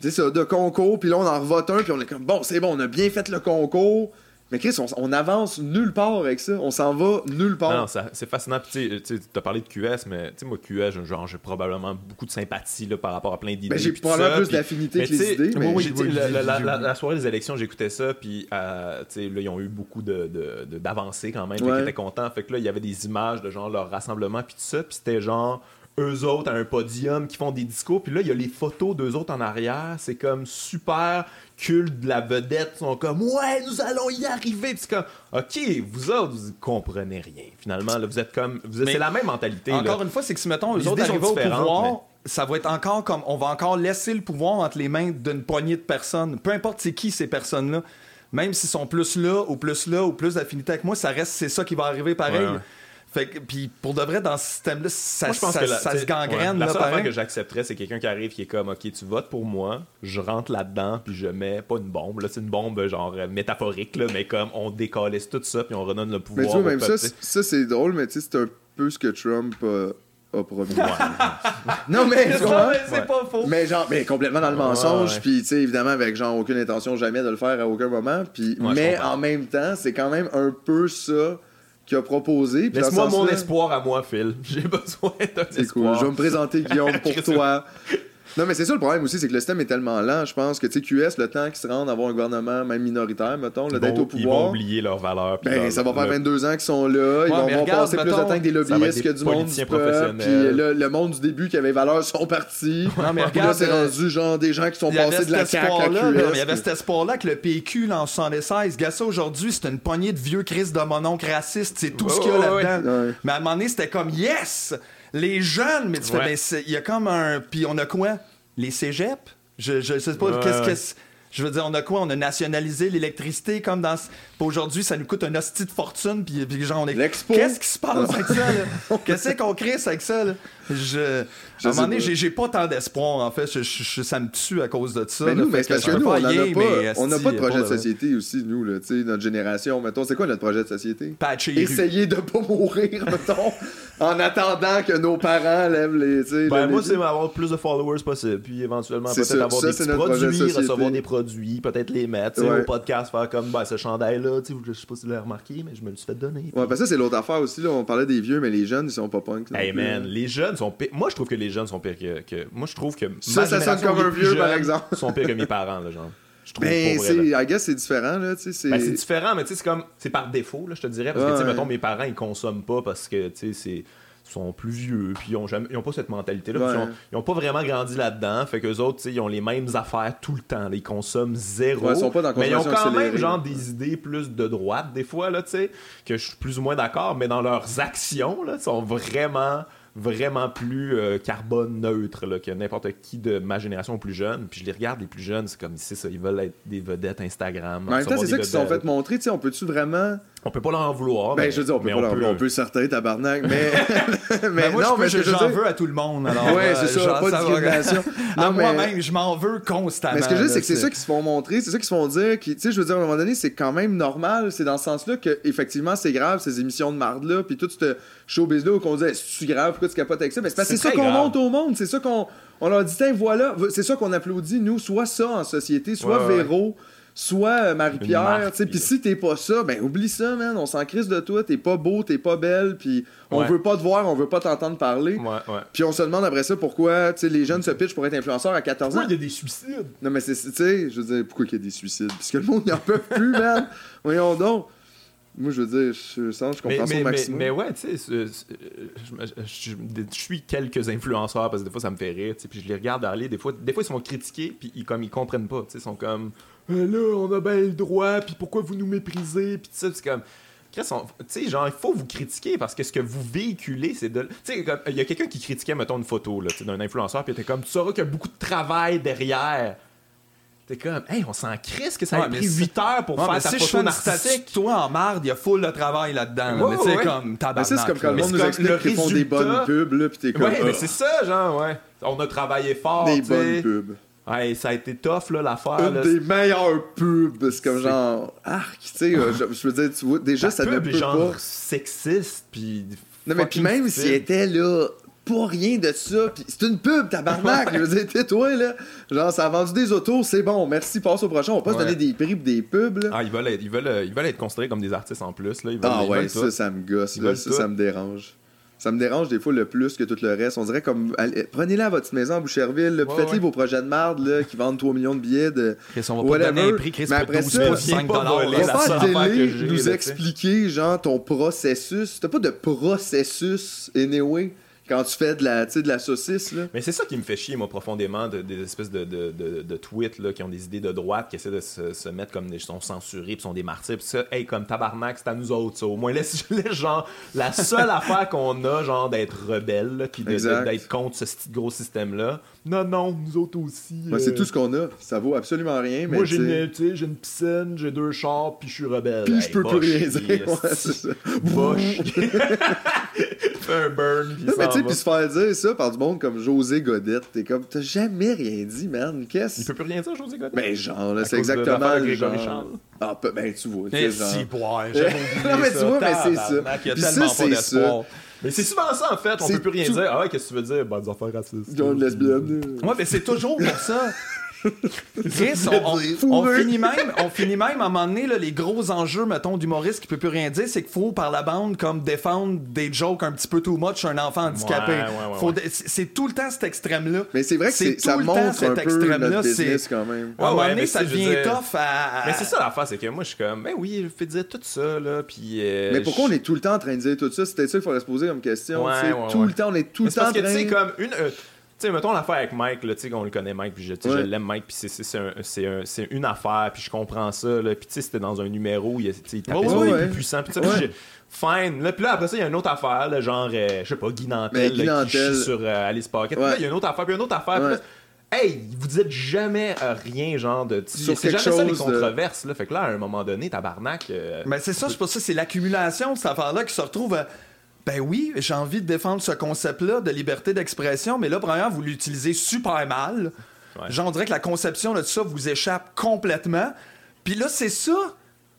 Tu sais, ça, de concours. Puis là, on en revote un. Puis on est comme, bon, c'est bon, on a bien fait le concours mais Chris, on, avance nulle part avec ça. On s'en va nulle part.
Non, c'est fascinant. Tu as parlé de QS, mais moi, QS, genre, j'ai probablement beaucoup de sympathie là, par rapport à plein d'idées.
Mais j'ai probablement plus d'affinité que les idées. Mais
oui, la, soirée des élections, j'écoutais ça, puis euh, là, ils ont eu beaucoup d'avancées de, de, quand même. Ils étaient contents. Fait que là, il y avait des images de genre leur rassemblement, puis tout ça. Puis c'était genre eux autres à un podium qui font des discours. Puis là, il y a les photos d'eux autres en arrière. C'est comme super culte de la vedette. Sont comme Ouais, nous allons y arriver. Puis comme OK, vous autres, vous comprenez rien. Finalement, là, vous êtes comme. C'est la même mentalité.
Encore une fois, c'est que si mettons, eux autres arrivent au pouvoir. Ça va être encore comme. On va encore laisser le pouvoir entre les mains d'une poignée de personnes. Peu importe c'est qui ces personnes-là même s'ils sont plus là ou plus là ou plus d'affinité avec moi, ça reste c'est ça qui va arriver pareil. Fait puis pour de vrai, dans ce système-là, ça, ça, se gangrène.
la seule affaire que j'accepterais, c'est quelqu'un qui arrive qui est comme, OK, tu votes pour moi, je rentre là-dedans, puis je mets, pas une bombe, là, c'est une bombe genre métaphorique, là, mais comme on décalisse tout ça, puis on redonne le pouvoir.
Mais tu vois, même ça, ça c'est drôle, mais tu sais, c'est un peu ce que Trump a promis. non, mais
c'est pas faux.
Mais genre, mais complètement dans le mensonge, puis tu sais, évidemment, avec genre aucune intention jamais de le faire à aucun moment, puis mais en même temps, c'est quand même un peu ça qui a proposé.
Laisse-moi mon espoir à moi, Phil. J'ai besoin d'un espoir. Cool.
Je vais me présenter, Guillaume, pour toi. Non, mais c'est ça le problème aussi, c'est que le système est tellement lent. Je pense que, tu sais, QS, le temps qu'ils se rendent à avoir un gouvernement, même minoritaire, mettons, d'être au pouvoir. Ils
vont oublier leurs valeurs.
Ben, ça va faire 22 ans qu'ils sont là. Ils vont, passer plus de temps que des lobbyistes que du monde du peuple. Puis le monde du début qui avait valeur sont partis. Non, mais regarde. là, c'est euh, rendu genre des gens qui sont passés de la CAQ à QS.
Il y avait cet espoir-là que le PQ, là, en 76, gars, ça aujourd'hui, c'est une poignée de vieux Chris de mon oncle raciste. C'est tout ce qu'il y a là-dedans. Mais à un moment donné, c'était comme, yes! Les jeunes, mais tu fais, ben, il y a comme un. Puis on a quoi? les cégeps? Je, je sais pas, qu'est-ce que. Je veux dire, on a quoi? On a nationalisé l'électricité comme dans. Aujourd'hui, ça nous coûte un hostie de fortune, puis, puis genre, on est. Qu'est-ce qui se passe avec ça, là? Qu'est-ce qu'on crée avec ça, là? Je. à un moment donné, j'ai pas tant d'espoir, en fait. Je, ça me tue à cause de ça.
Mais nous, parce que, nous, on n'a pas, pas de projet de société aussi, nous, là, notre génération. Mettons, c'est quoi notre projet de société? Essayer de pas mourir, mettons en attendant que nos parents lèvent les.
Ben, moi, c'est avoir plus de followers possible. Puis éventuellement, peut-être avoir des petits produits, recevoir des produits peut-être les mettre au podcast, faire comme ben, ce chandail-là, je sais pas si vous l'avez remarqué, mais je me le suis fait donner.
Ouais, parce que ça, c'est l'autre affaire aussi. Là, on parlait des vieux, mais les jeunes, ils sont pas punk.
Hey man, les jeunes sont pires. Moi, je trouve que les jeunes sont pires que. Moi, je trouve que.
Ça, ça sonne comme un vieux, par exemple.
sont pires que mes parents, là, genre.
Je trouve ben, c'est, I guess c'est différent, là, tu
sais. Ben, c'est différent, mais tu sais, c'est comme, c'est par défaut, là, je te dirais, parce que, tu sais, mettons, mes parents, ils consomment pas parce que, tu sais, c'est sont plus vieux, puis ils ont, jamais, ils ont pas cette mentalité-là. Ils, ont, pas vraiment grandi là-dedans. Fait qu'eux autres, ils ont les mêmes affaires tout le temps. Ils consomment zéro.
ils sont pas dans
mais ils ont quand même genre des idées plus de droite, des fois, là, tu sais, que je suis plus ou moins d'accord, mais dans leurs actions, là, sont vraiment vraiment plus euh, carbone neutre là, que n'importe qui de ma génération plus jeune. Puis je les regarde, les plus jeunes, c'est comme, c'est ça, ils veulent être des vedettes Instagram.
En même temps, c'est ça qu'ils se sont fait montrer. Tu sais, on peut-tu vraiment
on peut pas leur en vouloir.
Ben, je veux dire, on peut pas leur en vouloir. On peut certains, tabarnak, mais.
mais ben, moi, non, mais j'en veux à tout le monde. Alors,
ouais, c'est euh, ça, pas de discrimination.
non, moi-même, je m'en veux constamment.
Mais ce que je veux, c'est que c'est ça qu'ils se font montrer, c'est ça qu'ils se font dire. Tu sais, je veux dire, à un moment donné, c'est quand même normal. C'est dans ce sens-là que, effectivement, c'est grave, ces émissions de marde-là, puis tout ce showbiz-là où on dit, c'est grave, pourquoi tu capotes avec ça? Mais c'est parce que c'est ça qu'on montre au monde, c'est ça qu'on. On leur dit, tiens, voilà, c'est ça qu'on applaudit, nous, soit ça en société, soit Véro soit euh, Marie-Pierre, tu sais, puis si t'es pas ça, ben oublie ça, man, on s'en crise de toi, t'es pas beau, t'es pas belle, puis on veut pas te voir, on veut pas t'entendre parler. Puis on se demande après ça pourquoi, tu sais, les jeunes se pitchent pour être influenceurs à 14 ans.
Pourquoi il y a des suicides?
Non, mais c'est, tu sais, je veux dire, pourquoi il y a des suicides? Parce que le monde n'en peut plus, man. Voyons donc. Moi, je veux dire, je sens, je comprends
ça
au maximum.
Mais, ouais, tu sais, je, suis quelques influenceurs parce que des fois, ça me fait rire, puis je les regarde aller. Des fois, des fois ils sont critiqués, puis ils, comme, ils comprennent pas, tu sais, ils sont comme là, on a bien le droit, puis pourquoi vous nous méprisez, puis ça, c'est comme. Tu sais, genre, il faut vous critiquer parce que ce que vous véhiculez, c'est de. Tu sais, il y a quelqu'un qui critiquait, mettons, une photo d'un influenceur, puis était comme, tu sauras qu'il y a beaucoup de travail derrière. T'es comme, hey, on s'en crisse que ça a pris 8 heures pour faire ta si photo narcissique.
Toi, en marde, il y a full de travail là-dedans. mais tu sais, comme, tabarnak.
C'est comme quand le monde nous explique qu'ils font des bonnes pubs, là, pis t'es comme.
Ouais, mais ah. c'est ça, genre, ouais. On a travaillé fort.
Des bonnes pubs.
Ouais, ça a été tough, là, l'affaire.
Une des meilleures pubs. C'est comme genre. Arc, tu sais, euh, je, veux dire, tu vois, déjà, ça ne peut genre
pas. sexiste, puis.
Non, mais puis même s'il était là, pas rien de ça, puis c'est une pub, tabarnak. je veux dire, toi, là. Genre, ça a vendu des autos, c'est bon, merci, passe au prochain. On va pas se donner des prix pour des pubs, là.
Ah, ils veulent, être, ils, veulent, ils veulent être considérés comme des artistes en plus, là.
ah, ouais, ça, ça me gosse, là. Ça, ça me dérange. Ça me dérange des fois le plus que tout le reste. On dirait comme. Prenez-les à votre maison à Boucherville, faites-les vos projets de marde là, qui vendent 3 millions de billets de.
Chris, on va pas donner un prix, Chris,
Mais après ça, 5 dollars. On va pas télé nous expliquer, genre, ton processus. T'as pas de processus, anyway quand tu fais de la, de la saucisse. Là.
Mais c'est ça qui me fait chier, moi, profondément, de, des espèces de, de, de, de tweets là, qui ont des idées de droite, qui essaient de se, se mettre comme des sont censurés, puis sont des martyrs, puis ça, hey, comme tabarnak, c'est à nous autres, ça. Au moins, laisse, genre, la seule affaire qu'on a, genre, d'être rebelle, puis d'être contre ce gros système-là. Non, non, nous autres aussi.
C'est euh, tout ce qu'on a. Ça vaut absolument rien.
Moi, j'ai une, j'ai une piscine, j'ai deux chars, puis je suis rebelle.
Puis je peux plus rien dire. Ouais, c'est ça.
Bosch. Fais un burn, puis
tu sais, puis se faire dire ça par du monde comme José Godette, t'es comme, t'as jamais rien dit, man. Qu'est-ce?
Il peut plus rien dire, José Godette?
Ben, genre, là, c'est exactement.
De genre...
Ah, ben, tu vois.
Mais genre... si, boire, Non,
mais tu vois, mais c'est ça.
Mais c'est souvent ça, en fait. On peut plus rien dire. Ah ouais, qu'est-ce que tu veux dire? Ben, des affaires racistes.
Genre une lesbienne.
Ouais, mais c'est toujours pour ça. on, finit même, on finit même à un moment donné, là, les gros enjeux, mettons, d'humoriste qui peut plus rien dire, c'est qu'il faut, par la bande, comme défendre des jokes un petit peu too much sur un enfant handicapé. c'est tout le temps cet extrême-là.
Mais c'est vrai que ça montre cet extrême-là. C'est quand même.
à un moment donné, ça devient tough à.
Mais c'est ça l'affaire, c'est que moi, je suis comme, ben oui, je fais dire tout ça, là, puis. Euh,
mais pourquoi on est tout le temps en train de dire tout ça? C'était ça qu'il faudrait se poser comme question. tout le temps, on est tout le temps en train. Parce que, tu sais,
comme une. Euh, sais, mettons l'affaire avec Mike, là, tu sais, qu'on le connaît, Mike, puis je, je l'aime, Mike, puis c'est une affaire, puis je comprends ça, là, puis tu sais, c'était dans un numéro, il, il tapait oh, ouais, plus puissant, puis tu sais, fine. Là, puis là, après ça, il y a une autre affaire, là, genre, euh, je sais pas, Guy Nantel, qui chie sur euh, Alice Pocket. Puis là, il y a une autre affaire, puis une autre affaire, puis là, hey, vous dites jamais euh, rien, genre de. C'est jamais ça les controverses, là. Fait que là, à un moment donné, tabarnak.
Mais c'est ça, je pense que c'est l'accumulation de cette affaire-là qui se retrouve. Ben oui, j'ai envie de défendre ce concept-là de liberté d'expression, mais là, premièrement, vous l'utilisez super mal. J'en dirais que la conception de ça vous échappe complètement. Puis là, c'est ça.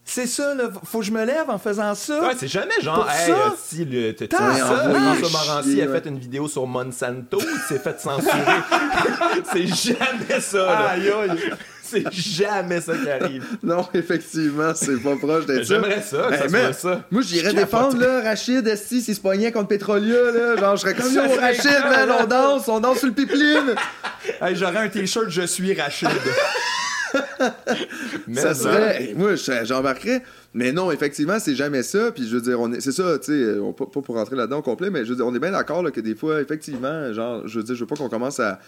C'est ça, là. Faut que je me lève en faisant ça.
Ouais, c'est jamais genre, hey, ça? si le. François Morancy a fait une vidéo sur Monsanto, il s'est fait censurer. c'est jamais ça, là.
Aïe, aïe.
C'est jamais ça qui arrive.
non, effectivement, c'est pas proche d'être
ça. J'aimerais ça, ça, mais, ça.
Moi, j'irais défendre, là, Rachid, Esti, s'il se poignait contre Petrolia, là. Genre, je serais comme, yo, Rachid, man, on danse, on danse sur le pipeline.
hey, j'aurais un t-shirt, je suis Rachid.
ça serait. moi, j'embarquerais. Mais non, effectivement, c'est jamais ça. Puis je veux dire, on est, c'est ça, tu sais, pas, pas, pour rentrer là-dedans au complet, mais je veux dire, on est bien d'accord que des fois, effectivement, genre, je veux dire, je veux pas qu'on commence à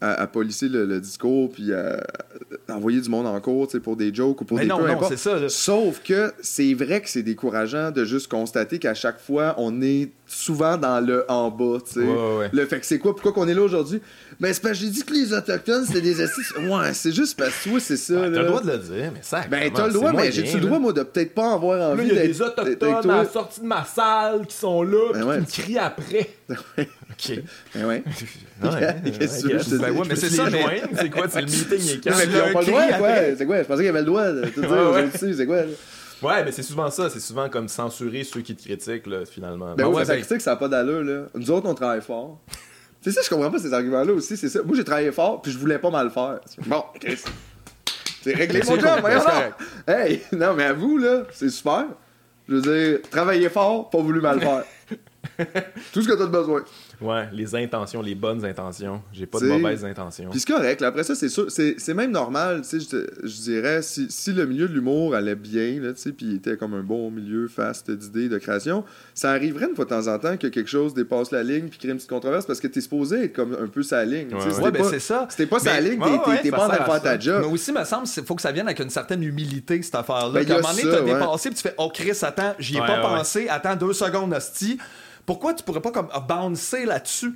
à, polisser le, discours puis à, envoyer du monde en cours pour des jokes ou pour des
non,
peu
non, ça,
Sauf que c'est vrai que c'est décourageant de juste constater qu'à chaque fois, on est souvent dans le en bas. tu sais. Le fait que c'est quoi? Pourquoi qu'on est là aujourd'hui? Ben, c'est parce que j'ai dit que les Autochtones, c'était des assises. Ouais, c'est juste parce que toi, c'est ça. Ben,
t'as le droit de le dire, mais ça.
Ben, t'as le droit, mais j'ai-tu le droit, moi, de peut-être pas avoir envie
d'être. Il y a des Autochtones à la sortie de ma salle qui sont là, ben qui me crient après.
OK. Ben ouais.
Qu'est-ce que tu Ben ouais, mais c'est ça, C'est quoi? C'est le meeting et quand?
Mais ils ont pas le droit, quoi. C'est quoi? Je pensais qu'il y avait le droit de tout dire C'est quoi?
Ouais, mais c'est souvent ça. C'est souvent comme censurer ceux qui te critiquent, là, finalement.
Ben ouais, ça ben critique, ça n'a pas d'allure, là. Nous autres, on travaille fort. C'est ça, je comprends pas ces arguments-là aussi. C'est ça. Moi, j'ai travaillé fort, puis je voulais pas mal faire. Bon, C'est réglé mon job, voyons Hey, non, mais à vous, là, c'est super. Je veux dire, travailler fort, pas voulu mal faire. Tout ce que tu as besoin.
Ouais, les intentions, les bonnes intentions. J'ai pas de mauvaises intentions.
Puis c'est correct. Après ça, c'est sûr, c'est même normal, tu sais, je, dirais, si, si, le milieu de l'humour allait bien, là, tu sais, puis était comme un bon milieu fast d'idées, de création, ça arriverait une fois de temps en temps que quelque chose dépasse la ligne puis crée une petite controverse parce que t'es supposé être comme un peu sa ligne.
Ouais, ouais. Ben, c'est ça.
C'était pas sa ligne, t'es pas en train de faire ta job.
Mais aussi, me semble, il faut que ça vienne avec une certaine humilité, cette affaire-là. Ben, à un moment donné, t'as dépassé puis tu fais, oh Chris, attends, j'y ai pas pensé, attends deux secondes, hostie pourquoi tu pourrais pas comme bouncer là-dessus?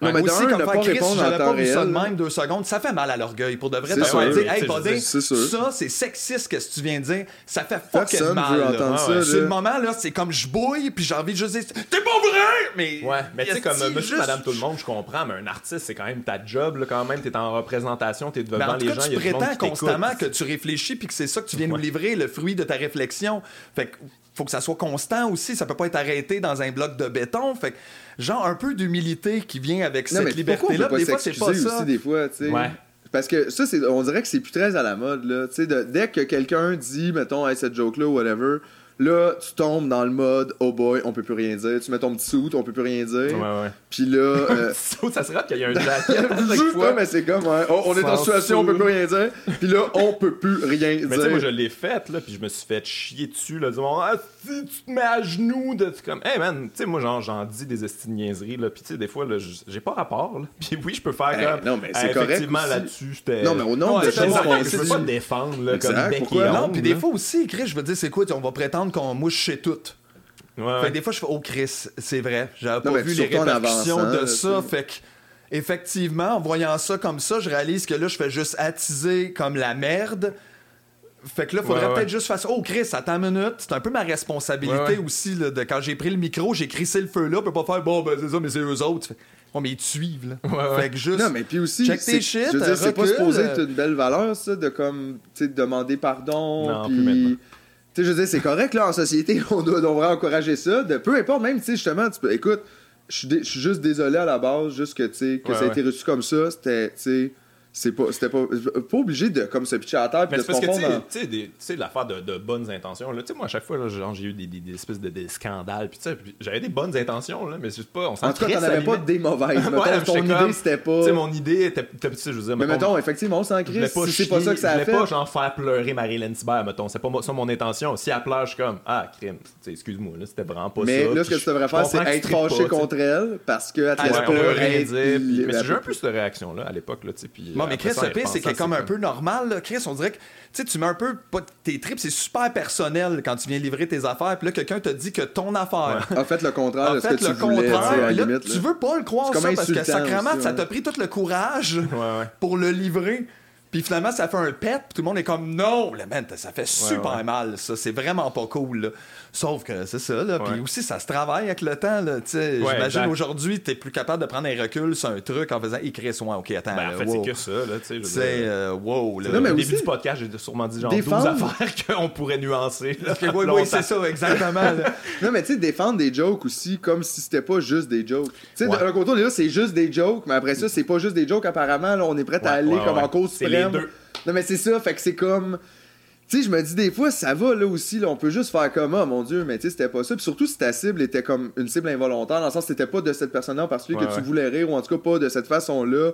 Non, mais aussi, comme faire Chris, j'aurais pas vu ça de même deux secondes, ça fait mal à l'orgueil. Pour de vrai, tu vas dire, hey, buddy, ça, c'est sexiste, que ce que tu viens de dire. Ça fait fucking mal. C'est le moment, là, c'est comme je bouille, puis j'ai envie de juste dire, t'es pas vrai! Mais,
ouais, mais tu sais, comme monsieur, madame, tout le monde, je comprends, mais un artiste, c'est quand même ta job, là, quand même. T'es en représentation, t'es devant ben, les gens.
Tu prétends constamment que tu réfléchis, puis que c'est ça que tu viens nous livrer, le fruit de ta réflexion. Fait que faut que ça soit constant aussi. Ça peut pas être arrêté dans un bloc de béton. Fait que, genre, un peu d'humilité qui vient avec cette liberté-là. Des fois, c'est pas ça.
Aussi, des fois, tu sais. Parce que ça, on dirait que c'est plus très à la mode. Là. De, dès que quelqu'un dit, mettons, hey, cette joke-là ou whatever, Là, tu tombes dans le mode oh boy, on peut plus rien dire. Tu mets ton petit suit, on peut plus rien dire.
Ouais, ouais.
Puis là. Euh...
ça serait qu'il y a un jacket.
fois. mais c'est comme, oh, on est en situation, on peut plus rien dire. Puis là, on peut plus rien dire.
Mais tu sais, moi, je l'ai fait, là, puis je me suis fait chier dessus, là, disant, ah, si tu te mets à genoux, de, comme, hey man, tu sais, moi, genre, j'en dis des estimes niaiseries, là, puis tu sais, des fois, là, j'ai pas rapport, là. Puis oui, je peux faire
hey, comme. Non, mais c'est correct.
Effectivement, là-dessus, j'étais.
Non, mais au nom de choses
Je veux pas me défendre, là, comme bec
Non, puis des fois aussi, Chris, je veux dire, c'est quoi, on va prétendre qu'on mouche chez tout.
Ouais,
des fois, je fais, oh Chris, c'est vrai. J'avais pas vu les répercussions de ça. Fait que, effectivement, en voyant ça comme ça, je réalise que là, je fais juste attiser comme la merde. Fait que là, faudrait peut-être juste faire ça. Oh, Chris, attends une minute. C'est un peu ma responsabilité aussi. de, quand j'ai pris le micro, j'ai crissé le feu là. On peut pas faire, bon, ben c'est ça, mais c'est eux autres. oh, mais ils te suivent, là. Fait que juste.
Non, mais puis aussi.
Check tes shit. Je
veux dire, c'est pas supposé être une belle valeur, ça, de comme, tu sais, demander pardon.
Non, puis
tu sais, je veux dire, c'est correct, là, en société, on, doit, devrait encourager ça. De, peu importe, même, tu sais, justement, tu peux, écoute, je suis juste désolé à la base, juste que, tu sais, que ça a été reçu comme ça, c'était, tu sais c'est pas c'était pas pas obligé de comme se pitcher à terre puis de se confondre
tu sais tu sais l'affaire de, de, bonnes intentions là. Tu sais moi à chaque fois j'ai eu des, des, des, espèces de des scandales puis tu sais j'avais des bonnes intentions là mais c'est pas on
s'en en tout cas t'en avais pas des mauvaises mettons, ton idée c'était pas
tu sais mon idée était tu sais je veux dire
mais mettons effectivement on s'en crie si c'est pas ça que ça a fait
je voulais pas genre faire pleurer Marie-Hélène mettons. C'est pas ça mon intention. Si elle pleure je suis comme ah crime. Excuse-moi là c'était vraiment pas ça
mais là ce que tu devrais faire c'est être fâché contre elle parce que elle te laisse pleurer
mais j'ai un peu cette réaction là à l'époque là tu sais
mais Chris c'est qui est comme un peu normal, là. Chris, on dirait que tu tu mets un peu tes tripes, c'est super personnel quand tu viens livrer tes affaires. Puis là, quelqu'un te dit que ton affaire.
En fait, le contraire ce que
tu
le contraire.
là, tu veux pas le croire ça parce que sacrément, ça t'a pris tout le courage pour le livrer. Puis finalement, ça fait un pet, puis tout le monde est comme non, le man, ça fait super mal, ça, c'est vraiment pas cool. Là. Sauf que c'est ça, là. Puis aussi, ça se travaille avec le temps, là. J'imagine aujourd'hui, t'es plus capable de prendre un recul sur un truc en faisant écrire soin. Ok, attends.
Ben, en fait, c'est que ça, là.
C'est euh, wow. Là.
Non, mais au début du podcast, j'ai sûrement dit genre défendre... 12 affaires qu'on pourrait nuancer.
oui, oui, c'est ça, exactement.
non, mais tu sais, défendre des jokes aussi comme si c'était pas juste des jokes. Tu sais, d'un côté, là, c'est juste des jokes, mais après ça, c'est pas juste des jokes, apparemment. Là, on est prêt à aller comme en cause suprême Non, mais c'est ça, fait que c'est comme. Tu sais, je me dis des fois, ça va là aussi, là, on peut juste faire comme, oh mon Dieu, mais tu sais, c'était pas ça. Puis surtout si ta cible était comme une cible involontaire, dans le sens que c'était pas de cette personne-là en particulier que tu voulais rire, ou en tout cas pas de cette façon-là.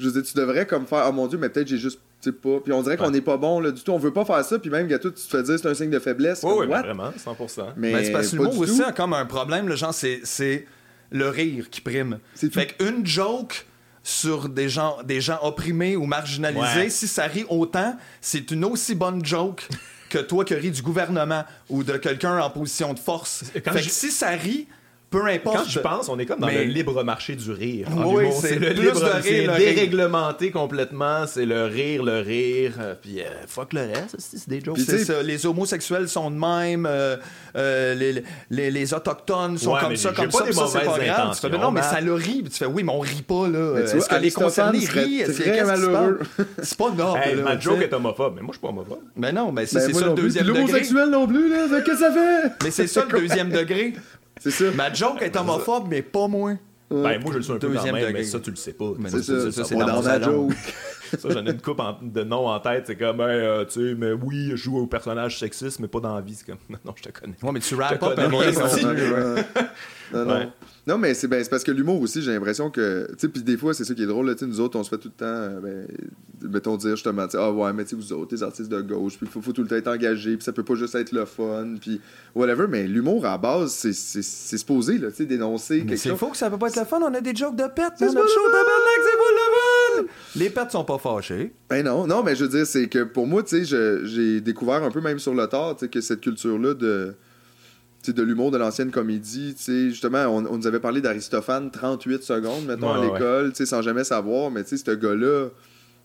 Je veux dire, tu devrais comme faire, oh mon Dieu, mais peut-être j'ai juste, tu sais pas. Puis on dirait qu'on n'est pas bon là du tout, on veut pas faire ça, puis même, tout, tu te fais dire c'est un signe de faiblesse.
Oui, oui, vraiment, 100%.
Mais, mais c'est parce que le aussi a comme un problème, le genre, c'est le rire qui prime. Fait qu'une joke sur des gens, des gens opprimés ou marginalisés, si ça rit autant, c'est une aussi bonne joke que toi qui ris du gouvernement ou de quelqu'un en position de force. fait que si ça rit, peu importe.
Quand je pense, on est comme dans le libre marché du rire. Oui, c'est le libre, c'est déréglementé complètement. C'est le rire, le rire. Euh, puis euh, fuck le reste, c'est des jokes.
C'est ça. Les homosexuels sont de même. Euh, les, les, les, autochtones sont comme ça, comme ça. ça c'est pas grave. Tu fais, non, mais ça le rit. tu fais, oui, mais on rit pas là. Est-ce que les concernés rient?
C'est malheureux.
C'est pas noble.
Ma joke est homophobe, mais moi je suis pas homophobe.
Mais non, mais c'est ben, ça le deuxième degré.
L'homosexuel non plus là. Qu'est-ce que ça fait?
Mais c'est ça le deuxième degré. C'est ça. Ma joke est homophobe, mais pas moins.
Ben, moi, je le suis un peu quand même, mais ça, tu le sais pas.
C'est ça, ça c'est dans, ma joke.
ça, j'en ai une coupe de noms en tête. C'est comme, euh, tu sais, mais oui, je joue au personnage sexiste, mais pas dans la vie. C'est comme, non, je te connais.
Ouais, mais tu rappes pas,
non, non. Non, mais c'est ben, parce que l'humour aussi, j'ai l'impression que. Tu sais, puis des fois, c'est ça qui est drôle. Là, nous autres, on se fait tout le temps, euh, ben, mettons, dire justement, ah ouais, mais tu vous autres, les artistes de gauche, puis il faut, faut, tout le temps être engagé, puis ça peut pas juste être le fun, puis whatever. Mais l'humour, à la base, c'est supposé, là, tu sais, dénoncer
mais quelque chose. C'est faux que ça peut pas être le fun. On a des jokes de pète C'est notre show, tabarnak, c'est pas le fun! Les pets sont pas fâchés.
Ben non, non, mais je veux dire, c'est que pour moi, tu sais, j'ai découvert un peu même sur le tard, tu sais, que cette culture-là de de l'humour de l'ancienne comédie. Justement, on, nous avait parlé d'Aristophane 38 secondes, mettons, à l'école, sans jamais savoir, mais ce gars-là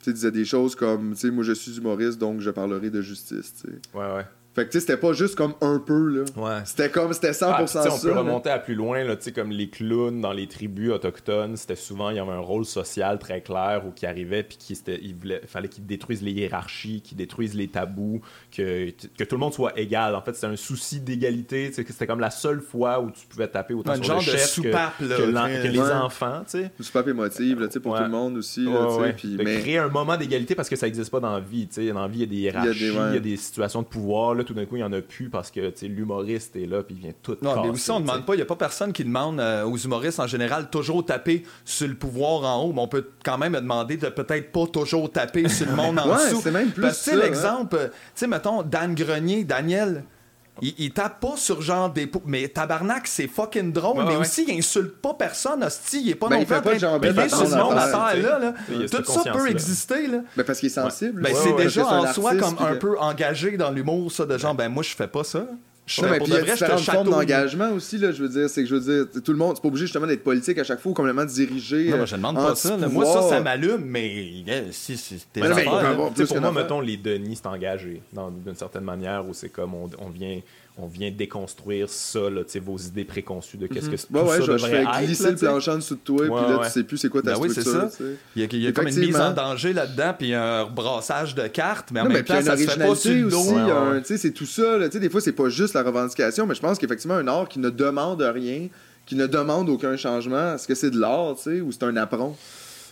disait des choses comme Moi, je suis humoriste, donc je parlerai de justice.
Ouais, ouais.
Fait que, c'était pas juste comme un peu, là.
Ouais.
C'était comme, c'était 100% ah, ça.
On peut remonter à plus loin, là, tu sais, comme les clowns dans les tribus autochtones, c'était souvent, il y avait un rôle social très clair où qui arrivait, puis qui il fallait qu'ils détruisent les hiérarchies, qu'ils détruisent les tabous, que, que tout le monde soit égal. En fait, c'était un souci d'égalité, tu sais, c'était comme la seule fois où tu pouvais taper autant sur le chef soupape, que, que, les enfants, tu sais.
Une soupape émotive, tu sais, pour tout le monde aussi, là,
Puis, mais... créer un moment d'égalité parce que ça n'existe pas dans la vie, tu sais. Dans la vie, il y a des hiérarchies, il y a des, des situations de pouvoir, tout d'un coup, il y en a plus parce que l'humoriste est là puis il vient tout
Non, mais aussi, on demande pas, il n'y a pas personne qui demande euh, aux humoristes en général toujours taper sur le pouvoir en haut, mais on peut quand même demander de peut-être pas toujours taper sur le monde en
ouais,
dessous.
c'est même plus
Parce que, l'exemple, tu sais, mettons, Dan Grenier, Daniel, il, tape pas sur genre des. Mais tabarnak, c'est fucking drôle. mais aussi, il insulte pas personne, hostie. Il est pas
ben,
non plus en
train
de sur le monde à terre, là. là. Tout ça peut exister, là.
Ben, parce qu'il est sensible.
Ben, c'est déjà en soi comme un peu engagé dans l'humour, ça, de genre, ben, moi, je fais pas ça.
Je non, mais puis il y a différentes formes d'engagement aussi, là, je veux dire. C'est que je veux dire, tout le monde, c'est pas obligé justement d'être politique à chaque fois ou complètement dirigé.
Non, moi, je demande pas ça. Moi, ça, ça m'allume, mais si c'était
Pour moi, mettons, les Denis, c'est engagé d'une certaine manière où c'est comme on vient on vient déconstruire ça, là, vos idées préconçues de qu'est-ce que c'est.
Mhm. ouais, ouais, je, je fais glisser le plancher en dessous de toi, puis là, tu sais plus c'est quoi ta ben structure.
Oui, ça. Il y a, il y a comme une mise en danger là-dedans, puis un brassage de cartes, mais en même temps, ça se fait pas sur le
dos. C'est tout ça. Là, des fois, c'est pas juste revendication, mais je pense qu'effectivement, un art qui ne demande rien, qui ne demande aucun changement, est-ce que c'est de l'art, ou c'est un apron?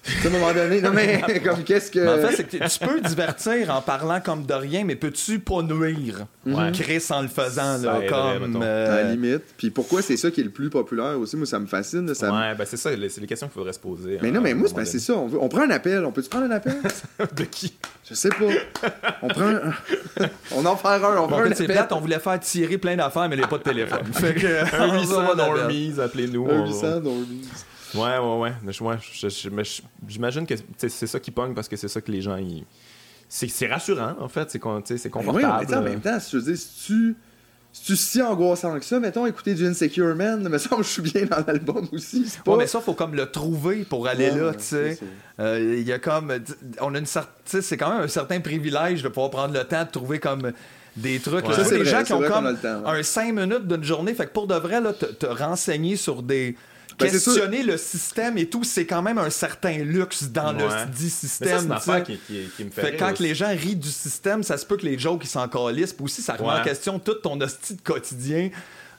à un moment donné, non mais comme qu'est-ce que.
en fait, c'est que tu peux divertir en parlant comme de rien, mais peux-tu pas nuire? Ouais. Chris en le faisant, là, comme.
Euh, à la limite. Puis pourquoi c'est ça qui est le plus populaire aussi? Moi, ça me fascine. ça
ouais, ben c'est ça, c'est les questions qu'il faudrait se poser.
Mais non, mais moi, c'est ça. On, on, prend un appel. On peut-tu prendre un appel?
de qui?
Je sais pas. On prend un... On en fait un. On prend un appel.
on voulait faire tirer plein d'affaires, mais il n'y a pas de téléphone. fait
que. Un 800 Normies, appelez-nous.
Un 800 Normies.
Ouais, ouais, ouais. Mais j'imagine que c'est ça qui pogne parce que c'est ça que les gens. Ils... C'est rassurant, en fait. C'est confortable.
Oui, mais en même temps, je veux dire, si tu. Si angoissant que ça, mettons, écouter du Insecure Man, me semble que je suis bien dans l'album aussi.
Pas... Ouais, mais ça, faut comme le trouver pour aller là, tu sais. Euh, il y a comme. On a une certaine. C'est quand même un certain privilège de pouvoir prendre le temps de trouver comme des trucs. Ouais. Ça, des gens qui ont comme un 5 minutes d'une journée. Fait que pour de vrai, là, te, te renseigner sur des ben, questionner le système et tout, c'est quand même un certain luxe dans le dit système.
C'est qui, qui, qui, me fait, fait
Quand les gens rient du système, ça se peut que les jokes ils s'en calissent. Puis aussi, ça remet en question tout ton hostie de quotidien.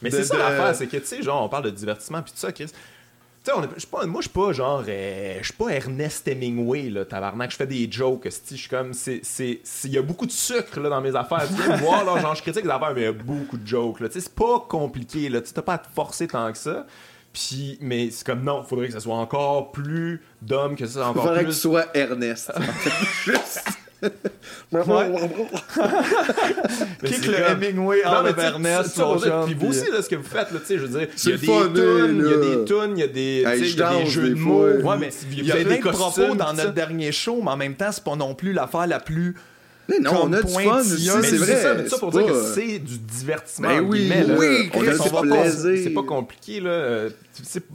Mais c'est ça l'affaire, c'est que, tu sais, genre, on parle de divertissement, puis tout ça, Chris pas, moi, je suis pas genre. Euh, je suis pas Ernest Hemingway, là, tabarnak. Je fais des jokes. Je suis comme. Il y a beaucoup de sucre là, dans mes affaires. moi, là, genre, je critique les affaires, mais il y a beaucoup de jokes. C'est pas compliqué. Tu n'as pas à te forcer tant que ça. Puis, mais c'est comme non, faudrait que ça soit encore plus d'homme que ça. Encore
faudrait
plus...
que tu sois Ernest. Juste.
Kick le Hemingway en Ernest.
Puis vous aussi, là, ce que vous faites, là, je veux dire, il y a des tunes, il y a des tunes, il y a des, hey, y a des jeux de mots.
Ouais, mais il y a plein de propos dans notre dernier show, mais en même temps, c'est pas non plus l'affaire la plus
mais non, on a du fun c'est vrai.
Ça, mais ça pour dire que c'est du divertissement.
Ben oui, oui, on a du plaisir.
C'est pas compliqué, là. Euh,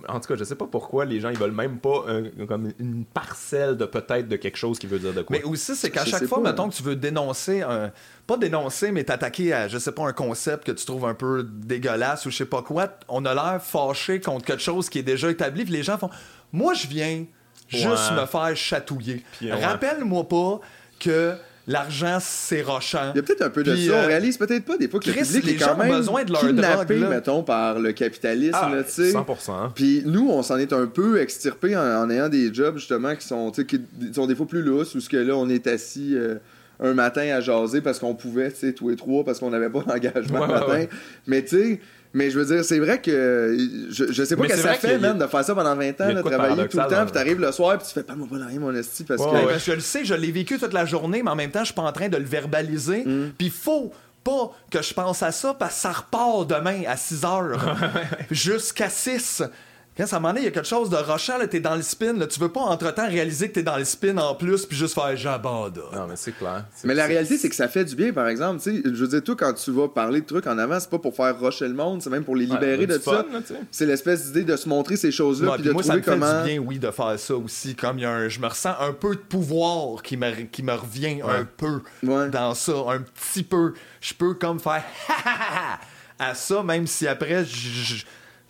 en tout cas, je sais pas pourquoi les gens, ils veulent même pas comme une parcelle de peut-être de quelque chose qui veut dire de quoi.
Mais aussi, c'est qu'à chaque fois, mettons que tu veux dénoncer un... Pas dénoncer, mais t'attaquer à, je sais pas, un concept que tu trouves un peu dégueulasse ou je sais pas quoi, on a l'air fâché contre quelque chose qui est déjà établi, puis les gens font... Moi, je viens juste me faire chatouiller. Rappelle-moi pas que l'argent, c'est rochant.
Il y a peut-être un peu de ça. On euh, réalise peut-être pas des fois que le public est quand même besoin de leur kidnappé, mettons, par le capitalisme. Ah, 100%. Puis nous, on s'en est un peu extirpé en, ayant des jobs, justement, qui sont, qui sont des fois plus lousses, où ce que là, on est assis... Euh, un matin à jaser parce qu'on pouvait, tu sais, tous les trois, parce qu'on n'avait pas d'engagement le matin. Mais tu sais, mais je veux dire, c'est vrai que je, je sais pas ce que ça fait, même, de faire ça pendant 20 ans, de travailler tout le temps, puis t'arrives le soir, puis tu fais pas mon rien, mon esti, parce que.
je le sais, je l'ai vécu toute la journée, mais en même temps, je suis pas en train de le verbaliser. Mm. Puis faut pas que je pense à ça, parce que ça repart demain à 6 heures, jusqu'à 6. Quand ça m'en est, il y a quelque chose de rochant, là, t'es dans le spin, là, tu veux pas entre-temps réaliser que t'es dans le spin en plus, puis juste faire j'abandonne.
Non, mais c'est clair.
Mais la réalité, c'est que ça fait du bien, par exemple. Tu sais, je veux dire, toi, quand tu vas parler de trucs en avant, c'est pas pour faire rocher le monde, c'est même pour les libérer de ça. C'est l'espèce d'idée de se montrer ces choses-là, puis de moi, trouver ça me
fait du bien, oui, de faire ça aussi. Comme y a un, je me ressens un peu de pouvoir qui me, qui me revient un peu dans ça, un petit peu. Je peux comme faire à ça, même si après, je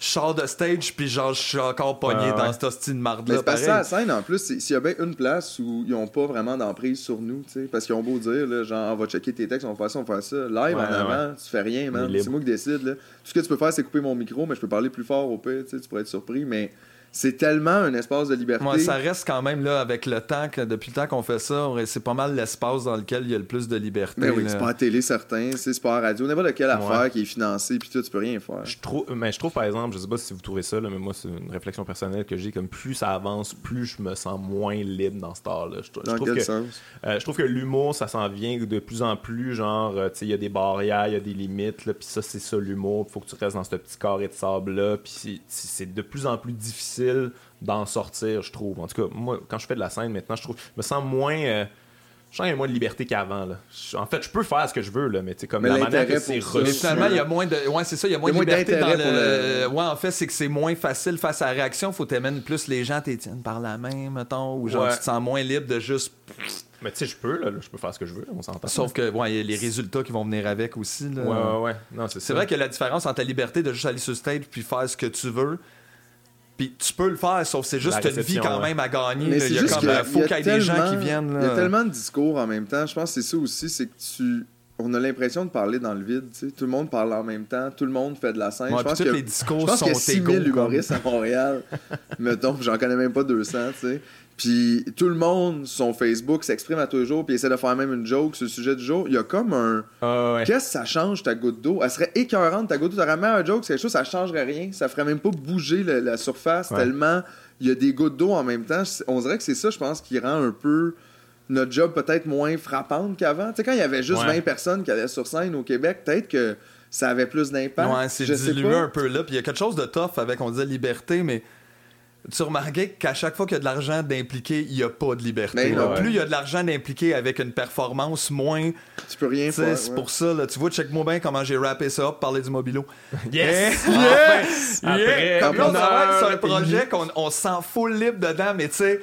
je sors de stage, puis genre, je suis encore pogné dans cette hostie de marde-là.
Mais c'est la scène, en plus, s'il y a bien une place où ils n'ont pas vraiment d'emprise sur nous, tu sais, parce qu'ils ont beau dire, là, genre, on va checker tes textes, on va faire ça, on va faire ça. Live en avant, tu fais rien, man. C'est moi qui décide, là. Tout ce que tu peux faire, c'est couper mon micro, mais je peux parler plus fort au pire, tu sais, tu pourrais être surpris, mais c'est tellement un espace de liberté.
Moi, ça reste quand même là avec le temps que depuis le temps qu'on fait ça, c'est pas mal l'espace dans lequel il y a le plus de liberté.
Mais ben oui, c'est pas à télé certain, c'est pas à la radio, n'importe quelle affaire qui est financée puis tout, tu peux rien faire.
Je trouve mais je trouve par exemple, je sais pas si vous trouvez ça là, mais moi c'est une réflexion personnelle que j'ai comme plus ça avance, plus je me sens moins libre dans ce temps là. Je,
dans quel
que,
sens?
euh, je trouve que l'humour ça s'en vient de plus en plus genre euh, tu sais il y a des barrières, il y a des limites là, puis ça c'est ça l'humour, faut que tu restes dans ce petit carré de sable là, puis c'est de plus en plus difficile d'en sortir, je trouve. En tout cas, moi, quand je fais de la scène maintenant, je trouve, je me sens moins. Euh, je sens qu'il y a moins de liberté qu'avant. En fait, je peux faire ce que je veux, là, mais comme la manière que c'est reçu.
finalement, il y a moins de. Ouais, c'est ça, il y a moins, de liberté dans le... Ouais, en fait, c'est que c'est moins facile face à la réaction. Faut t'aimer plus les gens t'étiennent par la main, mettons, ou genre tu te sens moins libre de juste.
Mais tu sais, je peux, là, je peux faire ce que je veux, on s'entend.
Sauf que, ouais, il y a les résultats qui vont venir avec aussi. Là.
Ouais, ouais, ouais. Non, c'est,
c'est vrai que la différence entre ta liberté de juste aller sur stage puis faire ce que tu veux, puis tu peux le faire, sauf c'est juste une vie quand même à gagner. il y a comme, faut qu'il y ait des gens qui viennent.
Il y a tellement de discours en même temps. Je pense que c'est ça aussi, c'est que tu on a l'impression de parler dans le vide. Tout le monde parle en même temps, tout le monde fait de la scène.
je pense que, les discours je pense qu'il y a
6000 humoristes à Montréal. Mettons, j'en connais même pas 200. sais. Puis tout le monde, son Facebook, s'exprime à tous les jours, puis essaie de faire même une joke sur le sujet du jour. Il y a comme un.
Ah,
Qu'est-ce que ça change ta goutte d'eau? Elle serait écœurante ta goutte d'eau. T'aurais même un joke, c'est quelque chose, ça changerait rien. Ça ferait même pas bouger la surface tellement il y a des gouttes d'eau en même temps. On dirait que c'est ça, je pense, qui rend un peu notre job peut-être moins frappante qu'avant. Tu sais, quand il y avait juste 20 personnes qui allaient sur scène au Québec, peut-être que ça avait plus d'impact.
Ouais, c'est dilué un peu là. Puis il y a quelque chose de tough avec, on disait, liberté, mais tu remarquais qu'à chaque fois qu'il y a de l'argent d'impliquer, il n'y a pas de liberté. Ben Plus il y a de l'argent d'impliquer avec une performance, moins.
Tu peux rien faire.
C'est pour ça, là, tu vois, check-moi bien comment j'ai rappé ça up, parler du mobilo.
Yes!
yes! Après, Comme on sur un projet qu'on on se sent full libre dedans, mais tu sais,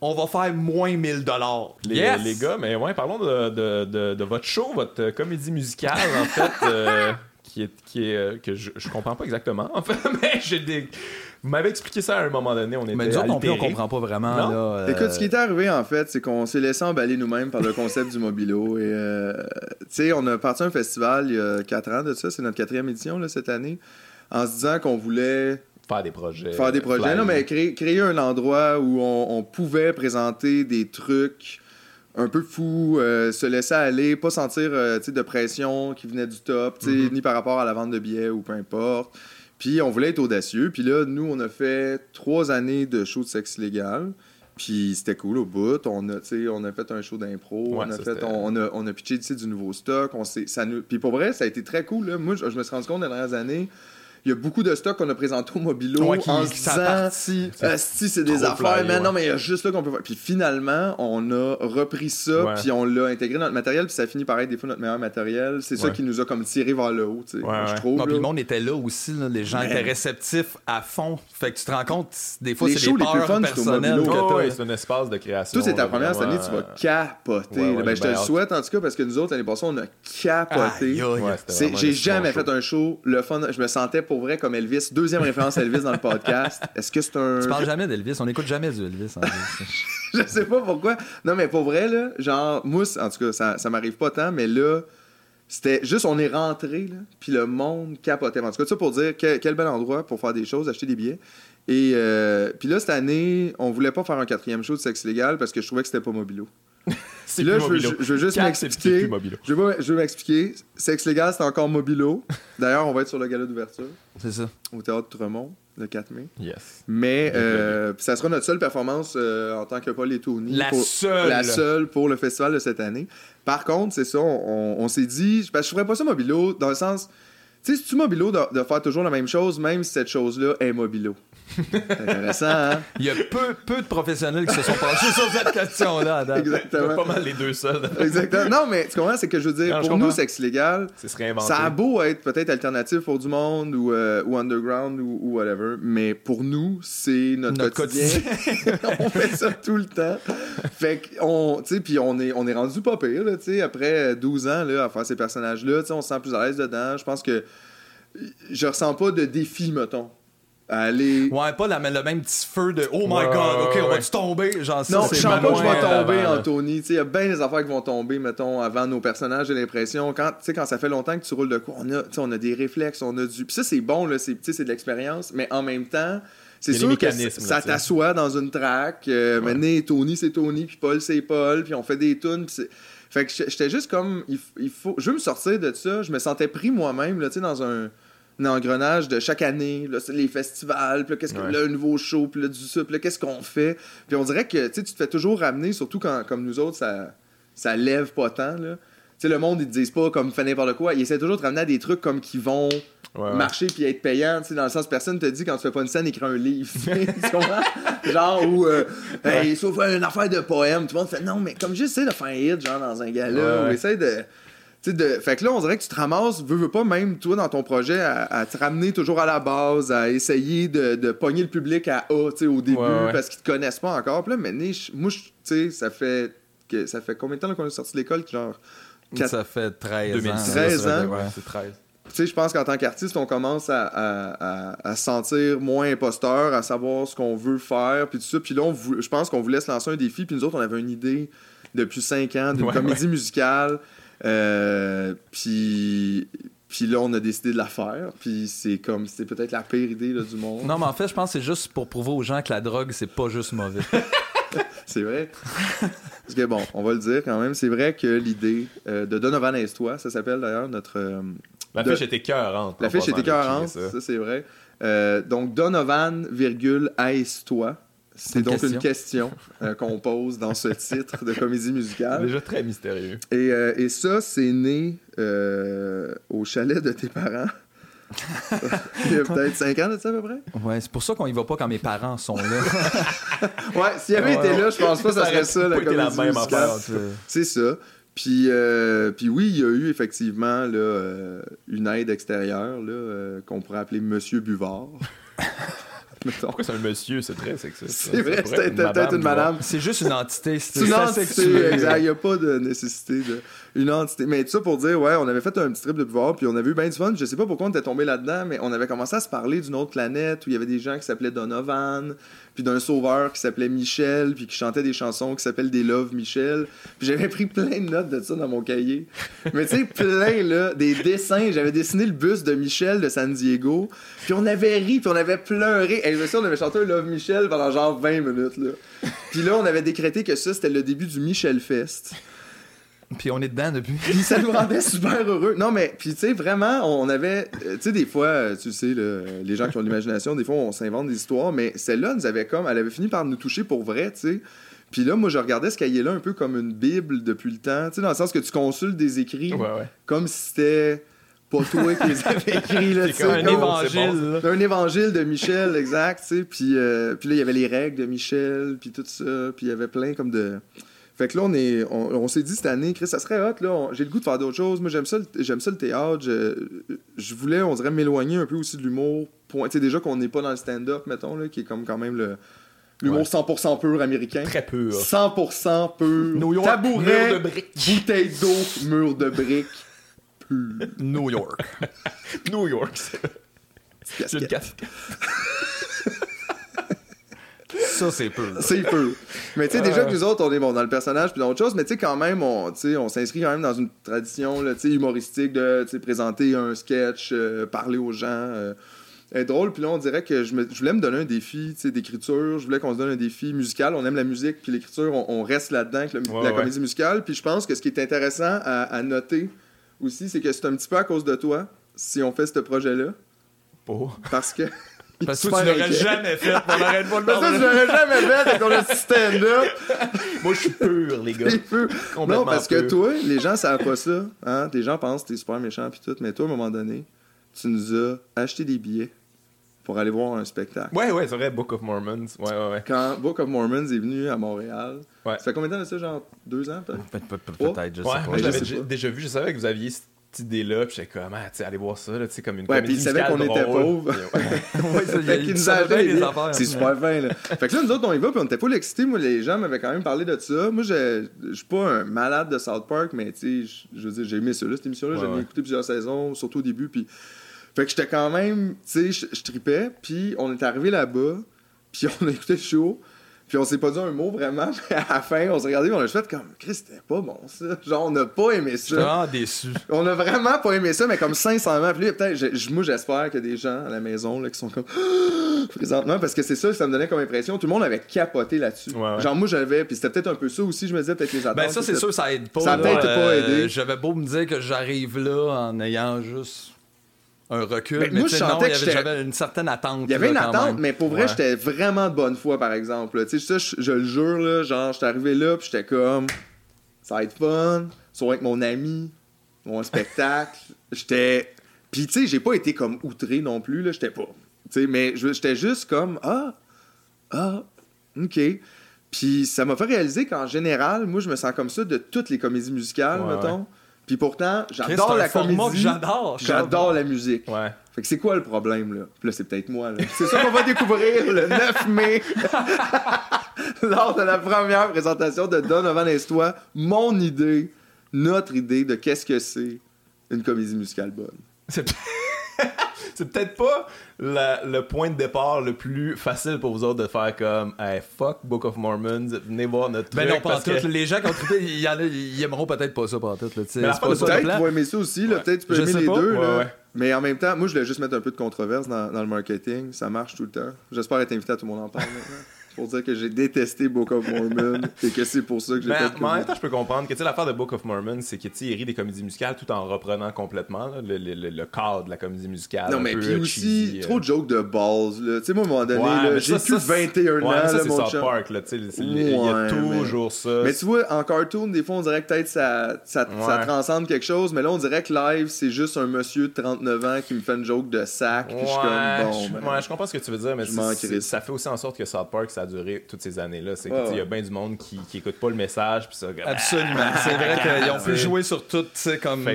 on va faire moins 1000 dollars.
Les, les, gars, mais ouais, parlons de, de, de, votre show, votre comédie musicale, en fait, euh, qui est, qui est euh, que je, je comprends pas exactement, en fait, mais j'ai des vous m'avez expliqué ça à un moment donné. On était
Mais nous autres non plus, on comprend pas vraiment. Là, euh,
Écoute, ce qui est arrivé, en fait, c'est qu'on s'est laissé emballer nous-mêmes par le concept du Mobilo. Et, euh, tu sais, on a parti un festival il y a quatre ans de ça. C'est notre quatrième édition là, cette année. En se disant qu'on voulait
faire des projets.
Faire des projets, non, mais créer, créer un endroit où on, pouvait présenter des trucs un peu fous, euh, se laisser aller, pas sentir euh, de pression qui venait du top, mm-hmm. ni par rapport à la vente de billets ou peu importe. Puis on voulait être audacieux. Puis là, nous, on a fait trois années de show de sexe illégal. Puis c'était cool au bout. On a, on a fait un show d'impro. on, a fait, on, a, on a pitché du nouveau stock. On ça nous... Puis pour vrai, ça a été très cool. Moi, je, je me suis rendu compte dans les dernières années il y a beaucoup de stocks qu'on a présenté au Mobilo
en se disant si
c'est des affaires mais non mais il y a juste là qu'on peut voir. Puis finalement on a repris ça puis on l'a intégré dans notre matériel puis ça finit par être des fois notre meilleur matériel. C'est ça qui nous a comme tiré vers le haut tu sais je trouve
puis le monde était là aussi les gens étaient réceptifs à fond. Fait que tu te rends compte des fois c'est des peurs les plus fun, personnelles
c'est un espace de création
toi c'est ta première année tu vas capoter ben, je te le souhaite en tout cas parce que nous autres l'année passée on a capoté. J'ai jamais fait un show le fun. Je me sentais pour vrai comme Elvis. Deuxième référence à Elvis dans le podcast. Est-ce que c'est un.
Tu parles jamais d'Elvis. On n'écoute jamais du Elvis.
je sais pas pourquoi. Non, mais pour vrai, là, genre, moi, en tout cas, ça, ça m'arrive pas tant, mais là, c'était juste, on est rentré, là, puis le monde capotait. En tout cas, ça pour dire quel, bel endroit pour faire des choses, acheter des billets. Et euh, puis là, cette année, on voulait pas faire un quatrième show de sexe légal parce que je trouvais que c'était pas mobilo.
c'est là, je veux,
je veux, juste m'expliquer. Je veux, je veux m'expliquer. Sexe légal, c'est encore mobilo. D'ailleurs, on va être sur le gala d'ouverture.
C'est ça.
Au théâtre Tremont, le 4 mai.
Yes.
Mais euh, ça sera notre seule performance euh, en tant que Paul et Tony.
La seule.
La seule pour le festival de cette année. Par contre, c'est ça, on, s'est dit. Parce que je ferais pas ça mobilo dans le sens. Tu sais, c'est-tu mobilo de, de, faire toujours la même chose, même si cette chose-là est mobilo? Intéressant, hein?
Il y a peu, peu de professionnels qui se sont penchés sur cette question-là.
Exactement.
Pas mal les deux seuls.
Exactement. Non, mais tu comprends, c'est que je veux dire, pour nous, sexe légal,
ça
a beau être peut-être alternatif pour du monde ou, euh, ou underground ou, whatever, mais pour nous, c'est notre, quotidien. on fait ça tout le temps. Fait qu'on, tu sais, puis on est, on est rendu pas pire, tu sais, après 12 ans, là, à faire ces personnages-là, tu sais, on se sent plus à l'aise dedans. Je pense que je ressens pas de défi, mettons aller.
Ouais, pas la, le même petit feu de Oh my god, ok, on va-tu tomber? Genre, ça,
non, je sens pas que je vais tomber, Anthony. Il y a bien des affaires qui vont tomber, mettons, avant nos personnages, j'ai l'impression. Quand, quand ça fait longtemps que tu roules de quoi, on a, on a des réflexes, on a du. Puis ça, c'est bon, là, c'est de l'expérience, mais en même temps. C'est sûr que ça t'assoit dans une track. Euh, Maintenant, Tony, c'est Tony, puis Paul, c'est Paul, puis on fait des tunes. Fait que j'étais juste comme. Il, il, faut, je veux me sortir de ça. Je me sentais pris moi-même, là, tu sais, dans un engrenage de chaque année, là, les festivals, puis qu'est-ce que le nouveau show, puis là, du ça, puis qu'est-ce qu'on fait? Puis on dirait que tu te fais toujours ramener, surtout quand, comme nous autres, ça, ça lève pas tant. Là. le monde, ils te disent pas comme fait n'importe quoi. Ils essaient toujours de ramener à des trucs comme qui vont marcher puis être payants. Dans le sens, personne te dit quand tu fais pas une scène, écris un livre. genre, ou, euh, hey, sauf une affaire de poème. Tout le monde fait non, mais comme j'essaie de faire un hit, genre, dans un gala, ou essaie de de... Fait que là, on dirait que tu te ramasses, veux, veux pas, même toi, dans ton projet, à, te ramener toujours à la base, à essayer de, de pogner le public à A, au début, parce qu'ils te connaissent pas encore. Puis là, mais moi, tu sais, ça fait, que, ça fait combien de temps qu'on est sorti de l'école? Genre...
Ça fait 13 ans.
13 ans?
c'est 13.
Tu sais, je pense qu'en tant qu'artiste, on commence à, à, à, se sentir moins imposteur, à savoir ce qu'on veut faire, puis tout ça. Puis là, je pense qu'on voulait se lancer un défi, puis nous autres, on avait une idée depuis 5 ans d'une comédie musicale euh, puis puis là, on a décidé de la faire. Puis c'est comme, c'est peut-être la pire idée du monde.
Non, mais en fait, je pense que c'est juste pour prouver aux gens que la drogue, c'est pas juste mauvais.
c'est vrai. Parce que bon, on va le dire quand même, c'est vrai que l'idée euh, de Donovan Aise-toi, ça s'appelle d'ailleurs notre. Euh,
la fiche était cœurante.
La fiche était cœurante, ça, c'est vrai. donc Donovan, virgule, Aise-toi. C'est donc une question euh, qu'on pose dans ce titre de comédie musicale.
Déjà très mystérieux.
Et, euh, et ça, c'est né euh, au chalet de tes parents. Il y a peut-être 5 ans de ça à peu près?
Ouais, c'est pour ça qu'on y va pas quand mes parents sont là.
ouais, s'il avait été là, je pense pas que ça serait ça la comédie musicale. C'est ça. Puis, puis oui, il y a eu effectivement là, une aide extérieure là, qu'on pourrait appeler Monsieur Buvard.
Pourquoi c'est un monsieur C'est très sexy.
C'est vrai, c'est peut-être une madame.
C'est juste une entité.
C'est une entité, exact. Il n'y a pas de nécessité de. Une entité. Mais tout ça pour dire, ouais, on avait fait un petit trip de pouvoir, puis on avait eu bien du fun. Je sais pas pourquoi on était tombé là-dedans, mais on avait commencé à se parler d'une autre planète où il y avait des gens qui s'appelaient Donovan, d'un sauveur qui s'appelait Michel, puis qui chantait des chansons qui s'appellent Des Love Michel. Puis j'avais pris plein de notes de ça dans mon cahier. Mais tu sais, plein, là, des dessins. J'avais dessiné le bus de Michel de San Diego, puis on avait ri, puis on avait pleuré. Et je me suis on avait chanté Love Michel pendant genre 20 minutes, là. Puis là, on avait décrété que ça, c'était le début du Michel Fest.
Puis on est dedans depuis.
puis ça nous rendait super heureux. Non, mais, puis tu sais, vraiment, on avait. Euh, tu sais, des fois, euh, tu sais, les gens qui ont de l'imagination, des fois, on s'invente des histoires, mais celle-là nous avait comme. Elle avait fini par nous toucher pour vrai, tu sais. Puis là, moi, je regardais ce cahier-là un peu comme une Bible depuis le temps, tu sais, dans le sens que tu consultes des écrits comme si c'était pas toi qui les avais écrits. Là,
c'est un évangile.
un évangile de Michel, exact. tu sais. Puis, euh, puis là, il y avait les règles de Michel, puis tout ça. Puis il y avait plein comme de fait que là, on est, on, s'est dit cette année, Chris, ça serait hot, là. J'ai le goût de faire d'autres choses. Moi, j'aime ça, j'aime ça le théâtre. Je, voulais, on dirait, m'éloigner un peu aussi de l'humour. Tu sais, déjà qu'on n'est pas dans le stand-up, mettons, là, qui est comme quand même le. L'humour 100% pur américain.
Très pur.
100% pur.
New York,
Tabouret,
mur de briques.
Bouteille d'eau, mur de briques. Pur.
New York.
New York, c'est le café.
Ça, c'est peu.
C'est peu. Mais tu sais, déjà que nous autres, on est bon dans le personnage puis dans autre chose, mais tu sais, quand même, on, on s'inscrit quand même dans une tradition là, humoristique de présenter un sketch, euh, parler aux gens. Euh, drôle, puis là, on dirait que je, voulais me donner un défi d'écriture, je voulais qu'on se donne un défi musical. On aime la musique, puis l'écriture, on, reste là-dedans avec la comédie musicale. Puis je pense que ce qui est intéressant à, noter aussi, c'est que c'est un petit peu à cause de toi si on fait ce projet-là.
Oh.
Parce que.
Parce que tu l'aurais jamais fait. On arrête pas de
Parce que tu l'aurais jamais fait avec ton stand-up.
Moi, je suis pur, les gars.
pur. Non, parce que toi, les gens savent pas ça. Hein? Les gens pensent que t'es super méchant puis tout. Mais toi, à un moment donné, tu nous as acheté des billets pour aller voir un spectacle.
Ouais, ouais, c'est vrai, Book of Mormons. Ouais, ouais, ouais.
Quand Book of Mormons est venu à Montréal,
ouais.
ça fait combien de temps de ça, genre deux ans peut-être?
Peut-être, je sais pas.
Moi, je l'avais déjà vu, je savais que vous aviez idée-là, puis j'étais comme, ah, tu sais, allez voir ça, là, tu sais, comme une
ouais, puis il savait qu'on était pauvres.
ouais, ça, fait qu'il nous a des affaires.
C'est super fin, là. fait que là, nous autres, on y va, puis on était pas excités. Moi, les gens m'avaient quand même parlé de ça. Moi, je suis pas un malade de South Park, mais tu sais, je veux dire, j'ai aimé ça, là, cette émission-là. J'ai écouté plusieurs saisons, surtout au début, puis. Fait que j'étais quand même, tu sais, je tripais, puis on est arrivé là-bas, puis on a écouté le show. Puis on s'est pas dit un mot vraiment, mais à la fin, on s'est regardé on a fait comme Chris, c'était pas bon ça. Genre, on n'a pas aimé ça.
Vraiment déçu.
On a vraiment pas aimé ça, mais comme sincèrement. Puis peut-être, moi, j'espère qu'il y a des gens à la maison là, qui sont comme présentement, parce que c'est ça, ça me donnait comme impression. Tout le monde avait capoté là-dessus. Genre, moi, j'avais, puis c'était peut-être un peu ça aussi, je me disais, peut-être les attentes.
Ben, ça, c'est sûr, ça aide pas.
Ça a peut-être pas aidé.
Euh, j'avais beau me dire que j'arrive là en ayant juste un recul.
Mais, moi, je sentais que
j'avais une certaine attente.
Il y avait une attente, mais pour vrai, j'étais vraiment de bonne foi, par exemple. Tu sais, ça, je, le jure, là, genre, j'étais arrivé là, puis j'étais comme, ça va être fun, soit avec mon ami, mon spectacle. j'étais. Puis, tu sais, j'ai pas été comme outré non plus, là, j'étais pas. Tu sais, mais j'étais juste comme, ah, ah, ok. Puis ça m'a fait réaliser qu'en général, moi, je me sens comme ça de toutes les comédies musicales, mettons. Puis pourtant, j'adore la comédie.
J'adore.
J'adore la musique.
Ouais.
Fait que c'est quoi le problème, là? Puis là, c'est peut-être moi, là. C'est ça qu'on va découvrir le 9 mai, lors de la première présentation de Donovan et toi, mon idée, notre idée de qu'est-ce que c'est une comédie musicale bonne.
c'est peut-être pas le point de départ le plus facile pour vous autres de faire comme hey, fuck Book of Mormons, venez voir notre
ben
truc.
non, pas tout. Les gens qui ont trippé, ils, ils aimeront peut-être pas ça pas tout.
Peut-être qu'ils vont aimer ça aussi. Peut-être tu peux aimer les deux. Mais en même temps, moi, je voulais juste mettre un peu de controverse dans, dans le marketing. Ça marche tout le temps. J'espère être invité à tout le monde en parle maintenant pour dire que j'ai détesté Book of Mormon et que c'est pour ça que j'ai fait
Mais en même temps, je peux comprendre que l'affaire de Book of Mormon, c'est qu'il rit des comédies musicales tout en reprenant complètement le, le, le, cadre de la comédie musicale.
Non, mais puis aussi,
euh.
trop de jokes de balls. Tu sais, moi, à un moment donné, j'ai plus 21 ans.
Ça, c'est South Park. Il y a toujours ça.
Mais tu vois, en cartoon, des fois, on dirait que peut-être ça, ça, ça, transcende quelque chose, mais là, on dirait que live, c'est juste un monsieur de 39 ans qui me fait une joke de sac. Puis je suis comme, bon.
Je, ben, je comprends ce que tu veux dire, mais ça fait aussi en sorte que South Park, ça a duré toutes ces années-là. C'est qu'il y a bien du monde qui, qui écoute pas le message. Puis ça,
Absolument. c'est vrai qu'ils ont pu jouer sur tout comme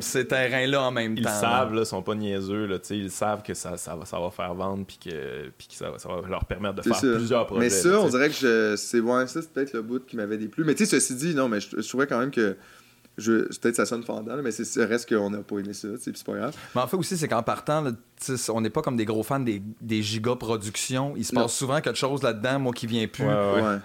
ces terrains-là en même
temps.
Ils
savent, là, sont pas niaiseux. Là, ils savent que ça, ça, va, ça va faire vendre puis que, puis que ça, ça, va leur permettre de faire plusieurs projets.
Mais ça, on dirait que c'est ouais, ça, c'est peut-être le bout qui m'avait déplu. Mais tu sais, ceci dit, non, mais je, je trouvais quand même que peut-être ça sonne fendant, mais c'est reste qu'on n'a pas aimé ça, c'est pas grave.
Mais en fait aussi, c'est qu'en partant, on n'est pas comme des gros fans des, des giga productions. Il se passe souvent quelque chose là-dedans, moi qui viens plus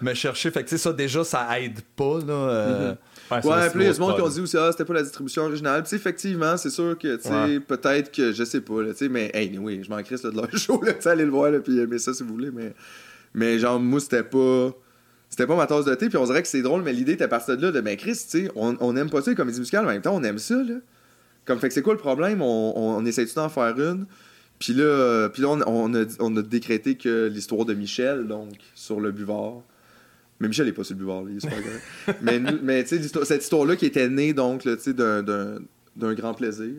me chercher. Fait que ça, déjà, ça aide pas. Là, euh.
mm-hmm. Ouais, puis il y a ce monde qui ont dit aussi, ah, c'était pas la distribution originale. Puis effectivement, c'est sûr que, tu sais, peut-être que, je sais pas, là, mais, hey, oui, je m'en crisse de leur show, là, allez le voir, là, puis aimer ça si vous voulez, mais, mais genre, moi, c'était pas c'était pas ma tasse de thé, puis on dirait que c'est drôle, mais l'idée était partie de là, de ben Chris, tu sais, on, on aime pas ça les comédies musicales, mais en même temps, on aime ça, là. Comme, fait que c'est quoi le problème? On, on, essaie tout d'en faire une? Puis là, puis là on, a, on a décrété que l'histoire de Michel, donc, sur le buvard. Mais Michel n'est pas sur le buvard, là, il est super mais, mais tu sais, cette histoire-là qui était née, donc, tu sais, d'un grand plaisir.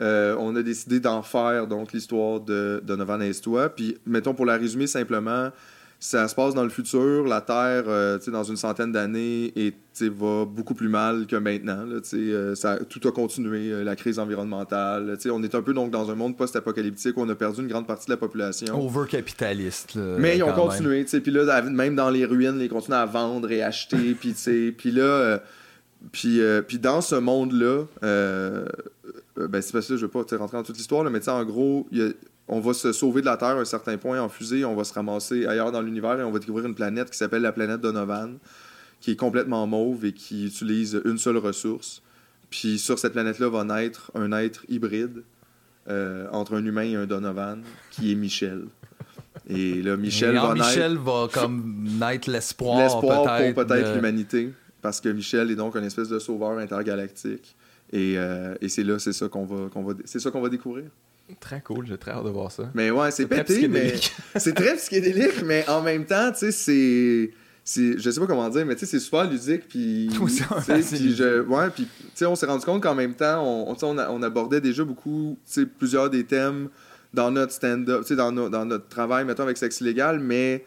Euh, on a décidé d'en faire, donc, l'histoire de Donovan et toi. Puis, mettons, pour la résumer simplement, ça se passe dans le futur, la Terre, euh, dans une centaine d'années, et va beaucoup plus mal que maintenant. Là, euh, ça, tout a continué, euh, la crise environnementale. on est un peu donc dans un monde post-apocalyptique où on a perdu une grande partie de la population.
Over-capitaliste.
Mais ils ont continué. Puis là, même dans les ruines, ils continuent à vendre et acheter. puis là, puis, puis dans ce monde-là, ben, c'est parce que je ne veux pas rentrer dans toute l'histoire, mais en gros, il y a on va se sauver de la Terre à un certain point en fusée, on va se ramasser ailleurs dans l'univers et on va découvrir une planète qui s'appelle la planète Donovan, qui est complètement mauve et qui utilise une seule ressource. Puis sur cette planète-là va naître un être hybride euh, entre un humain et un Donovan, qui est Michel. Et là, Michel va
Michel va comme naître l'espoir.
L'espoir pour peut-être l'humanité. Parce que Michel est donc une espèce de sauveur intergalactique. Et, euh, et c'est là, c'est ça qu'on va, qu'on va, c'est ça qu'on va découvrir.
Très cool, j'ai très hâte de voir ça.
Mais ouais, c'est pété, mais c'est très psychédélique, mais en même temps, tu sais, c'est je sais pas comment dire, mais tu sais, c'est super ludique. Puis, je, ouais, puis, tu sais, on s'est rendu compte qu'en même temps, on, on, on, abordait déjà beaucoup, tu sais, plusieurs des thèmes dans notre stand-up, tu sais, dans, dans, notre travail, mettons, avec Sexe Illégal, mais,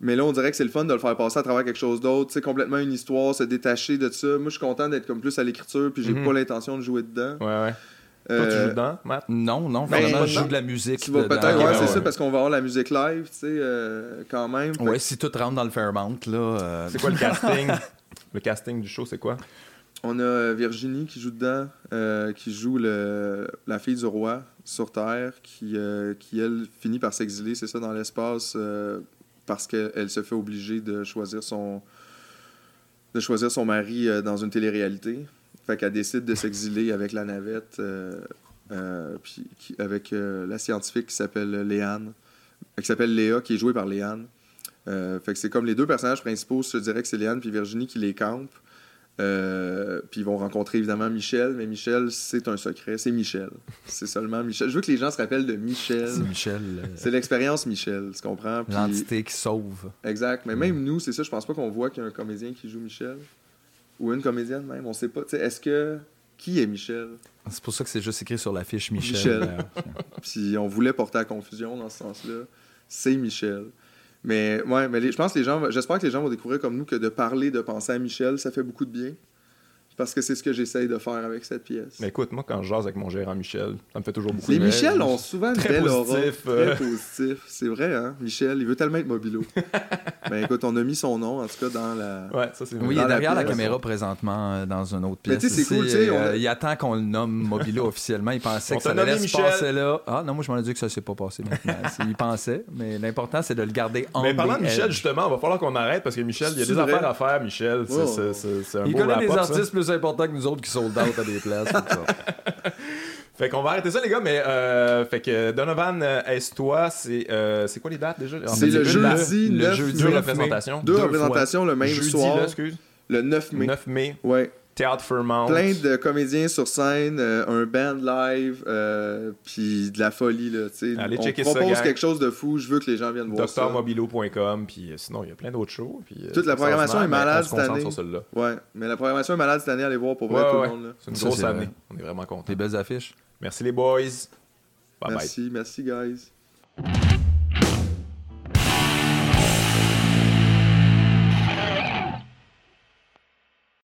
mais là, on dirait que c'est le fun de le faire passer à travers quelque chose d'autre, tu sais, complètement une histoire, se détacher de ça. Moi, je suis content d'être comme plus à l'écriture, puis j'ai mhm. pas l'intention de jouer dedans.
Ouais, ouais. Toi, tu joues euh, dedans, Matt?
Non, non, ben, vraiment, je joue de la musique.
Tu vas peut-être, ouais, c'est ça, parce qu'on va avoir la musique live, tu sais, euh, quand même.
Ouais, si tout rentre dans le Fairmount, là.
Euh, c'est quoi le casting? le casting du show, c'est quoi?
On a Virginie qui joue dedans, qui joue le, la fille du roi sur Terre, qui, qui elle, finit par s'exiler, c'est ça, dans l'espace, parce qu'elle se fait obliger de choisir son de choisir son mari dans une télé-réalité. Fait qu'elle décide de s'exiler avec la navette, euh, euh, puis avec euh, la scientifique qui s'appelle Léane, qui s'appelle Léa, qui est jouée par Léane. fait que c'est comme les deux personnages principaux, je dirais que c'est Léane puis Virginie qui les campent. puis ils vont rencontrer évidemment Michel, mais Michel, c'est un secret. C'est Michel. C'est seulement Michel. Je veux que les gens se rappellent de Michel.
C'est Michel.
C'est l'expérience Michel, tu comprends?
L'entité qui sauve.
Exact. Mais même nous, c'est ça, je pense pas qu'on voit qu'il y a un comédien qui joue Michel. Ou une comédienne même, on sait pas. Est-ce que. Qui est Michel?
C'est pour ça que c'est juste écrit sur l'affiche Michel.
Michel. Puis on voulait porter à confusion dans ce sens-là. C'est Michel. Mais ouais, mais je pense que les gens, j'espère que les gens vont découvrir comme nous que de parler, de penser à Michel, ça fait beaucoup de bien parce que c'est ce que j'essaye de faire avec cette pièce.
Mais écoute, moi, quand je jase avec mon gérant Michel, ça me fait toujours beaucoup
Les Michel ont souvent une belle aura. Très euh. positif. C'est vrai, hein? Michel, il veut tellement être mobilo. ben écoute, on a mis son nom, en tout cas, dans la.
Ouais, ça c'est
Oui, il est derrière la, caméra présentement euh, dans une autre pièce. Mais tu sais, c'est cool, tu sais. Euh, il attend qu'on le nomme mobilo officiellement. Il pensait que ça allait se passer là. Ah non, moi, je m'en ai dit que ça s'est pas passé maintenant. il pensait, mais l'important, c'est de le garder en Mais
parlant de Michel, justement, il va falloir qu'on arrête parce que Michel, il y a des affaires à faire, Michel. C'est un
Il connaît des artistes plus importants que nous autres qui sold out à des places.
Fait qu'on va arrêter ça, les gars, mais euh, fait que Donovan euh, Est-toi, c'est euh, c'est quoi les dates déjà?
C'est le jeudi, le, jeudi,
deux représentations.
Deux, représentations le même
jeudi,
soir.
Là, excuse.
Le 9 mai.
9 mai.
Ouais.
Théâtre Fairmount.
Plein de comédiens sur scène, euh, un band live, euh, puis de la folie. Là, Allez on propose quelque chose de fou, je veux que les gens viennent voir ça.
Puis euh, sinon, il y a plein d'autres shows. Puis,
Toute la programmation est malade cette année. ouais, mais la programmation est malade cette année, allez voir pour vrai tout le monde.
C'est une grosse année, on est vraiment contents.
Des belles affiches.
Merci les boys.
Bye merci, bye. Merci, merci guys.